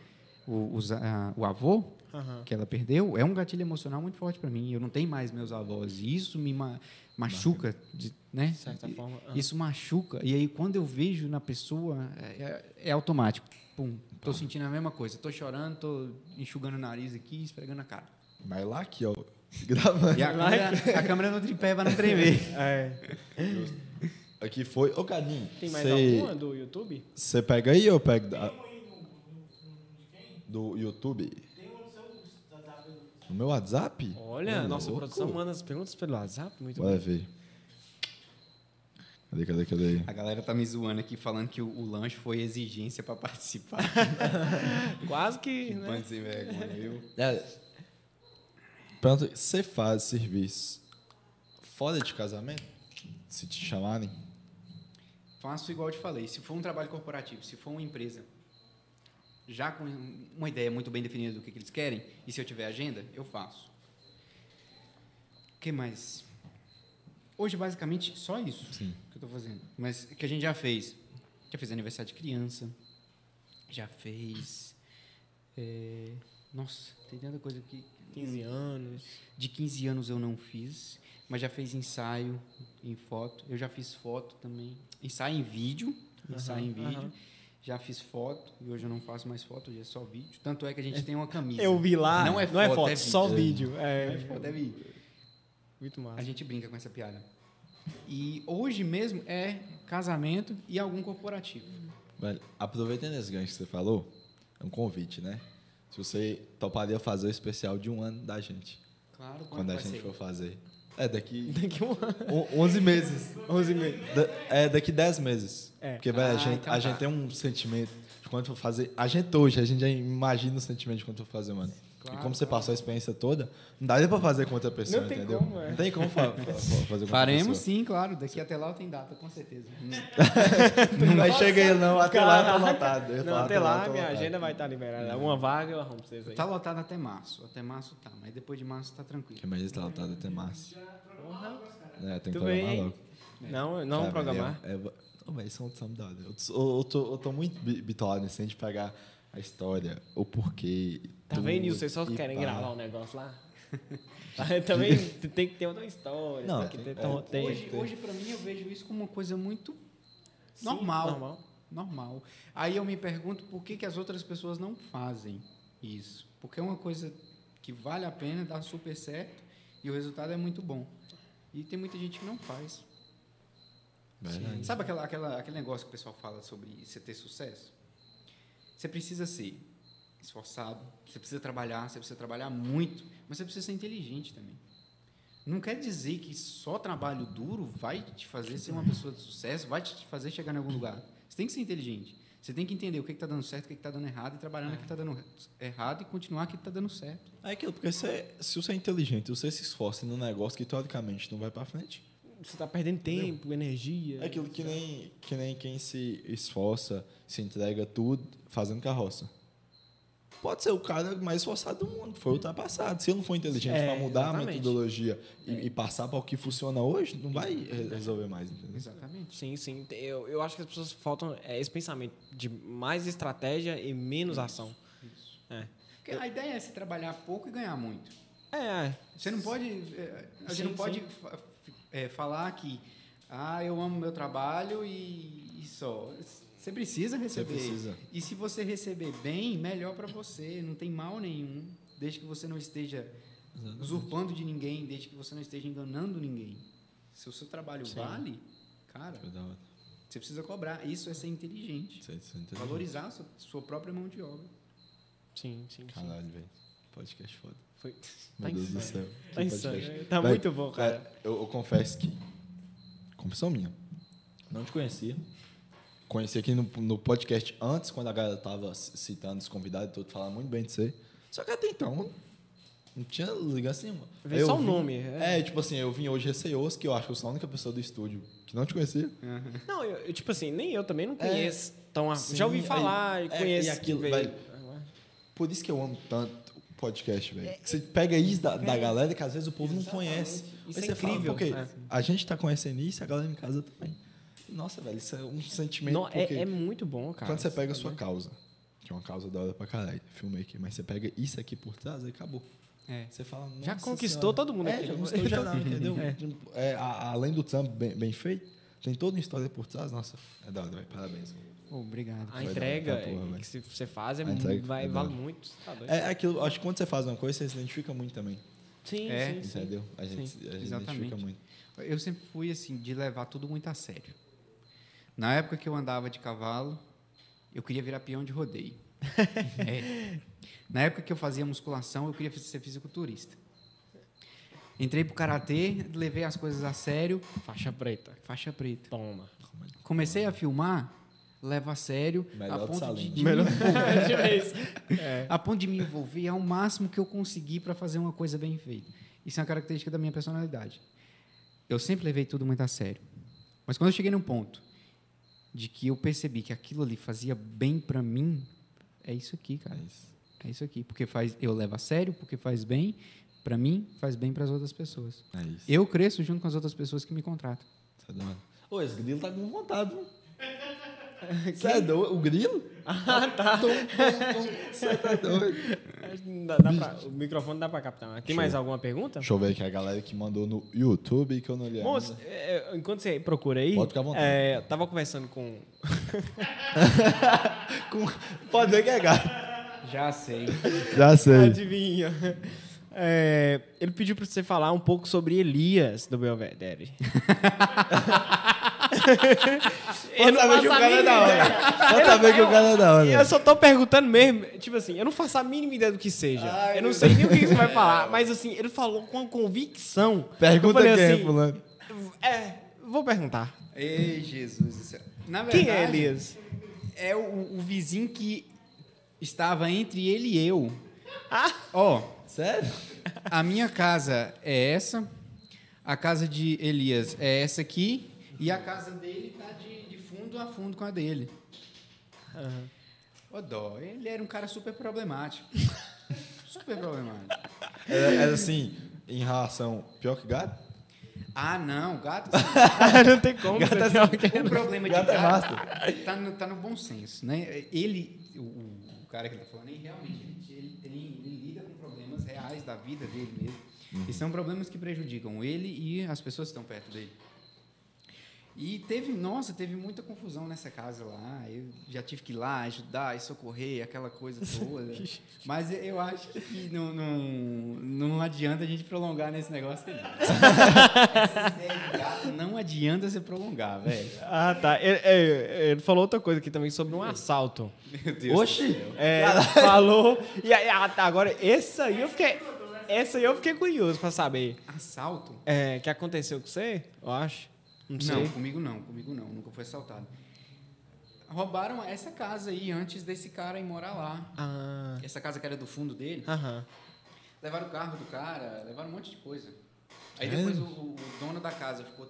o, os- a- o avô, Aham. que ela perdeu, é um gatilho emocional muito forte para mim. Eu não tenho mais meus avós. E isso me ma- machuca, de, né? De certa forma. aham. Isso machuca. E aí, quando eu vejo na pessoa, é, é- é automático. Pum, tô sentindo a mesma coisa. Tô chorando, tô enxugando o nariz aqui, esfregando a cara. Mas lá aqui, ó, gravando. E a câmera, a câmera no tripé pra não tremer. É. Aqui foi... Ô, Cadinho, Tem mais você- alguma do YouTube? Você pega aí ou eu pego da... do YouTube? No meu WhatsApp? Olha, Ô, nossa louco. produção manda as perguntas pelo WhatsApp. Muito Bora bom. ver. Cadê, cadê, cadê? A galera tá me zoando aqui, falando que o, o lanche foi exigência pra participar. Quase que. Que Né? sem vergonha, viu? É, Pergunta, você faz serviço fora de casamento? Se te chamarem? Faço igual eu te falei. Se for um trabalho corporativo, se for uma empresa, já com uma ideia muito bem definida do que, que eles querem, e se eu tiver agenda, eu faço. O que mais? Hoje, basicamente, só isso Sim. Eu estou fazendo. Mas que a gente já fez. Já fez aniversário de criança. Já fez. é, Nossa, tem tanta coisa que. 15 anos. De 15 anos eu não fiz, mas já fez ensaio em foto. Eu já fiz foto também. Ensaio em vídeo. Ensaio em Aham, vídeo. aham. Já fiz foto e hoje eu não faço mais foto, hoje é só vídeo. Tanto é que a gente tem uma camisa. Eu vi lá. Não é não é foto, foto, é só vídeo. vídeo. Não É. é foto, é vídeo. Muito massa. A gente brinca com essa piada. E hoje mesmo é casamento e algum corporativo. Velho, aproveitando esse gancho que você falou, é um convite, né? Se você toparia fazer o especial de um ano da gente, Claro, quando a vai gente ser? for fazer. É, daqui Daqui um ano. on- 11 meses. 11 meses. Da- É, daqui 10 meses. É. Porque, velho, a, Ah, gente, então a tá. gente tem um sentimento de quando for fazer. A gente hoje, a gente já imagina o sentimento de quando for fazer, mano. E como você passou a experiência toda, não daria pra fazer com outra pessoa, Não tem entendeu? como, é. Não tem como fa- fa- fa- fazer com outra Faremos pessoa. sim, claro. Daqui até lá eu tenho data, com certeza. Não vai chegar ele não, até lá tá Caraca. lotado. Eu Não, até lá, tá minha lotado. agenda vai estar liberada. Uma vaga eu arrumo pra vocês aí. Tá lotado até março. Até março tá, mas depois de março tá tranquilo. Que mais tá lotado até março. É, tem que Tudo bem, programar hein? logo. Não, não Cara, programar. É, é, oh, mas é um hora. Eu, tô- eu, tô, eu tô muito bi- bitolado nesse de pegar a história, o porquê. Tá vendo? E vocês só querem pá. gravar um negócio lá? Também tem que ter outra história. Não, tem que tem- ter é, um roteiro. Hoje, hoje para mim, eu vejo isso como uma coisa muito normal. normal. normal. Aí eu me pergunto por que, que as outras pessoas não fazem isso. Porque é uma coisa que vale a pena, dá super certo e o resultado é muito bom. E tem muita gente que não faz. Sabe aquela, aquela, aquele negócio que o pessoal fala sobre você ter sucesso? Você precisa ser esforçado, você precisa trabalhar, você precisa trabalhar muito, mas você precisa ser inteligente também. Não quer dizer que só trabalho duro vai te fazer ser uma pessoa de sucesso, vai te fazer chegar em algum lugar. Você tem que ser inteligente. Você tem que entender o que está dando certo, o que está dando errado, e trabalhar no que está dando errado e continuar no que está dando certo. É aquilo, porque você, se você é inteligente, você se esforça num negócio que teoricamente não vai pra frente. Você tá perdendo tempo, energia. É aquilo que nem, que nem quem se esforça, se entrega tudo fazendo carroça. Pode ser o cara mais esforçado do mundo, foi ultrapassado. Se ele não for inteligente É, para mudar a exatamente. metodologia e, e passar para o que funciona hoje, não vai re- resolver mais. Entendeu? Exatamente. Sim, sim. Eu, eu acho que as pessoas faltam é, esse pensamento de mais estratégia e menos ação. É. Porque a ideia é se trabalhar pouco e ganhar muito. É, Você não pode. eh, A gente Sim, não pode sim. Eh, falar que ah, eu amo meu trabalho e, e só. Você precisa receber. precisa. E se você receber bem, melhor para você. Não tem mal nenhum, desde que você não esteja usurpando de ninguém, desde que você não esteja enganando ninguém. Se o seu trabalho Sim. vale, cara, você precisa cobrar. Isso é ser inteligente. Isso é- é inteligente. Valorizar a sua, sua própria mão de obra. sim, sim. sim. Caralho, velho. Podcast foda. Foi. Meu Tá Deus do insano. céu. Tá insano. Tá Véi, muito bom, cara. é, eu, eu confesso que. Confissão minha. Não te conhecia. Conheci aqui no, no podcast antes, quando a galera tava citando os convidados e tudo, falando muito bem de você. Só que até então, não tinha ligação nenhuma. Aí eu só o nome, é. É. tipo assim, eu vim hoje receoso, que eu acho que eu sou a única pessoa do estúdio que não te conhecia. Não, eu, eu, tipo assim, nem eu também não É, conheço. tão a- sim, já ouvi falar e é, conheço. e aquilo, velho, Por isso que eu amo tanto podcast, velho. Você pega isso da, da galera que às vezes o povo não conhece. Isso Aí é fala, incrível. porque É. a gente tá conhecendo isso e a galera em casa também. Nossa, velho, isso é um sentimento. Não, porque é, é muito bom, cara. quando você pega a sua causa, que é uma causa da hora pra caralho, filmmaker, mas você pega isso aqui por trás, aí acabou. É. Você fala, Já "Nossa conquistou Senhora." todo mundo é, aqui. Já conquistou geral, entendeu? É. Tipo, é, a- além do trampo bem, bem feito, tem toda uma história por trás. Nossa, é da hora, velho. Parabéns. Obrigado. A entrega porra, que se- você faz é entrega vai, é vale muito. Tá doido. É aquilo, acho que quando você faz uma coisa, você se identifica muito também. Sim, É, sim, sim. Entendeu? A gente, Sim, a gente exatamente. identifica muito. Eu sempre fui assim, de levar tudo muito a sério. Na época que eu andava de cavalo, eu queria virar peão de rodeio. É. Na época que eu fazia musculação, eu queria ser fisiculturista. Entrei pro karatê, levei as coisas a sério, Faixa preta. faixa preta. Toma. Comecei a filmar, levo a sério, Melhor a de ponto de, de Melhor. me, é. a ponto de me envolver ao máximo que eu conseguir para fazer uma coisa bem feita. Isso é uma característica da minha personalidade. Eu sempre levei tudo muito a sério. Mas quando eu cheguei num ponto de que eu percebi que aquilo ali fazia bem para mim, é isso aqui, cara. É isso. É isso aqui, porque faz eu levo a sério, porque faz bem para mim, faz bem para as outras pessoas. É isso. Eu cresço junto com as outras pessoas que me contratam. É hora. Ô, esse grilo tá com vontade, viu? Você é doido? O grilo? Ah, tá. Você tá doido? Dá- dá pra- o microfone dá pra captar. Tem Show. mais alguma pergunta? Deixa eu ver aqui a galera que mandou no YouTube que eu não li Moço, ainda. é, enquanto você procura aí, Pode ficar à vontade. é, eu tava conversando com. Pode ver que é gato. Já sei. Já sei. Adivinha. É, ele pediu pra você falar um pouco sobre Elias do Belvedere. Pode saber que o cara é da hora. Pode saber que o cara é da hora. Eu só tô perguntando mesmo, tipo assim, eu não faço a mínima ideia do que seja. Ai, eu não sei nem o que você vai falar, mas assim, ele falou com convicção. Pergunta Eu falei quem, assim, fulano. É, vou perguntar. Ei, Jesus do céu. Na verdade, Quem é Elias? é o, o vizinho que estava entre ele e eu Ó, Sério? a minha casa é essa, a casa de Elias é essa aqui, e a casa dele tá de, de fundo a fundo com a dele. Ô, dó, ele era um cara super problemático. super problemático. Era, era assim, em relação, pior que gato? Ah, não, gato. não tem como. Gato é ter alguém- o problema de Gato é gato tá no, tá no bom senso, né? Ele, o, o cara que ele tá falando aí, realmente, ele, ele tem, ele lida com problemas reais da vida dele mesmo. E são problemas que prejudicam ele e as pessoas que estão perto dele. E teve, nossa, teve muita confusão nessa casa lá. Eu já tive que ir lá ajudar e socorrer, aquela coisa toda. Mas eu acho que não, não, não adianta a gente prolongar nesse negócio aí. Essa gato não adianta você prolongar, velho. Ah, tá. Ele, ele- falou outra coisa aqui também sobre um assalto. Meu Deus. Oxi! É, ele falou. E aí, ah, tá, agora, esse aí eu fiquei. Esse aí eu fiquei curioso pra saber. Assalto? É, que aconteceu com você? Eu acho. Não. Não, comigo não, comigo não, nunca foi assaltado. Roubaram essa casa aí antes desse cara ir morar lá. Ah. Essa casa que era do fundo dele. Aham. Levaram o carro do cara, levaram um monte de coisa. Aí É? depois o, o dono da casa ficou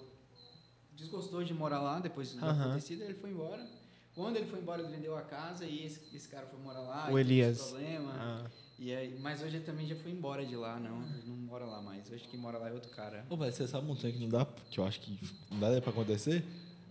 desgostou de morar lá, depois do Aham. acontecido, ele foi embora. Quando ele foi embora, ele vendeu a casa e esse, esse cara foi morar lá. O e teve Elias. esse Problema. Ah. E aí, mas hoje ele também já foi embora de lá, não. Ele não mora lá mais. Hoje quem mora lá é outro cara. Ô, velho, você sabe um trem que não dá, que eu acho que não dá pra acontecer?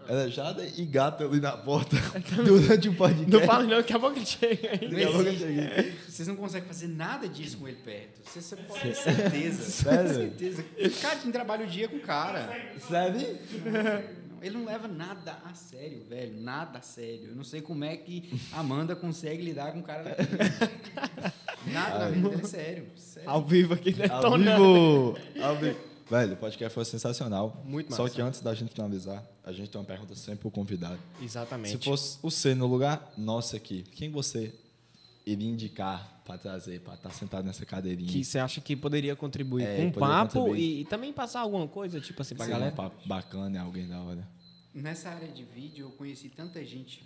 Era Jada e gato ali na porta durante um podcast. Não fala não, daqui a pouco chega aí. Não Daqui a pouco eu existe. cheguei. Vocês não conseguem fazer nada disso com ele perto. Você, você pode ter certeza. Sério? certeza. O cara tem trabalho o dia com o cara. Sério? Ele não leva nada a sério, velho. Nada a sério. Eu não sei como é que a Amanda consegue lidar com um cara daquele. Nada na vida dele é sério. sério. Ao vivo aqui, né? Ao vivo! Ao vivo. Velho, o podcast foi sensacional. Muito Só massa. que antes da gente finalizar, a gente tem uma pergunta sempre pro convidado. Exatamente. Se fosse o C no lugar nosso aqui, quem você iria indicar pra trazer, pra estar sentado nessa cadeirinha? Que você acha que poderia contribuir É, com o poderia papo contribuir. e, e também passar alguma coisa, tipo assim, pra Seria galera? um papo bacana, é alguém da hora. Nessa área de vídeo, eu conheci tanta gente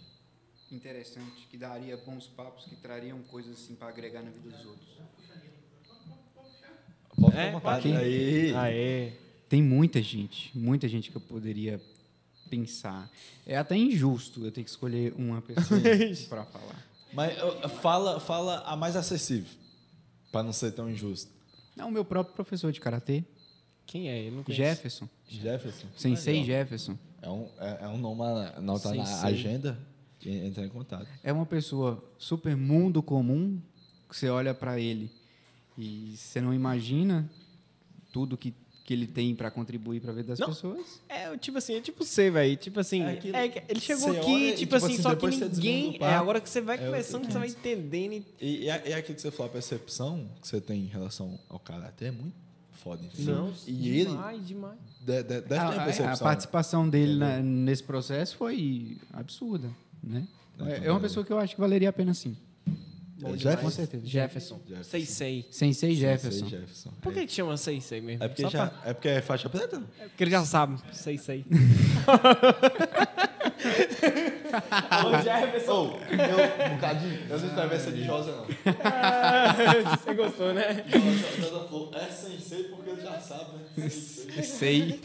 interessante que daria bons papos, que trariam coisas assim para agregar na vida dos outros. Pode É, vontade. pode. Aí. Aê. Tem muita gente, muita gente que eu poderia pensar. É até injusto eu ter que escolher uma pessoa para falar. Mas fala, fala a mais acessível, pra não ser tão injusto. Não, o meu próprio professor de karatê, Quem é? Eu não conheço. Jefferson. Jefferson. Sensei Legal. Jefferson. É um, é, é um nome anotar na agenda e entrar em contato. É uma pessoa super mundo comum, que você olha para ele e você não imagina tudo que, que ele tem para contribuir para a vida das Não. pessoas. É, tipo assim, é tipo você, velho. Tipo assim, É aquilo- é ele chegou aqui, olha tipo, tipo assim, assim, só que ninguém. É, agora que você vai é começando, que você vai entendendo. e- E, e, é- e é aquilo que você falou, a percepção que você tem em relação ao karatê é muito foda. entendeu? Não, e ele demais, demais. de- de- deve ter a, uma a- percepção. a participação dele na- nesse processo foi absurda, né? É, é uma pessoa que eu acho que valeria a pena sim. É Bom Jefferson? Com certeza. Jefferson. Jefferson. Sei, sei. Sensei Sei, Jefferson. Jefferson. Por É. que que chama sei, sei mesmo? É porque, Só já, pra- é porque é faixa preta? é porque ele já sabe. Sei, sei. Ô, Jefferson. Ô, eu, um bocadinho, eu não escrevi essa de Josa, não. Você gostou, né? Josa falou, é sensei porque ele já sabe, né? Sei.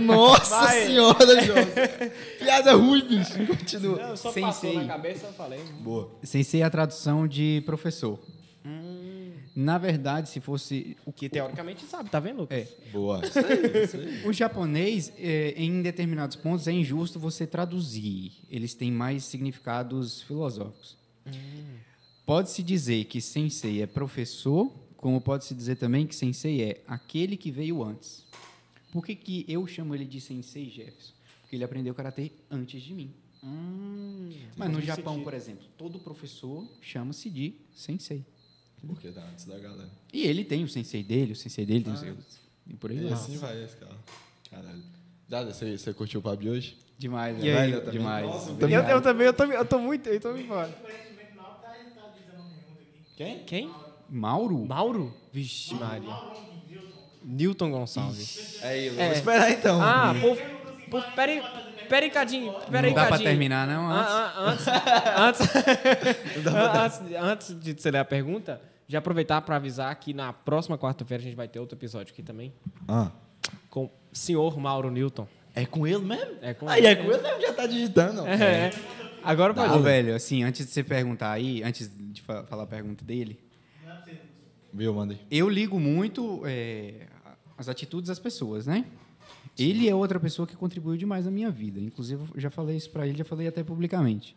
Nossa Vai. senhora, Josa. Piada ruim, bicho. Continua. Não, só Sem passou sei. na cabeça, eu falei. Boa. Sensei é a tradução de professor. Na verdade, se fosse o Que teoricamente sabe, tá vendo, Lucas? É. Boa. Isso aí, isso aí. O japonês, é, em determinados pontos, é injusto você traduzir. Eles têm mais significados filosóficos. Pode-se dizer que sensei é professor, como pode-se dizer também que sensei é aquele que veio antes. Por que, que eu chamo ele de sensei Jefferson? Porque ele aprendeu karatê antes de mim. Mas no Japão, sentido. por exemplo, todo professor chama-se de sensei. Porque tá antes da galera. E ele tem o sensei dele, o sensei dele tem o seu. E por aí E vai. assim vai esse cara. Caralho. Dada, você, você curtiu o de hoje? Demais, né? aí? Eu também. Demais. Nossa, eu Eu, também, eu tô, eu tô muito, eu tô muito fora. Quem? Quem? Mauro? Mauro? Vixe, Maria. Newton Gonçalves. É ele. É. Vou esperar então. Ah, pô, pô, peraí, peraí, Cadinho, peraí, Não dá pra Cadinho. terminar, não? Antes. Ah, ah, antes, antes, antes, antes de você ler a pergunta, Já aproveitar para avisar que na próxima quarta-feira a gente vai ter outro episódio aqui também. Ah, Com o senhor Mauro Newton. é com ele mesmo? É com Aí ele. é com ele mesmo, já tá digitando. É. Agora pode. Ô, velho, assim, antes de você perguntar aí, antes de fa- falar a pergunta dele, Viu, mandei. eu ligo muito é, as atitudes das pessoas, né? Ele é outra pessoa que contribuiu demais na minha vida. Inclusive, já falei isso pra ele, já falei até publicamente.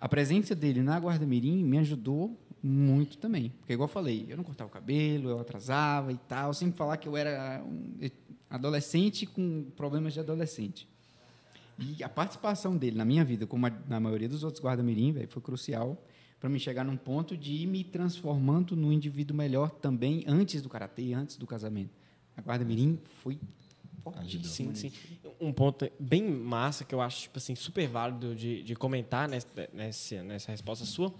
A presença dele na Guarda Mirim me ajudou muito também. Porque, igual eu falei, eu não cortava o cabelo, eu atrasava e tal. Sempre falar que eu era um adolescente com problemas de adolescente. E a participação dele na minha vida, como a- na maioria dos outros guarda-mirim, velho, foi crucial para me chegar num ponto de ir me transformando num indivíduo melhor também antes do karatê, antes do casamento. A guarda-mirim foi fortíssima. Sim, sim. Um ponto bem massa que eu acho tipo assim, super válido de, de comentar nessa, nessa, nessa resposta sua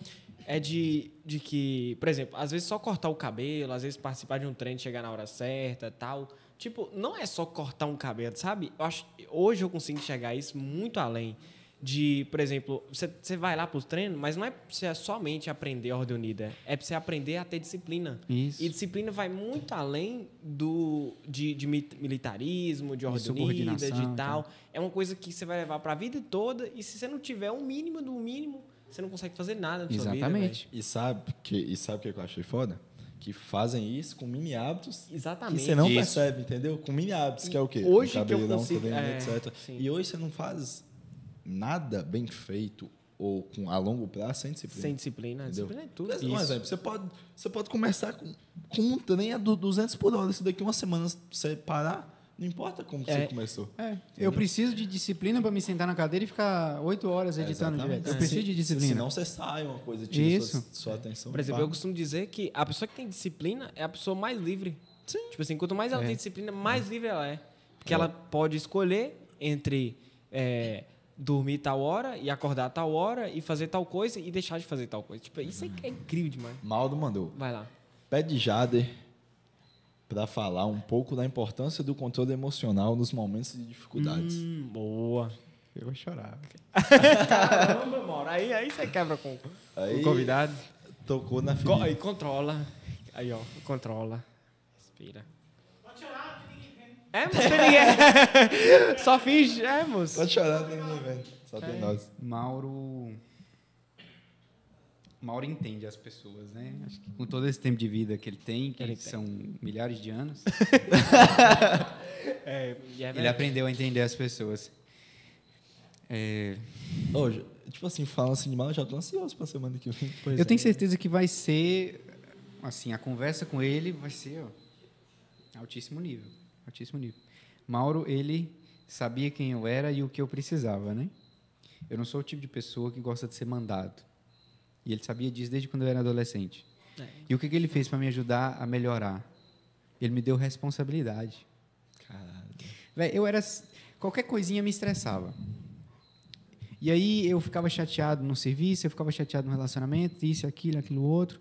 é de, de que, por exemplo, às vezes só cortar o cabelo, às vezes participar de um treino, chegar na hora certa tal. Tipo, não é só cortar um cabelo, sabe? Eu acho, hoje eu consigo enxergar isso muito além de, por exemplo, você, você vai lá para os treinos, mas não é pra você somente aprender a ordem unida, é para você aprender a ter disciplina. Isso. E disciplina vai muito além do de, de mi- militarismo, de ordem unida, de tal. É uma coisa que você vai levar para a vida toda e se você não tiver o mínimo do mínimo, você não consegue fazer nada na sua vida. Exatamente. E sabe que e sabe o que eu achei foda? Que fazem isso com mini hábitos. Exatamente. que você não Isso. percebe, entendeu? Com mini hábitos, que é o quê? Hoje Um que eu cabelão, consigo- treino, é, etc. sim. E hoje você não faz nada bem feito ou com, a longo prazo sem disciplina. Sem disciplina. Entendeu? Disciplina é tudo. Exemplo, Um exemplo, você pode, você pode começar com, com um treino a du- 200 por hora. Se daqui uma semana você parar, não importa como É. você começou. É, eu preciso de disciplina para me sentar na cadeira e ficar oito horas editando Exatamente. direto. Eu É. preciso de disciplina. Senão você sai uma coisa, tira Isso. sua, sua atenção. Por exemplo, eu costumo dizer que a pessoa que tem disciplina é a pessoa mais livre. Sim. Tipo assim, quanto mais ela É. tem disciplina, mais livre ela é. Porque É. ela pode escolher entre é, dormir tal hora e acordar tal hora e fazer tal coisa e deixar de fazer tal coisa. Tipo, isso é incrível demais. Maldo mandou. Vai lá. Pede Jader para falar um pouco da importância do controle emocional nos momentos de dificuldades. Hum, boa. Eu vou chorar. Caramba, Mauro. Aí, aí você quebra com Aí o convidado. tocou na ferida. aí controla. Aí, ó. Controla. Respira. É, moço, tem ninguém. Só finge. É, moço. Pode chorar, tem ninguém vendo. Só tem nós. Mauro. Mauro entende as pessoas, né? Acho que com todo esse tempo de vida que ele tem, que Ele tem. são milhares de anos, É, é ele aprendeu a entender as pessoas. É, Hoje, tipo assim, falando assim de mal, eu já tô ansioso pra semana que vem. Pois eu é. tenho certeza que vai ser, assim, a conversa com ele vai ser ó, altíssimo nível, altíssimo nível. Mauro, ele sabia quem eu era e o que eu precisava, né? Eu não sou o tipo de pessoa que gosta de ser mandado. E ele sabia disso desde quando eu era adolescente. É. E o que, que ele fez para me ajudar a melhorar? Ele me deu responsabilidade. Caralho. Véi, eu era. Qualquer coisinha me estressava. E aí eu ficava chateado no serviço, eu ficava chateado no relacionamento, isso, aquilo, aquilo outro.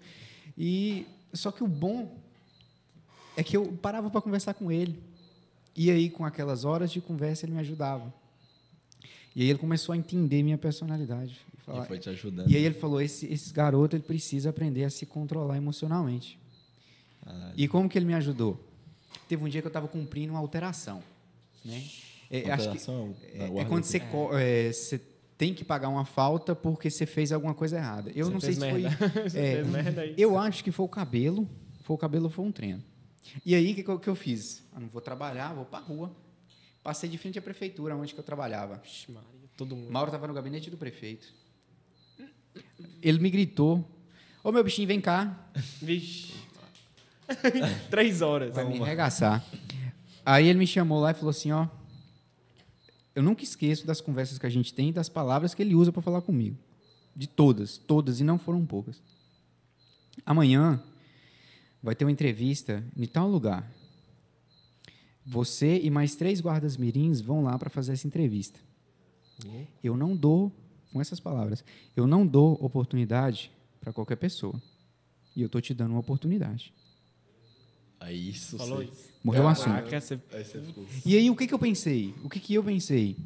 E só que o bom é que eu parava para conversar com ele. E aí com aquelas horas de conversa ele me ajudava. E aí ele começou a entender minha personalidade. E E falar- foi te ajudando. e aí ele falou: esse, esse garoto ele precisa aprender a se controlar emocionalmente. Caralho. E como que ele me ajudou? Teve um dia que eu estava cumprindo uma alteração. Né? É, acho que Alteração, é, a é quando do- você, co- é, você tem que pagar uma falta porque você fez alguma coisa errada. Eu Você não sei se merda. foi. Você é, fez merda aí. eu acho que foi o cabelo. Foi o cabelo foi um treino. E aí, o que, que eu- eu fiz? Ah, não vou trabalhar, vou para rua. Passei de frente à prefeitura, onde que eu trabalhava. Maria, todo mundo. Mauro estava no gabinete do prefeito. Ele me gritou: Ô meu bichinho, vem cá. Vixe. Três horas. Vai me arregaçar. Aí ele me chamou lá e falou assim: Ó, eu nunca esqueço das conversas que a gente tem e das palavras que ele usa para falar comigo. De todas, todas, e não foram poucas. Amanhã vai ter uma entrevista em tal lugar. Você e mais três guardas mirins vão lá para fazer essa entrevista. Eu não dou, com essas palavras, eu não dou oportunidade para qualquer pessoa. E eu tô te dando uma oportunidade. Aí isso. Falou você- isso. Morreu o assunto. Você- Aí você ficou. E aí, o que, que eu pensei? O que, que eu pensei?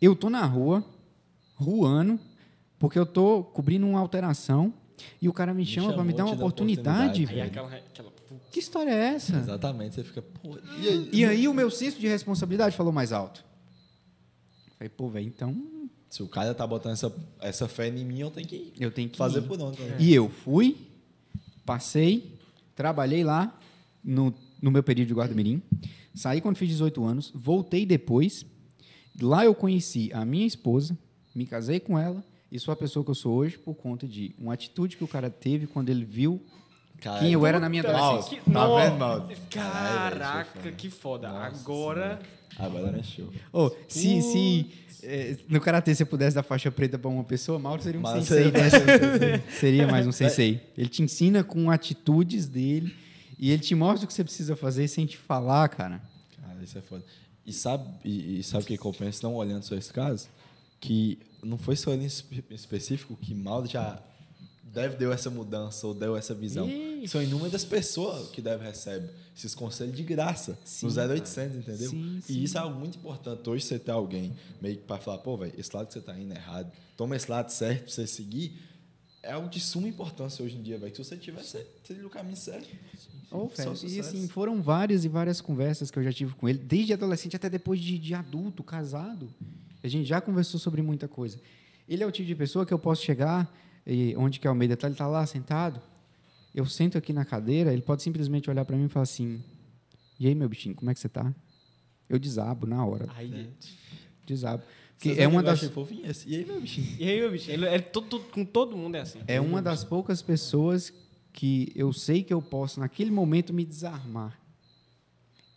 Eu tô na rua, ruando, porque eu tô cobrindo uma alteração E o cara me, chama para me dar uma oportunidade, oportunidade, aquela, aquela Que história é essa? Exatamente, você fica, pô, e aí? E aí o meu senso de responsabilidade falou mais alto. Falei, pô, velho, então Se o cara tá botando essa, essa fé em mim, eu tenho que eu tenho que fazer ir. por onde. né? E eu fui, passei, trabalhei lá no, no meu período de guarda-mirim, saí quando fiz 18 anos, voltei depois. Lá eu conheci a minha esposa, me casei com ela e sou a pessoa que eu sou hoje por conta de uma atitude que o cara teve quando ele viu Cara, quem eu era na minha adolescência. Que- Tá Nossa, vendo, Mauro? Caraca, que foda. Agora. Agora mexeu. Ô, se, se eh, no karatê você pudesse dar faixa preta para uma pessoa, Mauro seria um Mas sensei. seria- né? seria mais um sensei. Ele te ensina com atitudes dele e ele te mostra o que você precisa fazer sem te falar, cara. Cara, isso é foda. E sabe, e, e sabe o que penso, não olhando só esse caso? Que não foi só ele em espe- específico que mal já deve deu essa mudança ou deu essa visão. Ixi. São inúmeras pessoas que deve receber esses conselhos de graça, Sim, no 0800, entendeu? Sim, sim. E isso é algo muito importante. Hoje você ter alguém meio que para falar, pô, velho, esse lado que você tá indo é errado, toma esse lado certo pra você seguir. É algo de suma importância hoje em dia, velho. que Se você tiver, você trilha o caminho certo. Velho, e assim, foram várias e várias conversas que eu já tive com ele, desde adolescente até depois de, de adulto, casado. A gente já conversou sobre muita coisa. Ele é o tipo de pessoa que eu posso chegar, e onde que é o Almeida tá, ele tá lá sentado, eu sento aqui na cadeira, ele pode simplesmente olhar para mim e falar assim, e aí, meu bichinho, como é que você tá? Eu desabo na hora, Aí, desabo. Porque Porque é uma das... Fofinho esse. E aí, meu bichinho? E aí, meu bicho? Ele, ele- todo- todo- com todo mundo é assim. É uma das poucas pessoas que eu sei que eu posso, naquele momento, me desarmar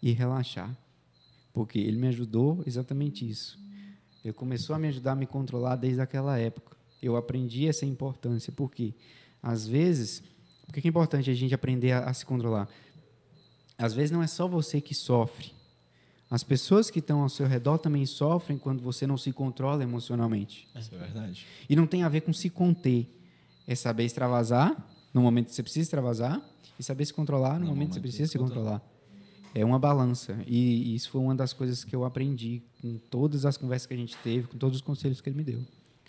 e relaxar. Porque ele me ajudou exatamente isso. Ele começou a me ajudar a me controlar desde aquela época. Eu aprendi essa importância. Porque, às vezes, por que é importante a gente aprender a, a se controlar? Às vezes não é só você que sofre. As pessoas que estão ao seu redor também sofrem quando você não se controla emocionalmente. Isso é verdade. E não tem a ver com se conter. É saber extravasar no momento que você precisa extravasar e saber se controlar no, No momento que você precisa se controlar. controlar. É uma balança. E isso foi uma das coisas que eu aprendi com todas as conversas que a gente teve, com todos os conselhos que ele me deu.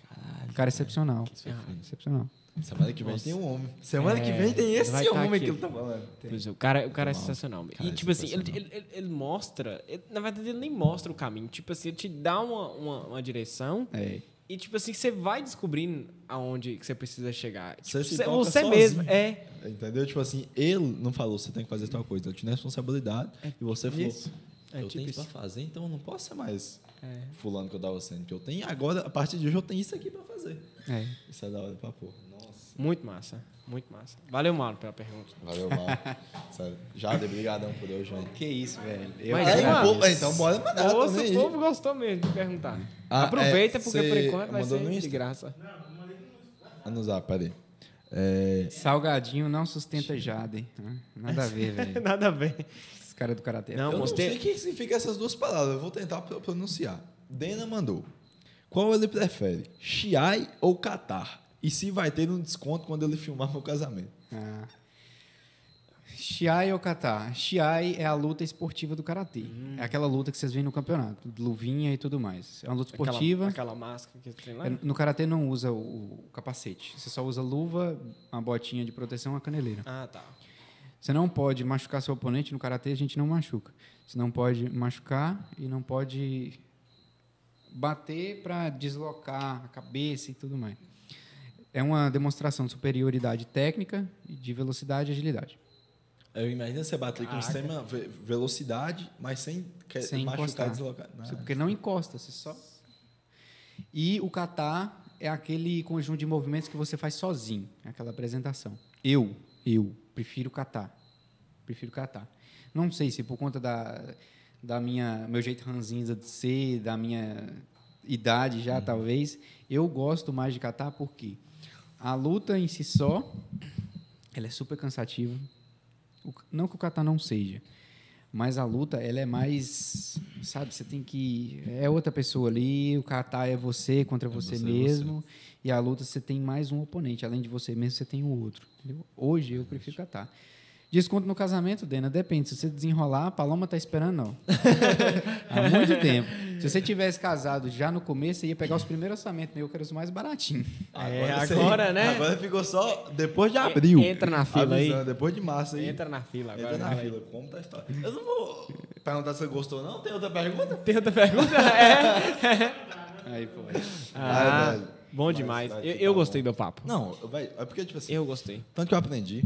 Caralho. Cara, excepcional. Ah, Excepcional. Semana que vem tem um homem. Semana É, que vem tem esse tá homem aqui. que ele tá falando. Pois é, o cara, o cara é sensacional. Cara, e, é tipo assim, ele, sensacional. ele, ele- ele mostra. ele- na verdade, ele nem mostra o caminho. Tipo assim, ele te dá uma, uma, uma direção É. e, tipo assim, você vai descobrindo aonde que você precisa chegar. Você Tipo, se você, você mesmo. É. Entendeu? Tipo assim, ele não falou, você tem que fazer tal coisa. Ele tinha responsabilidade e você falou, isso. É eu tipo tenho isso isso. pra fazer, então eu não posso ser mais É. fulano que eu tava sendo. Que eu tenho agora, a partir de hoje, eu tenho isso aqui pra fazer. É. Isso é da hora pra porra. Nossa. Muito massa. Muito massa. Valeu, Mauro, pela pergunta. Valeu, mal. Sério. Jade, obrigadão por hoje, velho. Que isso, velho. Eu Mas É, é, mano. então bora mandar Nossa, também. o povo gostou mesmo de perguntar. Ah, Aproveita, é, porque por enquanto vai ser no de graça. Ah, no zap, peraí. É, Salgadinho não sustenta Jade. né? Nada a ver, velho. Nada a ver. Esse cara do Karatê. Não, eu mostrei- não sei o que significa essas duas palavras. Eu vou tentar pro- pronunciar. Dena mandou. Qual ele prefere? Chiai ou Catar? E se vai ter um desconto quando ele filmar meu casamento? Ah. Shiai ou kata? Shiai é a luta esportiva do karatê. É aquela luta que vocês veem no campeonato, de luvinha e tudo mais. É uma luta esportiva. Aquela, aquela máscara que tem lá. É, No karatê não usa o, o capacete. Você só usa luva, uma botinha de proteção, uma caneleira. Ah, tá. Você não pode machucar seu oponente no karatê, a gente não machuca. Você não pode machucar e não pode bater para deslocar a cabeça e tudo mais. É uma demonstração de superioridade técnica, e de velocidade e agilidade. Eu imagino você bater com Caraca. extrema ve- velocidade, mas sem, que- Sem machucar encostar. e deslocar. Você- Porque não encosta, você só. E o kata é aquele conjunto de movimentos que você faz sozinho, é aquela apresentação. Eu, eu prefiro kata. Prefiro kata. Não sei se por conta da, da minha meu jeito ranzinza de ser, da minha idade já talvez, eu gosto mais de kata porque a luta em si só ela é super cansativa. Não que o kata não seja, mas a luta, ela é mais, sabe, você tem que é outra pessoa ali, o kata é você contra você, você, mesmo, e a luta você tem mais um oponente, além de você mesmo, você tem o outro, entendeu? Hoje eu prefiro kata. Desconto no casamento, Dena, depende. Se você desenrolar, a Paloma tá esperando, não. Há muito tempo. Se você tivesse casado já no começo, você ia pegar os primeiros orçamentos meu, que eram os mais baratinhos. É, isso aí- agora, né? Agora ficou só depois de abril. Entra na fila aí. Avisando, Depois de março aí. Entra na fila agora. Entra na aí. fila. Como tá a história? Eu não vou perguntar se você gostou, não. Tem outra pergunta? Tem outra pergunta? É. Aí, pô. Ah, velho. bom Mas demais. Eu, eu bom. gostei do papo. Não, vai, é porque, tipo assim, Eu gostei. tanto que eu aprendi,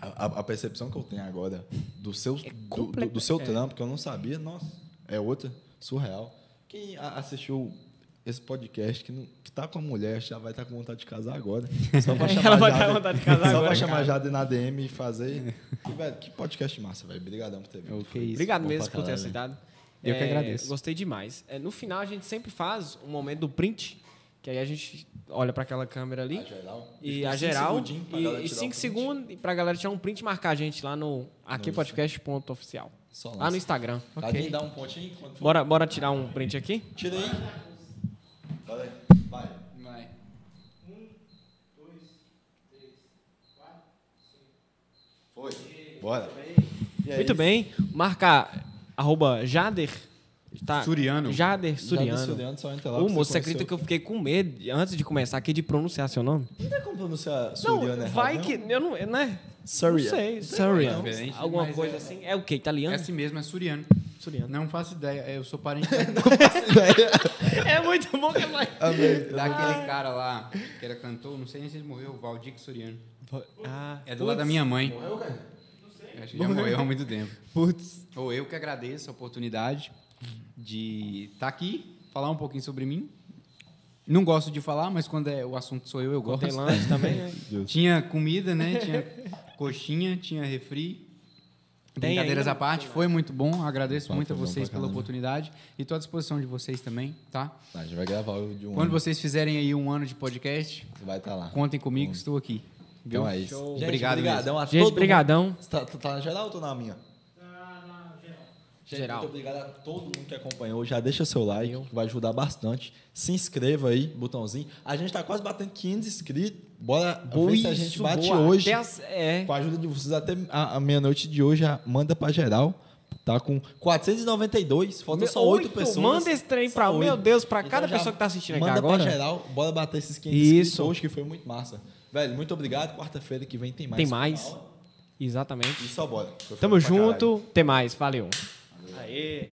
a, a- percepção que eu tenho agora do seu, do, do, completo- do seu é. trampo, que eu não sabia, nossa, é outra, surreal. Quem a- assistiu esse podcast que, não, que tá com a mulher já vai estar com vontade de casar agora. Só pra chamar Ela vai estar com vontade de casar Só agora, pra chamar cara. Jade na DM e fazer. E, velho, que podcast massa, velho. Obrigadão por ter vindo. O que é? Obrigado bom mesmo por ter aceitado. Eu que É, agradeço. Gostei demais. É, no final, a gente sempre faz um momento do print, que aí a gente olha para aquela câmera ali. A geral. E a cinco geral, e, tirar cinco print. segundos pra galera tirar um print e marcar a gente lá no aquipodcast.oficial. Só Lá lança. no Instagram. Cadinho, dá um pontinho quando for. Bora, bora tirar um print aqui? Tira aí. Bora aí. Vai. Vai. Foi. Bora. E é Muito isso. bem. Marca arroba Jader. Tá, Suriano. Jader Suriano. do Suriano, só entra lá Ô, moço, você acredita que eu fiquei com medo, antes de começar aqui, de pronunciar seu nome? Não tem como pronunciar Não, Suriano errado, vai não? que... Eu não... Né? Suriano. Não sei. Não como, Diferente, Alguma mas coisa é- assim. É o quê? É Italiano? assim mesmo, é Suriano. Suriano. Não faço ideia. Eu sou parente É muito bom que vai... daquele cara lá, que era cantor, não sei nem se ele morreu, o Valdir Suriano. Ah, É do lado da minha mãe. Acho que já morreu há muito tempo. Putz. Ou eu que agradeço a oportunidade de estar aqui, falar um pouquinho sobre mim. Não gosto de falar, mas quando é, o assunto sou eu, eu gosto. Tem lanche também, né? Tinha comida, né? Tinha coxinha, tinha refri. Tem Brincadeiras ainda? à parte, foi muito bom. Agradeço muito a vocês pela oportunidade e estou à disposição de vocês também, tá? Tá, a gente vai gravar o de um Quando ano. vocês fizerem aí um ano de podcast, Você vai estar lá. contem comigo, estou aqui. Viu? Então é isso. Gente, Obrigado Obrigadão a Gente, todo mundo. brigadão. Você Tá, tá na geral ou tô na minha? Gente, Geral. muito obrigado a todo mundo que acompanhou. Já deixa seu like, que vai ajudar bastante. Se inscreva aí, botãozinho. A gente tá quase batendo 500 inscritos. Bora ver se a gente bate boa. hoje. As- é. Com a ajuda de vocês, até a, a meia-noite de hoje, já manda pra geral. Tá com 492. Falta só 8 Oito. pessoas. Manda esse trem pra... oito. Meu Deus, pra Então cada pessoa que tá assistindo aqui manda agora. pra geral. Bora bater esses 500 Isso. inscritos hoje, que foi muito massa. Velho, muito obrigado. Quarta-feira que vem tem mais. Tem mais. Exatamente. E só bora. Tamo junto. Até mais. Valeu. Aê.